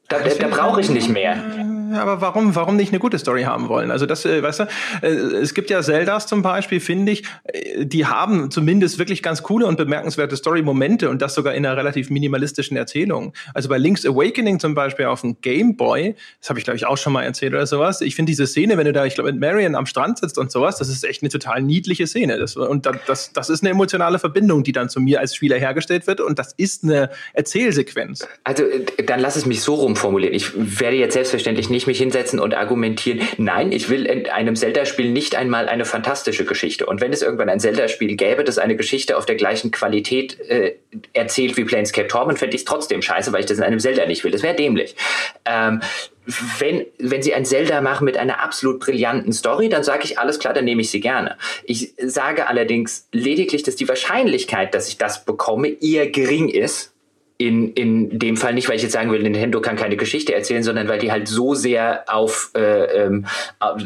Da, da, da brauche ich nicht mehr aber warum, warum nicht eine gute Story haben wollen? Also das, äh, weißt du, äh, es gibt ja Zeldas zum Beispiel, finde ich, äh, die haben zumindest wirklich ganz coole und bemerkenswerte Story-Momente und das sogar in einer relativ minimalistischen Erzählung. Also bei Link's Awakening zum Beispiel auf dem Game Boy, das habe ich glaube ich auch schon mal erzählt oder sowas. Ich finde diese Szene, wenn du da, ich glaube, mit Marion am Strand sitzt und sowas, das ist echt eine total niedliche Szene. Das, und das, das, das ist eine emotionale Verbindung, die dann zu mir als Spieler hergestellt wird und das ist eine Erzählsequenz. Also dann lass es mich so rumformulieren. Ich werde jetzt selbstverständlich nicht nicht mich hinsetzen und argumentieren, nein, ich will in einem Zelda-Spiel nicht einmal eine fantastische Geschichte. Und wenn es irgendwann ein Zelda-Spiel gäbe, das eine Geschichte auf der gleichen Qualität äh, erzählt wie Planescape Torment, fände ich es trotzdem scheiße, weil ich das in einem Zelda nicht will. Das wäre dämlich. Ähm, wenn, wenn sie ein Zelda machen mit einer absolut brillanten Story, dann sage ich, alles klar, dann nehme ich sie gerne. Ich sage allerdings lediglich, dass die Wahrscheinlichkeit, dass ich das bekomme, eher gering ist, in, in dem Fall nicht, weil ich jetzt sagen will, Nintendo kann keine Geschichte erzählen, sondern weil die halt so sehr auf, äh, ähm,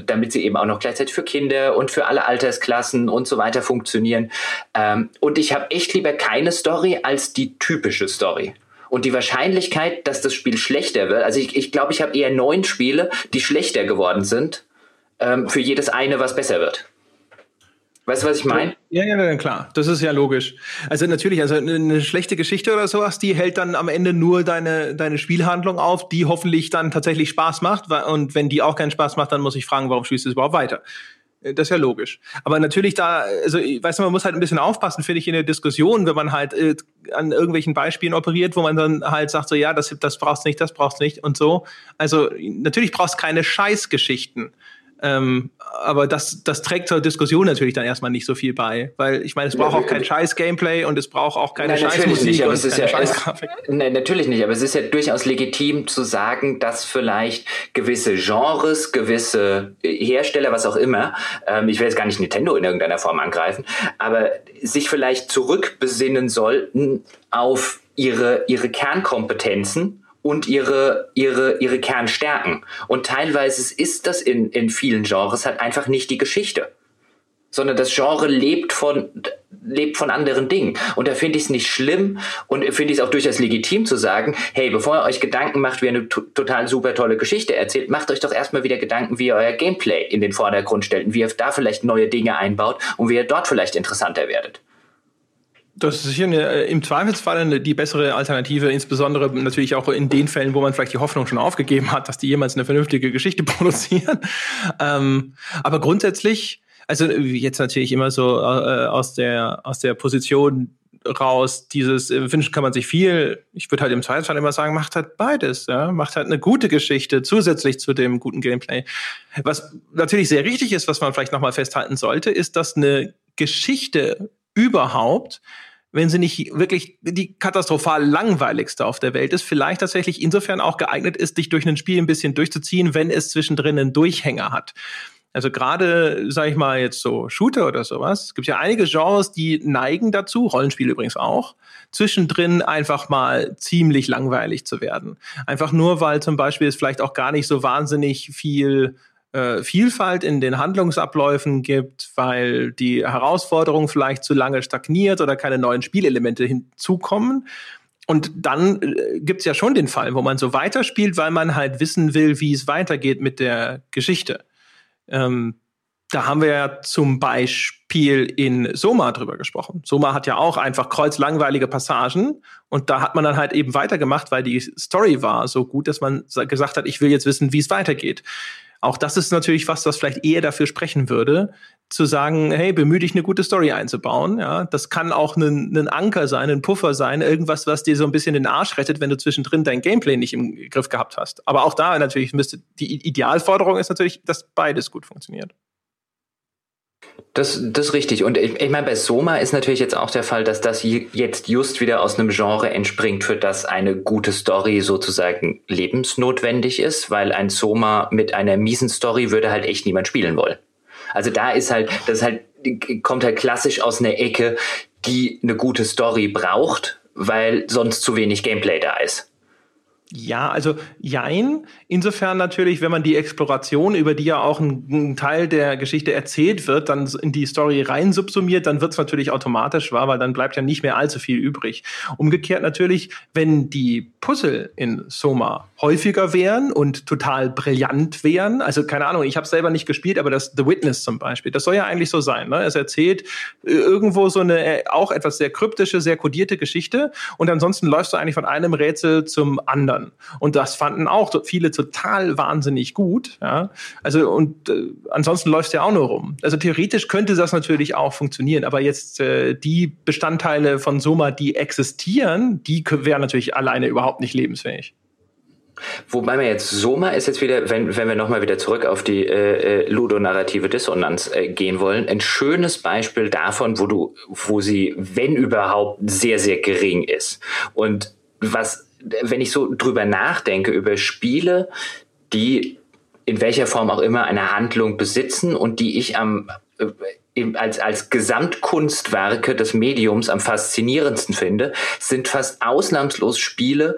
damit sie eben auch noch gleichzeitig für Kinder und für alle Altersklassen und so weiter funktionieren. Ähm, und ich habe echt lieber keine Story als die typische Story. Und die Wahrscheinlichkeit, dass das Spiel schlechter wird, also ich glaube, ich, glaub, ich habe eher neun Spiele, die schlechter geworden sind, ähm, für jedes eine, was besser wird. Weißt du, was ich meine? Ja, ja, klar. Das ist ja logisch. Also natürlich, also eine schlechte Geschichte oder sowas, die hält dann am Ende nur deine, deine Spielhandlung auf, die hoffentlich dann tatsächlich Spaß macht. Und wenn die auch keinen Spaß macht, dann muss ich fragen, warum spielst du es überhaupt weiter? Äh, das ist ja logisch. Aber natürlich da, also weißt du, man muss halt ein bisschen aufpassen, finde ich, in der Diskussion, wenn man halt äh, an irgendwelchen Beispielen operiert, wo man dann halt sagt, so ja, das, das brauchst nicht, das brauchst nicht und so. Also natürlich brauchst keine Scheißgeschichten. Ähm, aber das, das trägt zur Diskussion natürlich dann erstmal nicht so viel bei, weil ich meine, es braucht auch kein scheiß Gameplay und es braucht auch keine Nein, scheiß Musik nicht, aber es ist ja, es, Nein, natürlich nicht, aber es ist ja durchaus legitim zu sagen, dass vielleicht gewisse Genres, gewisse Hersteller, was auch immer, ähm, ich will jetzt gar nicht Nintendo in irgendeiner Form angreifen, aber sich vielleicht zurückbesinnen sollten auf ihre, ihre Kernkompetenzen und ihre, ihre, ihre Kernstärken. Und teilweise ist das in, in vielen Genres halt einfach nicht die Geschichte. Sondern das Genre lebt von, lebt von anderen Dingen. Und da finde ich es nicht schlimm und finde ich es auch durchaus legitim zu sagen, hey, bevor ihr euch Gedanken macht, wie ihr eine total super tolle Geschichte erzählt, macht euch doch erstmal wieder Gedanken, wie ihr euer Gameplay in den Vordergrund stellt und wie ihr da vielleicht neue Dinge einbaut und wie ihr dort vielleicht interessanter werdet. Das ist sicher eine, äh, im Zweifelsfall eine, die bessere Alternative, insbesondere natürlich auch in den Fällen, wo man vielleicht die Hoffnung schon aufgegeben hat, dass die jemals eine vernünftige Geschichte produzieren. Ähm, aber grundsätzlich, also jetzt natürlich immer so äh, aus der aus der Position raus, dieses äh, wünschen kann man sich viel. Ich würde halt im Zweifelsfall immer sagen, macht halt beides, ja, macht halt eine gute Geschichte zusätzlich zu dem guten Gameplay. Was natürlich sehr richtig ist, was man vielleicht noch mal festhalten sollte, ist, dass eine Geschichte überhaupt wenn sie nicht wirklich die katastrophal langweiligste auf der Welt ist, vielleicht tatsächlich insofern auch geeignet ist, dich durch ein Spiel ein bisschen durchzuziehen, wenn es zwischendrin einen Durchhänger hat. Also gerade, sag ich mal, jetzt so Shooter oder sowas. Es gibt ja einige Genres, die neigen dazu, Rollenspiel übrigens auch, zwischendrin einfach mal ziemlich langweilig zu werden. Einfach nur, weil zum Beispiel es vielleicht auch gar nicht so wahnsinnig viel äh, Vielfalt in den Handlungsabläufen gibt, weil die Herausforderung vielleicht zu lange stagniert oder keine neuen Spielelemente hinzukommen. Und dann äh, gibt's ja schon den Fall, wo man so weiterspielt, weil man halt wissen will, wie es weitergeht mit der Geschichte. Ähm, da haben wir ja zum Beispiel in Soma drüber gesprochen. Soma hat ja auch einfach kreuzlangweilige Passagen und da hat man dann halt eben weitergemacht, weil die Story war so gut, dass man gesagt hat, ich will jetzt wissen, wie es weitergeht. Auch das ist natürlich was, was vielleicht eher dafür sprechen würde, zu sagen, hey, bemühe dich, eine gute Story einzubauen. Ja, das kann auch ein, ein Anker sein, ein Puffer sein, irgendwas, was dir so ein bisschen den Arsch rettet, wenn du zwischendrin dein Gameplay nicht im Griff gehabt hast. Aber auch da natürlich müsste die Idealforderung ist natürlich, dass beides gut funktioniert. Das, das ist richtig. Und ich, ich meine, bei Soma ist natürlich jetzt auch der Fall, dass das jetzt just wieder aus einem Genre entspringt, für das eine gute Story sozusagen lebensnotwendig ist, weil ein Soma mit einer miesen Story würde halt echt niemand spielen wollen. Also da ist halt, das halt, kommt halt klassisch aus einer Ecke, die eine gute Story braucht, weil sonst zu wenig Gameplay da ist. Ja, also jein. Insofern natürlich, wenn man die Exploration, über die ja auch ein, ein Teil der Geschichte erzählt wird, dann in die Story rein subsumiert, dann wird es natürlich automatisch wahr, weil dann bleibt ja nicht mehr allzu viel übrig. Umgekehrt natürlich, wenn die Puzzle in Soma häufiger wären und total brillant wären, also keine Ahnung, ich habe selber nicht gespielt, aber das The Witness zum Beispiel, das soll ja eigentlich so sein. Ne? Es erzählt äh, irgendwo so eine äh, auch etwas sehr kryptische, sehr kodierte Geschichte und ansonsten läufst du eigentlich von einem Rätsel zum anderen kann. Und das fanden auch viele total wahnsinnig gut. Ja? Also und äh, ansonsten läuft es ja auch nur rum. Also theoretisch könnte das natürlich auch funktionieren, aber jetzt äh, die Bestandteile von Soma, die existieren, die wären natürlich alleine überhaupt nicht lebensfähig. Wobei man jetzt Soma ist jetzt wieder, wenn, wenn wir nochmal wieder zurück auf die äh, äh, ludonarrative Dissonanz äh, gehen wollen, ein schönes Beispiel davon, wo du, wo sie, wenn überhaupt, sehr, sehr gering ist. Und was wenn ich so drüber nachdenke, über Spiele, die in welcher Form auch immer eine Handlung besitzen und die ich am äh, als, als Gesamtkunstwerke des Mediums am faszinierendsten finde, sind fast ausnahmslos Spiele,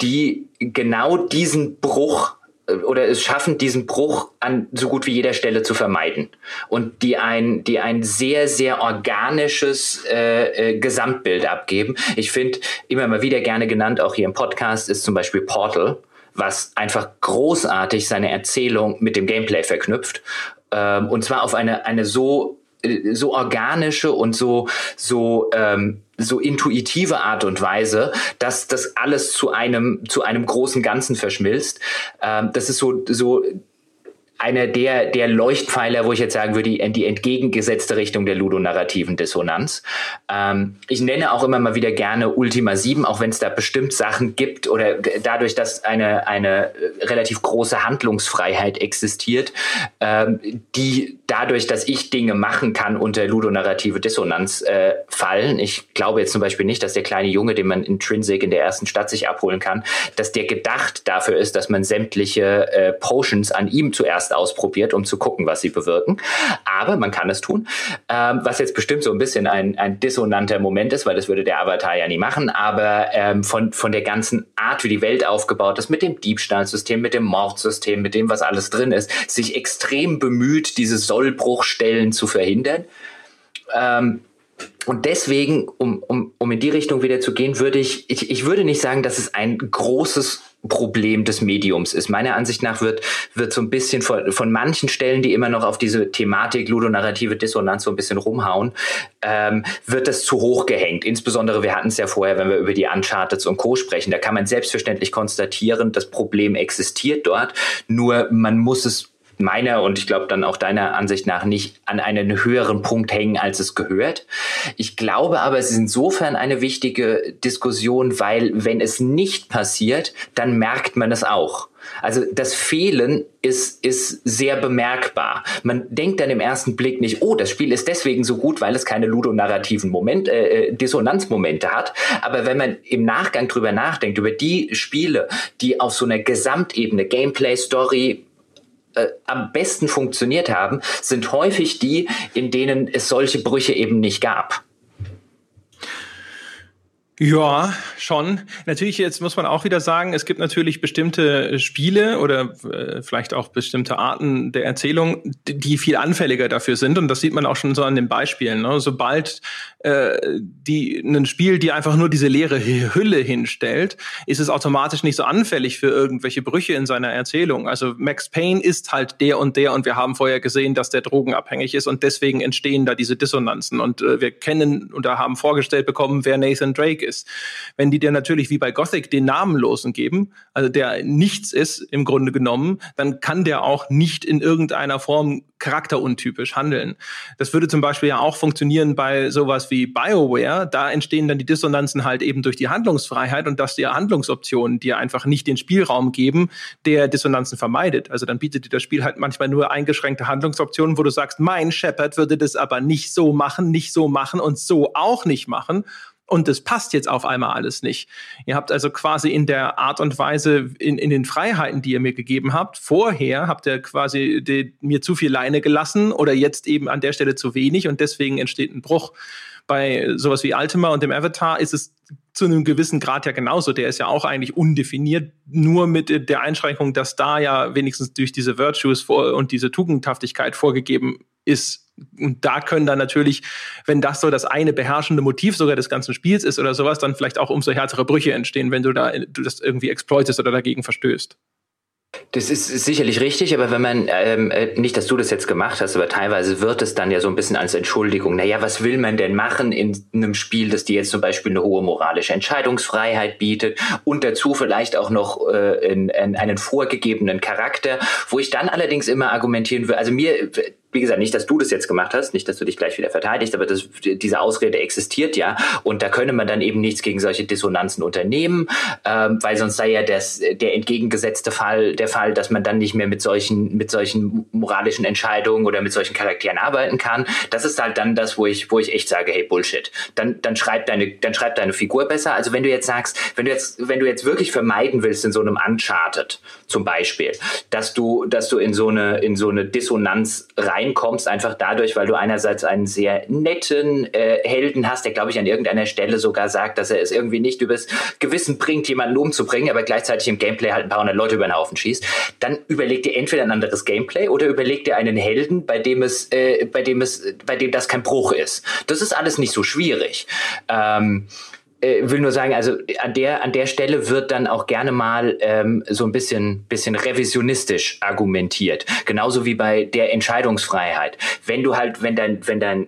die genau diesen Bruch oder es schaffen, diesen Bruch an so gut wie jeder Stelle zu vermeiden und die ein, die ein sehr, sehr organisches äh, äh, Gesamtbild abgeben. Ich finde immer mal wieder gerne genannt, auch hier im Podcast, ist zum Beispiel Portal, was einfach großartig seine Erzählung mit dem Gameplay verknüpft. Ähm, und zwar auf eine, eine so äh, so organische und so so ähm, so intuitive Art und Weise, dass das alles zu einem zu einem großen Ganzen verschmilzt. Ähm, das ist so so einer der, der Leuchtpfeiler, wo ich jetzt sagen würde, die, die entgegengesetzte Richtung der ludonarrativen Dissonanz. Ähm, ich nenne auch immer mal wieder gerne Ultima 7, auch wenn es da bestimmt Sachen gibt oder dadurch, dass eine, eine relativ große Handlungsfreiheit existiert, ähm, die dadurch, dass ich Dinge machen kann, unter ludonarrative Dissonanz äh, fallen. Ich glaube jetzt zum Beispiel nicht, dass der kleine Junge, den man intrinsic in der ersten Stadt sich abholen kann, dass der gedacht dafür ist, dass man sämtliche äh, Potions an ihm zuerst ausprobiert, um zu gucken, was sie bewirken. Aber man kann es tun. Ähm, was jetzt bestimmt so ein bisschen ein, ein dissonanter Moment ist, weil das würde der Avatar ja nie machen. Aber ähm, von, von der ganzen Art, wie die Welt aufgebaut ist, mit dem Diebstahlsystem, mit dem Mordsystem, mit dem, was alles drin ist, sich extrem bemüht, diese Sollbruchstellen zu verhindern. Ähm, und deswegen, um, um, um in die Richtung wieder zu gehen, würde ich, ich, ich würde nicht sagen, dass es ein großes Problem des Mediums ist. Meiner Ansicht nach wird, wird so ein bisschen von, von manchen Stellen, die immer noch auf diese Thematik ludonarrative Dissonanz so ein bisschen rumhauen, ähm, wird das zu hoch gehängt. Insbesondere, wir hatten es ja vorher, wenn wir über die Uncharted und Co. sprechen, da kann man selbstverständlich konstatieren, das Problem existiert dort, nur man muss es meiner und ich glaube dann auch deiner Ansicht nach nicht an einen höheren Punkt hängen, als es gehört. Ich glaube aber, es ist insofern eine wichtige Diskussion, weil wenn es nicht passiert, dann merkt man es auch. Also das Fehlen ist, ist sehr bemerkbar. Man denkt dann im ersten Blick nicht, oh, das Spiel ist deswegen so gut, weil es keine ludonarrativen Moment, äh, äh, Dissonanzmomente hat. Aber wenn man im Nachgang drüber nachdenkt, über die Spiele, die auf so einer Gesamtebene, Gameplay, Story, äh, am besten funktioniert haben, sind häufig die, in denen es solche Brüche eben nicht gab. Ja, schon. Natürlich, jetzt muss man auch wieder sagen, es gibt natürlich bestimmte Spiele oder äh, vielleicht auch bestimmte Arten der Erzählung, die, viel anfälliger dafür sind. Und das sieht man auch schon so an den Beispielen. Ne? Sobald äh, die ein Spiel, die einfach nur diese leere Hülle hinstellt, ist es automatisch nicht so anfällig für irgendwelche Brüche in seiner Erzählung. Also Max Payne ist halt der und der und wir haben vorher gesehen, dass der drogenabhängig ist und deswegen entstehen da diese Dissonanzen. Und äh, wir kennen oder haben vorgestellt bekommen, wer Nathan Drake ist ist. Wenn die dir natürlich wie bei Gothic den Namenlosen geben, also der nichts ist im Grunde genommen, dann kann der auch nicht in irgendeiner Form charakteruntypisch handeln. Das würde zum Beispiel ja auch funktionieren bei sowas wie BioWare. Da entstehen dann die Dissonanzen halt eben durch die Handlungsfreiheit und dass die Handlungsoptionen dir einfach nicht den Spielraum geben, der Dissonanzen vermeidet. Also dann bietet dir das Spiel halt manchmal nur eingeschränkte Handlungsoptionen, wo du sagst, mein Shepard würde das aber nicht so machen, nicht so machen und so auch nicht machen und es passt jetzt auf einmal alles nicht. Ihr habt also quasi in der Art und Weise, in, in den Freiheiten, die ihr mir gegeben habt, vorher habt ihr quasi die, mir zu viel Leine gelassen oder jetzt eben an der Stelle zu wenig und deswegen entsteht ein Bruch. Bei sowas wie Ultima und dem Avatar ist es zu einem gewissen Grad ja genauso. Der ist ja auch eigentlich undefiniert, nur mit der Einschränkung, dass da ja wenigstens durch diese Virtues und diese Tugendhaftigkeit vorgegeben ist, und da können dann natürlich, wenn das so das eine beherrschende Motiv sogar des ganzen Spiels ist oder sowas, dann vielleicht auch umso härtere Brüche entstehen, wenn du da du das irgendwie exploitest oder dagegen verstößt. Das ist sicherlich richtig, aber wenn man, ähm, äh, nicht, dass du das jetzt gemacht hast, aber teilweise wird es dann ja so ein bisschen als Entschuldigung. Naja, was will man denn machen in einem Spiel, das dir jetzt zum Beispiel eine hohe moralische Entscheidungsfreiheit bietet und dazu vielleicht auch noch äh, in, in einen vorgegebenen Charakter, wo ich dann allerdings immer argumentieren würde, also mir, wie gesagt, nicht, dass du das jetzt gemacht hast, nicht, dass du dich gleich wieder verteidigst, aber das, diese Ausrede existiert ja und da könne man dann eben nichts gegen solche Dissonanzen unternehmen, ähm, weil sonst sei ja das, der entgegengesetzte Fall der Fall, dass man dann nicht mehr mit solchen, mit solchen moralischen Entscheidungen oder mit solchen Charakteren arbeiten kann. Das ist halt dann das, wo ich, wo ich echt sage, hey, Bullshit. Dann, dann schreib deine, dann schreib deine Figur besser. Also wenn du jetzt sagst, wenn du jetzt, wenn du jetzt wirklich vermeiden willst in so einem Uncharted zum Beispiel, dass du, dass du in so eine, in so eine Dissonanz rein reinkommst, einfach dadurch, weil du einerseits einen sehr netten äh, Helden hast, der, glaube ich, an irgendeiner Stelle sogar sagt, dass er es irgendwie nicht übers Gewissen bringt, jemanden umzubringen, aber gleichzeitig im Gameplay halt ein paar hundert Leute über den Haufen schießt, dann überleg dir entweder ein anderes Gameplay oder überleg dir einen Helden, bei dem es, äh, bei dem es, bei dem das kein Bruch ist. Das ist alles nicht so schwierig. Ähm, äh, will nur sagen, also an der, an der Stelle wird dann auch gerne mal ähm, so ein bisschen, bisschen revisionistisch argumentiert. Genauso wie bei der Entscheidungsfreiheit. Wenn du halt, wenn dein, wenn dein,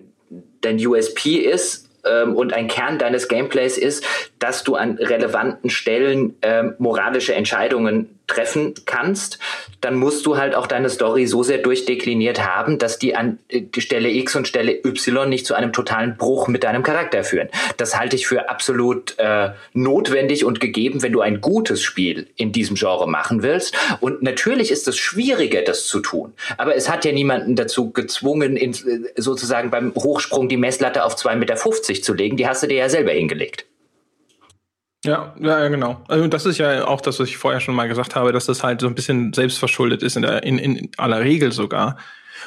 dein USP ist, ähm, und ein Kern deines Gameplays ist, dass du an relevanten Stellen ähm, moralische Entscheidungen treffen kannst, dann musst du halt auch deine Story so sehr durchdekliniert haben, dass die an äh, die Stelle X und Stelle Y nicht zu einem totalen Bruch mit deinem Charakter führen. Das halte ich für absolut äh, notwendig und gegeben, wenn du ein gutes Spiel in diesem Genre machen willst. Und natürlich ist es schwieriger, das zu tun. Aber es hat ja niemanden dazu gezwungen, in, äh, sozusagen beim Hochsprung die Messlatte auf 2,50 Meter zu legen. Die hast du dir ja selber hingelegt. Ja, ja, genau. Also das ist ja auch das, was ich vorher schon mal gesagt habe, dass das halt so ein bisschen selbstverschuldet ist in, der, in, in aller Regel sogar.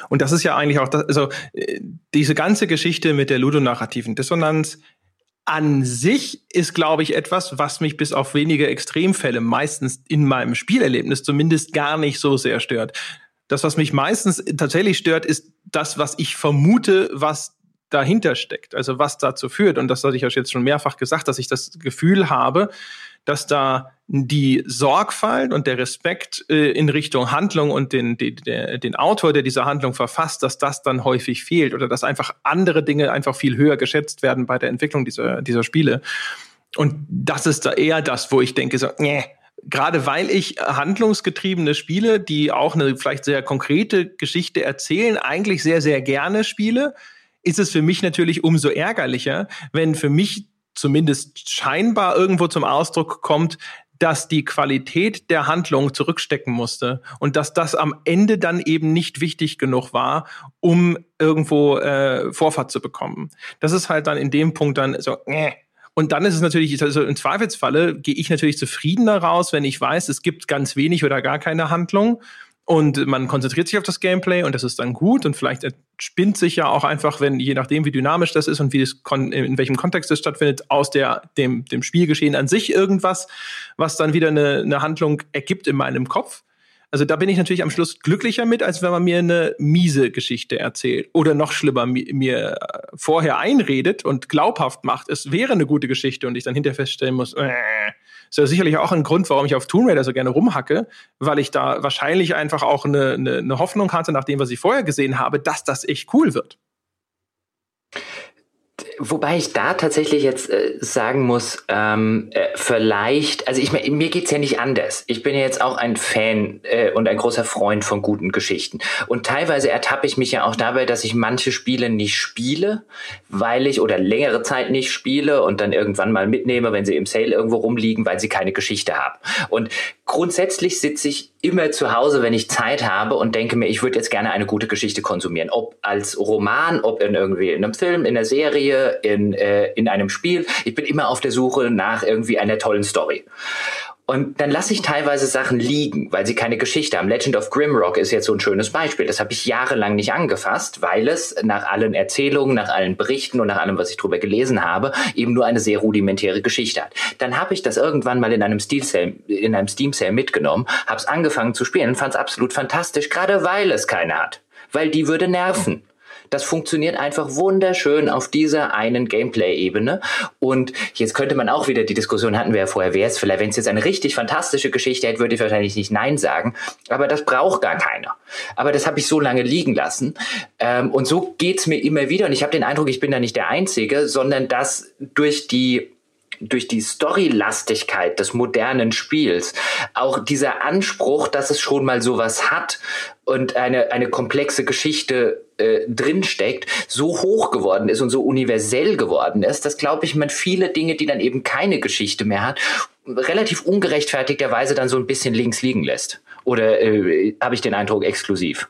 Und das ist ja eigentlich auch das, also äh, diese ganze Geschichte mit der ludonarrativen Dissonanz an sich ist, glaube ich, etwas, was mich bis auf wenige Extremfälle meistens in meinem Spielerlebnis zumindest gar nicht so sehr stört. Das, was mich meistens tatsächlich stört, ist das, was ich vermute, was dahinter steckt, also was dazu führt. Und das hatte ich euch jetzt schon mehrfach gesagt, dass ich das Gefühl habe, dass da die Sorgfalt und der Respekt äh, in Richtung Handlung und den, der, den Autor, der diese Handlung verfasst, dass das dann häufig fehlt oder dass einfach andere Dinge einfach viel höher geschätzt werden bei der Entwicklung dieser, dieser Spiele. Und das ist da eher das, wo ich denke, so, nee, gerade weil ich handlungsgetriebene Spiele, die auch eine vielleicht sehr konkrete Geschichte erzählen, eigentlich sehr, sehr gerne spiele, ist es für mich natürlich umso ärgerlicher, wenn für mich zumindest scheinbar irgendwo zum Ausdruck kommt, dass die Qualität der Handlung zurückstecken musste und dass das am Ende dann eben nicht wichtig genug war, um irgendwo äh, Vorfahrt zu bekommen. Das ist halt dann in dem Punkt dann so, äh, und dann ist es natürlich, also im Zweifelsfalle gehe ich natürlich zufriedener raus, wenn ich weiß, es gibt ganz wenig oder gar keine Handlung und man konzentriert sich auf das Gameplay und das ist dann gut und vielleicht spinnt sich ja auch einfach, wenn je nachdem wie dynamisch das ist und wie es in welchem Kontext es stattfindet, aus der dem dem Spielgeschehen an sich irgendwas, was dann wieder eine, eine Handlung ergibt in meinem Kopf. Also da bin ich natürlich am Schluss glücklicher mit, als wenn man mir eine miese Geschichte erzählt. Oder noch schlimmer, mir vorher einredet und glaubhaft macht, es wäre eine gute Geschichte und ich dann hinterher feststellen muss, äh, ist ja sicherlich auch ein Grund, warum ich auf Tomb Raider so gerne rumhacke, weil ich da wahrscheinlich einfach auch eine, eine, eine Hoffnung hatte, nach dem, was ich vorher gesehen habe, dass das echt cool wird. Wobei ich da tatsächlich jetzt äh, sagen muss, ähm, äh, vielleicht, also ich mir geht's ja nicht anders. Ich bin ja jetzt auch ein Fan äh, und ein großer Freund von guten Geschichten. Und teilweise ertappe ich mich ja auch dabei, dass ich manche Spiele nicht spiele, weil ich oder längere Zeit nicht spiele und dann irgendwann mal mitnehme, wenn sie im Sale irgendwo rumliegen, weil sie keine Geschichte haben. Und grundsätzlich sitze ich immer zu Hause, wenn ich Zeit habe und denke mir, ich würde jetzt gerne eine gute Geschichte konsumieren. Ob als Roman, ob in irgendwie in einem Film, in einer Serie, in, äh, in einem Spiel. Ich bin immer auf der Suche nach irgendwie einer tollen Story. Und dann lasse ich teilweise Sachen liegen, weil sie keine Geschichte haben. Legend of Grimrock ist jetzt so ein schönes Beispiel. Das habe ich jahrelang nicht angefasst, weil es nach allen Erzählungen, nach allen Berichten und nach allem, was ich drüber gelesen habe, eben nur eine sehr rudimentäre Geschichte hat. Dann habe ich das irgendwann mal in einem Steam Sale, in einem Steam Sale mitgenommen, habe es angefangen zu spielen, fand es absolut fantastisch, gerade weil es keine hat. Weil die würde nerven. Das funktioniert einfach wunderschön auf dieser einen Gameplay-Ebene. Und jetzt könnte man auch wieder, die Diskussion hatten wir ja vorher, wäre es vielleicht, wenn es jetzt eine richtig fantastische Geschichte hätte, würde ich wahrscheinlich nicht Nein sagen. Aber das braucht gar keiner. Aber das habe ich so lange liegen lassen. Ähm, und so geht's mir immer wieder. Und ich habe den Eindruck, ich bin da nicht der Einzige, sondern dass durch die durch die Storylastigkeit des modernen Spiels, auch dieser Anspruch, dass es schon mal sowas hat und eine, eine komplexe Geschichte äh, drinsteckt, so hoch geworden ist und so universell geworden ist, dass, glaube ich, man viele Dinge, die dann eben keine Geschichte mehr hat, relativ ungerechtfertigterweise dann so ein bisschen links liegen lässt. Oder äh, habe ich den Eindruck exklusiv?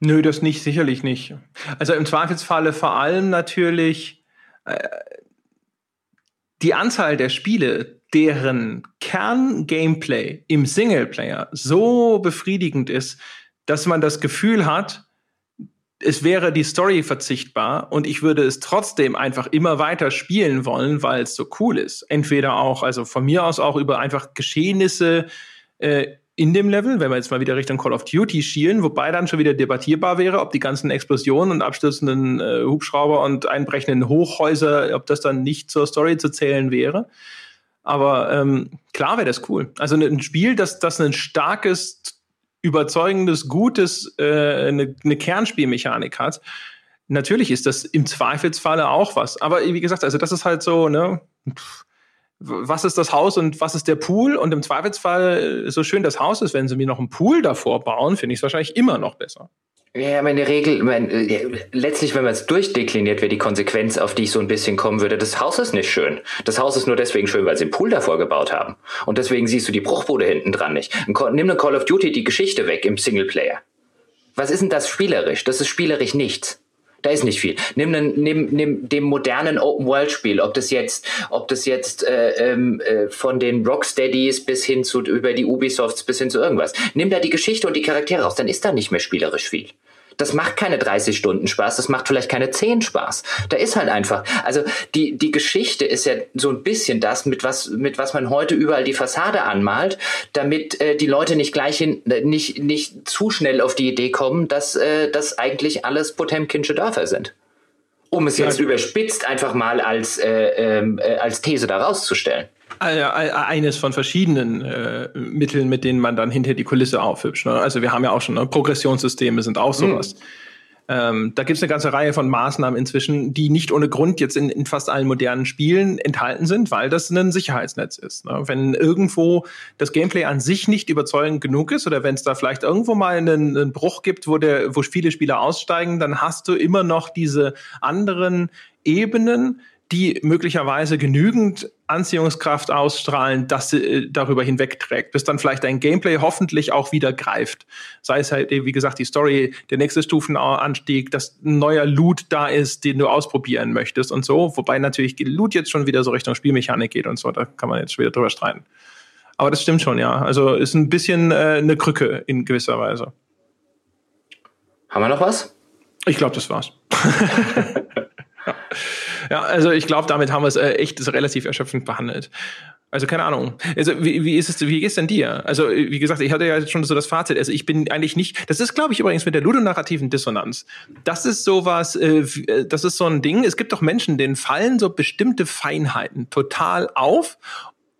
Nö, das nicht, sicherlich nicht. Also im Zweifelsfalle vor allem natürlich äh, die Anzahl der Spiele, deren Kern-Gameplay im Singleplayer so befriedigend ist, dass man das Gefühl hat, es wäre die Story verzichtbar und ich würde es trotzdem einfach immer weiter spielen wollen, weil es so cool ist. Entweder auch, also von mir aus auch über einfach Geschehnisse äh, in dem Level, wenn wir jetzt mal wieder Richtung Call of Duty schielen, wobei dann schon wieder debattierbar wäre, ob die ganzen Explosionen und abstürzenden äh, Hubschrauber und einbrechenden Hochhäuser, ob das dann nicht zur Story zu zählen wäre. Aber ähm, klar wäre das cool. Also ein Spiel, das, das ein starkes überzeugendes, gutes, äh, eine, eine Kernspielmechanik hat, natürlich ist das im Zweifelsfalle auch was. Aber wie gesagt, also das ist halt so, ne? Was ist das Haus und was ist der Pool? Und im Zweifelsfall, so schön das Haus ist, wenn sie mir noch einen Pool davor bauen, finde ich es wahrscheinlich immer noch besser. Ja, der Regel, mein, äh, letztlich, wenn man es durchdekliniert, wäre die Konsequenz, auf die ich so ein bisschen kommen würde, das Haus ist nicht schön. Das Haus ist nur deswegen schön, weil sie einen Pool davor gebaut haben. Und deswegen siehst du die Bruchbude hinten dran nicht. Nimm eine Call of Duty die Geschichte weg im Singleplayer. Was ist denn das spielerisch? Das ist spielerisch nichts. Da ist nicht viel. Nimm, einen, nimm, nimm dem modernen Open-World-Spiel, ob das jetzt, ob das jetzt äh, ähm, äh, von den Rocksteadies bis hin zu über die Ubisofts bis hin zu irgendwas. Nimm da die Geschichte und die Charaktere raus, dann ist da nicht mehr spielerisch viel. Das macht keine 30 Stunden Spaß, das macht vielleicht keine 10 Spaß. Da ist halt einfach, also die, die Geschichte ist ja so ein bisschen das, mit was, mit was man heute überall die Fassade anmalt, damit äh, die Leute nicht gleich hin, äh, nicht, nicht zu schnell auf die Idee kommen, dass äh, das eigentlich alles Potemkinsche Dörfer sind. Um es jetzt ja. überspitzt einfach mal als, äh, ähm, äh, als These da rauszustellen. Eines von verschiedenen äh, Mitteln, mit denen man dann hinter die Kulisse aufhübscht. Ne? Also wir haben ja auch schon, ne? Progressionssysteme sind auch sowas. Mhm. Ähm, da gibt es eine ganze Reihe von Maßnahmen inzwischen, die nicht ohne Grund jetzt in, in fast allen modernen Spielen enthalten sind, weil das ein Sicherheitsnetz ist. Ne? Wenn irgendwo das Gameplay an sich nicht überzeugend genug ist oder wenn es da vielleicht irgendwo mal einen, einen Bruch gibt, wo, der, wo viele Spieler aussteigen, dann hast du immer noch diese anderen Ebenen, die möglicherweise genügend Anziehungskraft ausstrahlen, dass sie äh, darüber hinwegträgt, bis dann vielleicht ein Gameplay hoffentlich auch wieder greift. Sei es halt, wie gesagt, die Story, der nächste Stufenanstieg, dass ein neuer Loot da ist, den du ausprobieren möchtest und so. Wobei natürlich Loot jetzt schon wieder so Richtung Spielmechanik geht und so. Da kann man jetzt schon wieder drüber streiten. Aber das stimmt schon, ja. Also ist ein bisschen äh, eine Krücke in gewisser Weise. Haben wir noch was? Ich glaube, das war's. ja. Ja, also ich glaube, damit haben wir es äh, echt relativ erschöpfend behandelt. Also keine Ahnung. Also wie, wie ist es, wie geht's denn dir? Also wie gesagt, ich hatte ja jetzt schon so das Fazit. Also ich bin eigentlich nicht. Das ist, glaube ich, übrigens mit der ludonarrativen Dissonanz. Das ist sowas. Äh, äh, das ist so ein Ding. Es gibt doch Menschen, denen fallen so bestimmte Feinheiten total auf,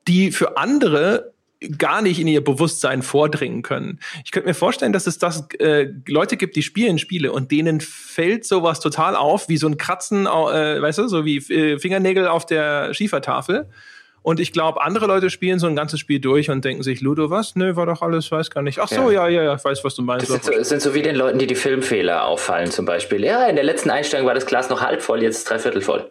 die für andere gar nicht in ihr Bewusstsein vordringen können. Ich könnte mir vorstellen, dass es das äh, Leute gibt, die spielen Spiele und denen fällt sowas total auf, wie so ein Kratzen, äh, weißt du, so wie äh, Fingernägel auf der Schiefertafel. Und ich glaube, andere Leute spielen so ein ganzes Spiel durch und denken sich, Ludo, was? Nö, war doch alles, weiß gar nicht. Ach so, ja, ja, ja, ich weiß, was du meinst. Das sind so, sind so wie den Leuten, die die Filmfehler auffallen, zum Beispiel. Ja, in der letzten Einstellung war das Glas noch halb voll, jetzt dreiviertel voll.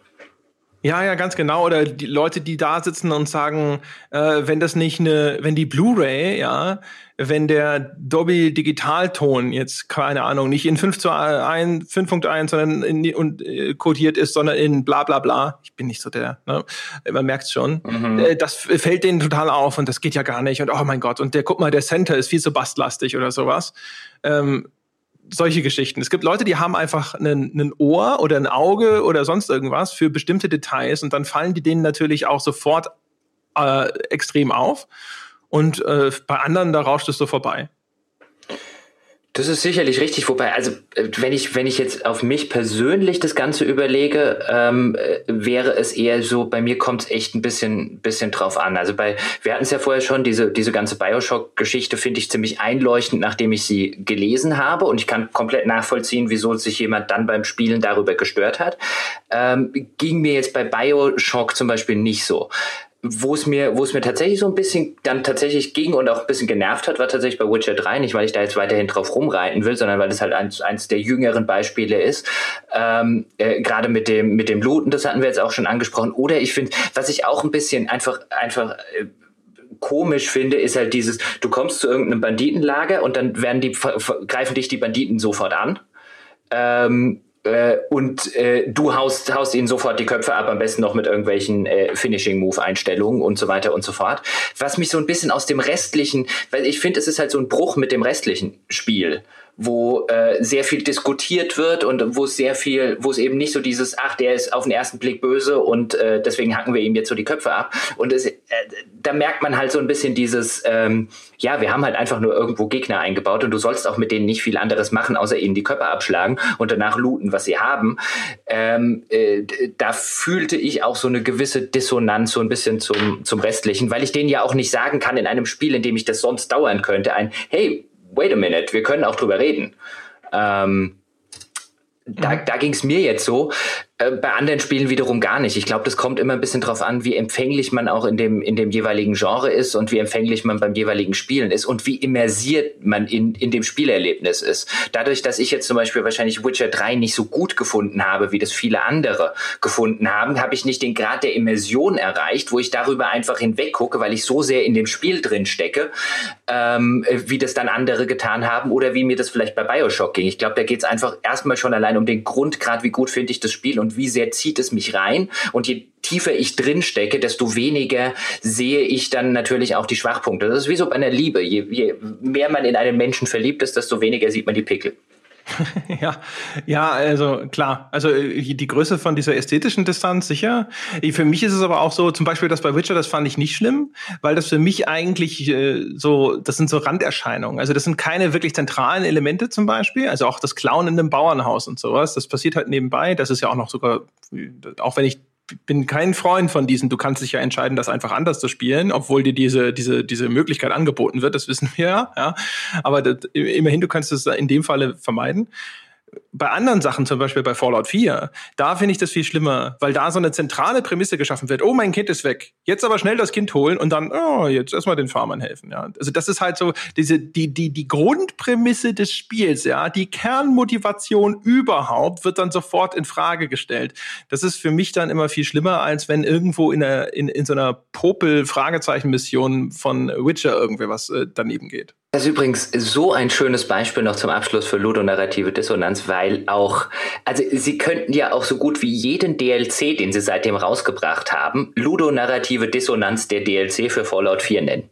Ja, ja, ganz genau. Oder die Leute, die da sitzen und sagen, äh, wenn das nicht eine, wenn die Blu-ray, ja, wenn der Dolby Digitalton jetzt, keine Ahnung, nicht in 5 zu 1, 5.1, sondern in, und, äh, codiert ist, sondern in bla bla bla. Ich bin nicht so der, ne? Man merkt's schon. Mhm. Äh, das fällt denen total auf und das geht ja gar nicht. Und oh mein Gott, und der, guck mal, der Center ist viel zu bastlastig oder sowas. Ähm, solche Geschichten. Es gibt Leute, die haben einfach einen Ohr oder ein Auge oder sonst irgendwas für bestimmte Details und dann fallen die denen natürlich auch sofort äh, extrem auf. Und äh, bei anderen, da rauscht es so vorbei. Das ist sicherlich richtig, wobei, also äh, wenn ich, wenn ich jetzt auf mich persönlich das Ganze überlege, ähm, äh, wäre es eher so, bei mir kommt es echt ein bisschen, bisschen drauf an. Also bei, wir hatten es ja vorher schon, diese, diese ganze Bioshock-Geschichte finde ich ziemlich einleuchtend, nachdem ich sie gelesen habe und ich kann komplett nachvollziehen, wieso sich jemand dann beim Spielen darüber gestört hat. Ähm, ging mir jetzt bei Bioshock zum Beispiel nicht so wo es mir, wo es mir tatsächlich so ein bisschen dann tatsächlich ging und auch ein bisschen genervt hat, war tatsächlich bei Witcher 3, nicht weil ich da jetzt weiterhin drauf rumreiten will, sondern weil es halt eins, eins der jüngeren Beispiele ist. Ähm, äh, Gerade mit dem, mit dem Looten, das hatten wir jetzt auch schon angesprochen. Oder ich finde, was ich auch ein bisschen einfach, einfach äh, komisch finde, ist halt dieses, du kommst zu irgendeinem Banditenlager und dann werden die, greifen dich die Banditen sofort an. Ähm, äh, und äh, du haust, haust ihnen sofort die Köpfe ab, am besten noch mit irgendwelchen äh, Finishing-Move-Einstellungen und so weiter und so fort. Was mich so ein bisschen aus dem restlichen, weil ich finde, es ist halt so ein Bruch mit dem restlichen Spiel wo äh, sehr viel diskutiert wird und wo es sehr viel, wo es eben nicht so dieses, ach, der ist auf den ersten Blick böse und äh, deswegen hacken wir ihm jetzt so die Köpfe ab. Und es, äh, da merkt man halt so ein bisschen dieses, ähm, ja, wir haben halt einfach nur irgendwo Gegner eingebaut und du sollst auch mit denen nicht viel anderes machen, außer ihnen die Köpfe abschlagen und danach looten, was sie haben. Ähm, äh, da fühlte ich auch so eine gewisse Dissonanz so ein bisschen zum, zum Restlichen, weil ich denen ja auch nicht sagen kann in einem Spiel, in dem ich das sonst dauern könnte, ein, hey, wait a minute, wir können auch drüber reden. Ähm, da, da ging es mir jetzt so. Äh, bei anderen Spielen wiederum gar nicht. Ich glaube, das kommt immer ein bisschen drauf an, wie empfänglich man auch in dem, in dem jeweiligen Genre ist und wie empfänglich man beim jeweiligen Spielen ist und wie immersiert man in, in dem Spielerlebnis ist. Dadurch, dass ich jetzt zum Beispiel wahrscheinlich Witcher 3 nicht so gut gefunden habe, wie das viele andere gefunden haben, habe ich nicht den Grad der Immersion erreicht, wo ich darüber einfach hinweg gucke, weil ich so sehr in dem Spiel drin stecke, ähm, wie das dann andere getan haben oder wie mir das vielleicht bei Bioshock ging. Ich glaube, da geht es einfach erstmal schon allein um den Grundgrad, wie gut finde ich das Spiel und wie sehr zieht es mich rein. Und je tiefer ich drin stecke, desto weniger sehe ich dann natürlich auch die Schwachpunkte. Das ist wie so bei einer Liebe. Je, je mehr man in einen Menschen verliebt ist, desto weniger sieht man die Pickel. ja, ja, also klar. Also äh, die Größe von dieser ästhetischen Distanz sicher. Für mich ist es aber auch so, zum Beispiel das bei Witcher, das fand ich nicht schlimm, weil das für mich eigentlich äh, so, das sind so Randerscheinungen. Also das sind keine wirklich zentralen Elemente zum Beispiel. Also auch das Klauen in einem Bauernhaus und sowas, das passiert halt nebenbei. Das ist ja auch noch sogar, auch wenn ich bin kein Freund von diesen, du kannst dich ja entscheiden, das einfach anders zu spielen, obwohl dir diese, diese, diese Möglichkeit angeboten wird, das wissen wir ja. ja. Aber das, immerhin, du kannst es in dem Falle vermeiden. Bei anderen Sachen, zum Beispiel bei Fallout 4, da finde ich das viel schlimmer, weil da so eine zentrale Prämisse geschaffen wird. Oh, mein Kind ist weg. Jetzt aber schnell das Kind holen und dann, oh, jetzt erstmal den Farmern helfen. Ja. Also das ist halt so diese, die, die, die Grundprämisse des Spiels, ja, die Kernmotivation überhaupt wird dann sofort in Frage gestellt. Das ist für mich dann immer viel schlimmer, als wenn irgendwo in, einer, in, in so einer Popel-Fragezeichen-Mission von Witcher irgendwie was äh, daneben geht. Das ist übrigens so ein schönes Beispiel noch zum Abschluss für ludonarrative Dissonanz, weil auch, also Sie könnten ja auch so gut wie jeden DLC, den Sie seitdem rausgebracht haben, ludonarrative Dissonanz der DLC für Fallout 4 nennen.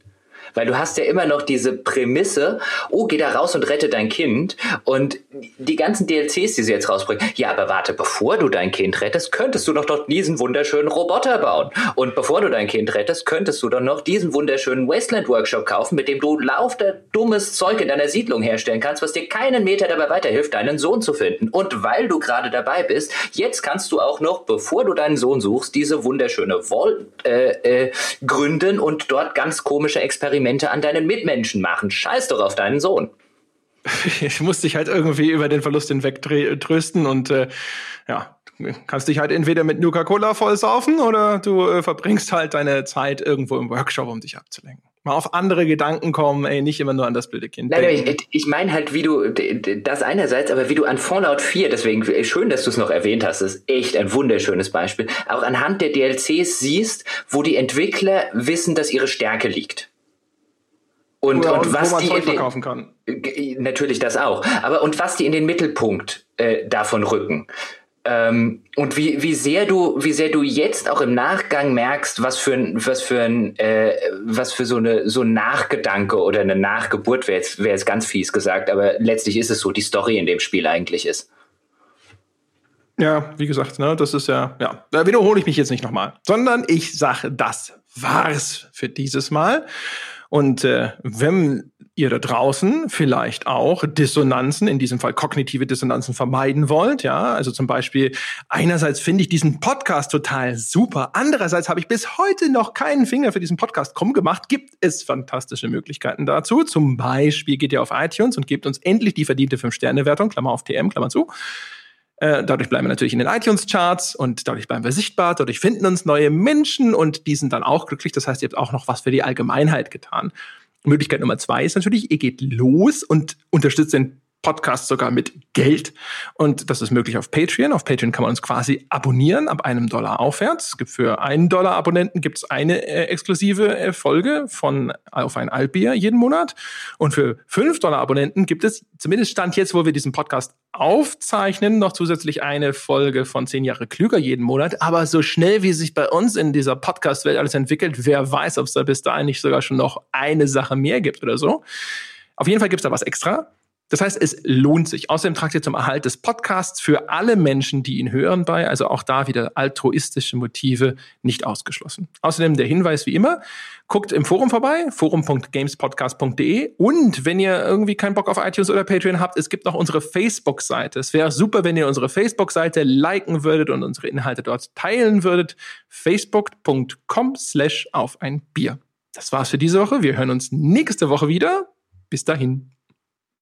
Weil du hast ja immer noch diese Prämisse, oh, geh da raus und rette dein Kind. Und die ganzen DLCs, die sie jetzt rausbringen, ja, aber warte, bevor du dein Kind rettest, könntest du doch dort diesen wunderschönen Roboter bauen. Und bevor du dein Kind rettest, könntest du doch noch diesen wunderschönen Wasteland-Workshop kaufen, mit dem du lauter dummes Zeug in deiner Siedlung herstellen kannst, was dir keinen Meter dabei weiterhilft, deinen Sohn zu finden. Und weil du gerade dabei bist, jetzt kannst du auch noch, bevor du deinen Sohn suchst, diese wunderschöne Vault äh, äh, gründen und dort ganz komische Experimente Experimente an deinen Mitmenschen machen. Scheiß doch auf deinen Sohn. Ich muss dich halt irgendwie über den Verlust hinweg trösten und äh, ja, kannst dich halt entweder mit Nuka-Cola vollsaufen oder du äh, verbringst halt deine Zeit irgendwo im Workshop, um dich abzulenken. Mal auf andere Gedanken kommen, ey, nicht immer nur an das blöde Kind. Nein, ich, ich meine halt, wie du, das einerseits, aber wie du an Fallout 4, deswegen schön, dass du es noch erwähnt hast, ist echt ein wunderschönes Beispiel, auch anhand der DLCs siehst, wo die Entwickler wissen, dass ihre Stärke liegt. Und, und, und was die Zeug verkaufen kann. Natürlich das auch. Aber und was die in den Mittelpunkt äh, davon rücken. Ähm, und wie, wie sehr du, wie sehr du jetzt auch im Nachgang merkst, was für ein, was für ein, äh, was für so eine, so ein Nachgedanke oder eine Nachgeburt wäre jetzt, wäre jetzt ganz fies gesagt, aber letztlich ist es so, die Story in dem Spiel eigentlich ist. Ja, wie gesagt, ne, das ist ja, ja, da wiederhole ich mich jetzt nicht nochmal, sondern ich sage, das war's für dieses Mal. Und äh, wenn ihr da draußen vielleicht auch Dissonanzen, in diesem Fall kognitive Dissonanzen vermeiden wollt, ja, also zum Beispiel einerseits finde ich diesen Podcast total super, andererseits habe ich bis heute noch keinen Finger für diesen Podcast krumm gemacht, gibt es fantastische Möglichkeiten dazu. Zum Beispiel geht ihr auf iTunes und gebt uns endlich die verdiente 5-Sterne-Wertung, Klammer auf TM, Klammer zu. Äh, dadurch bleiben wir natürlich in den iTunes-Charts und dadurch bleiben wir sichtbar. Dadurch finden uns neue Menschen und die sind dann auch glücklich. Das heißt, ihr habt auch noch was für die Allgemeinheit getan. Möglichkeit Nummer zwei ist natürlich, ihr geht los und unterstützt den Podcast sogar mit Geld. Und das ist möglich auf Patreon. Auf Patreon kann man uns quasi abonnieren ab einem Dollar aufwärts. Es gibt für einen Dollar Abonnenten gibt es eine äh, exklusive äh, Folge von auf ein Altbier jeden Monat. Und für fünf Dollar Abonnenten gibt es, zumindest Stand jetzt, wo wir diesen Podcast aufzeichnen, noch zusätzlich eine Folge von zehn Jahre klüger jeden Monat. Aber so schnell, wie sich bei uns in dieser Podcast-Welt alles entwickelt, wer weiß, ob es da bis dahin nicht sogar schon noch eine Sache mehr gibt oder so. Auf jeden Fall gibt es da was extra. Das heißt, es lohnt sich. Außerdem tragt ihr zum Erhalt des Podcasts für alle Menschen, die ihn hören, bei. Also auch da wieder altruistische Motive nicht ausgeschlossen. Außerdem der Hinweis wie immer, guckt im Forum vorbei, forum.gamespodcast.de. Und wenn ihr irgendwie keinen Bock auf iTunes oder Patreon habt, es gibt noch unsere Facebook-Seite. Es wäre super, wenn ihr unsere Facebook-Seite liken würdet und unsere Inhalte dort teilen würdet. Facebook.com slash auf ein Bier. Das war's für diese Woche. Wir hören uns nächste Woche wieder. Bis dahin.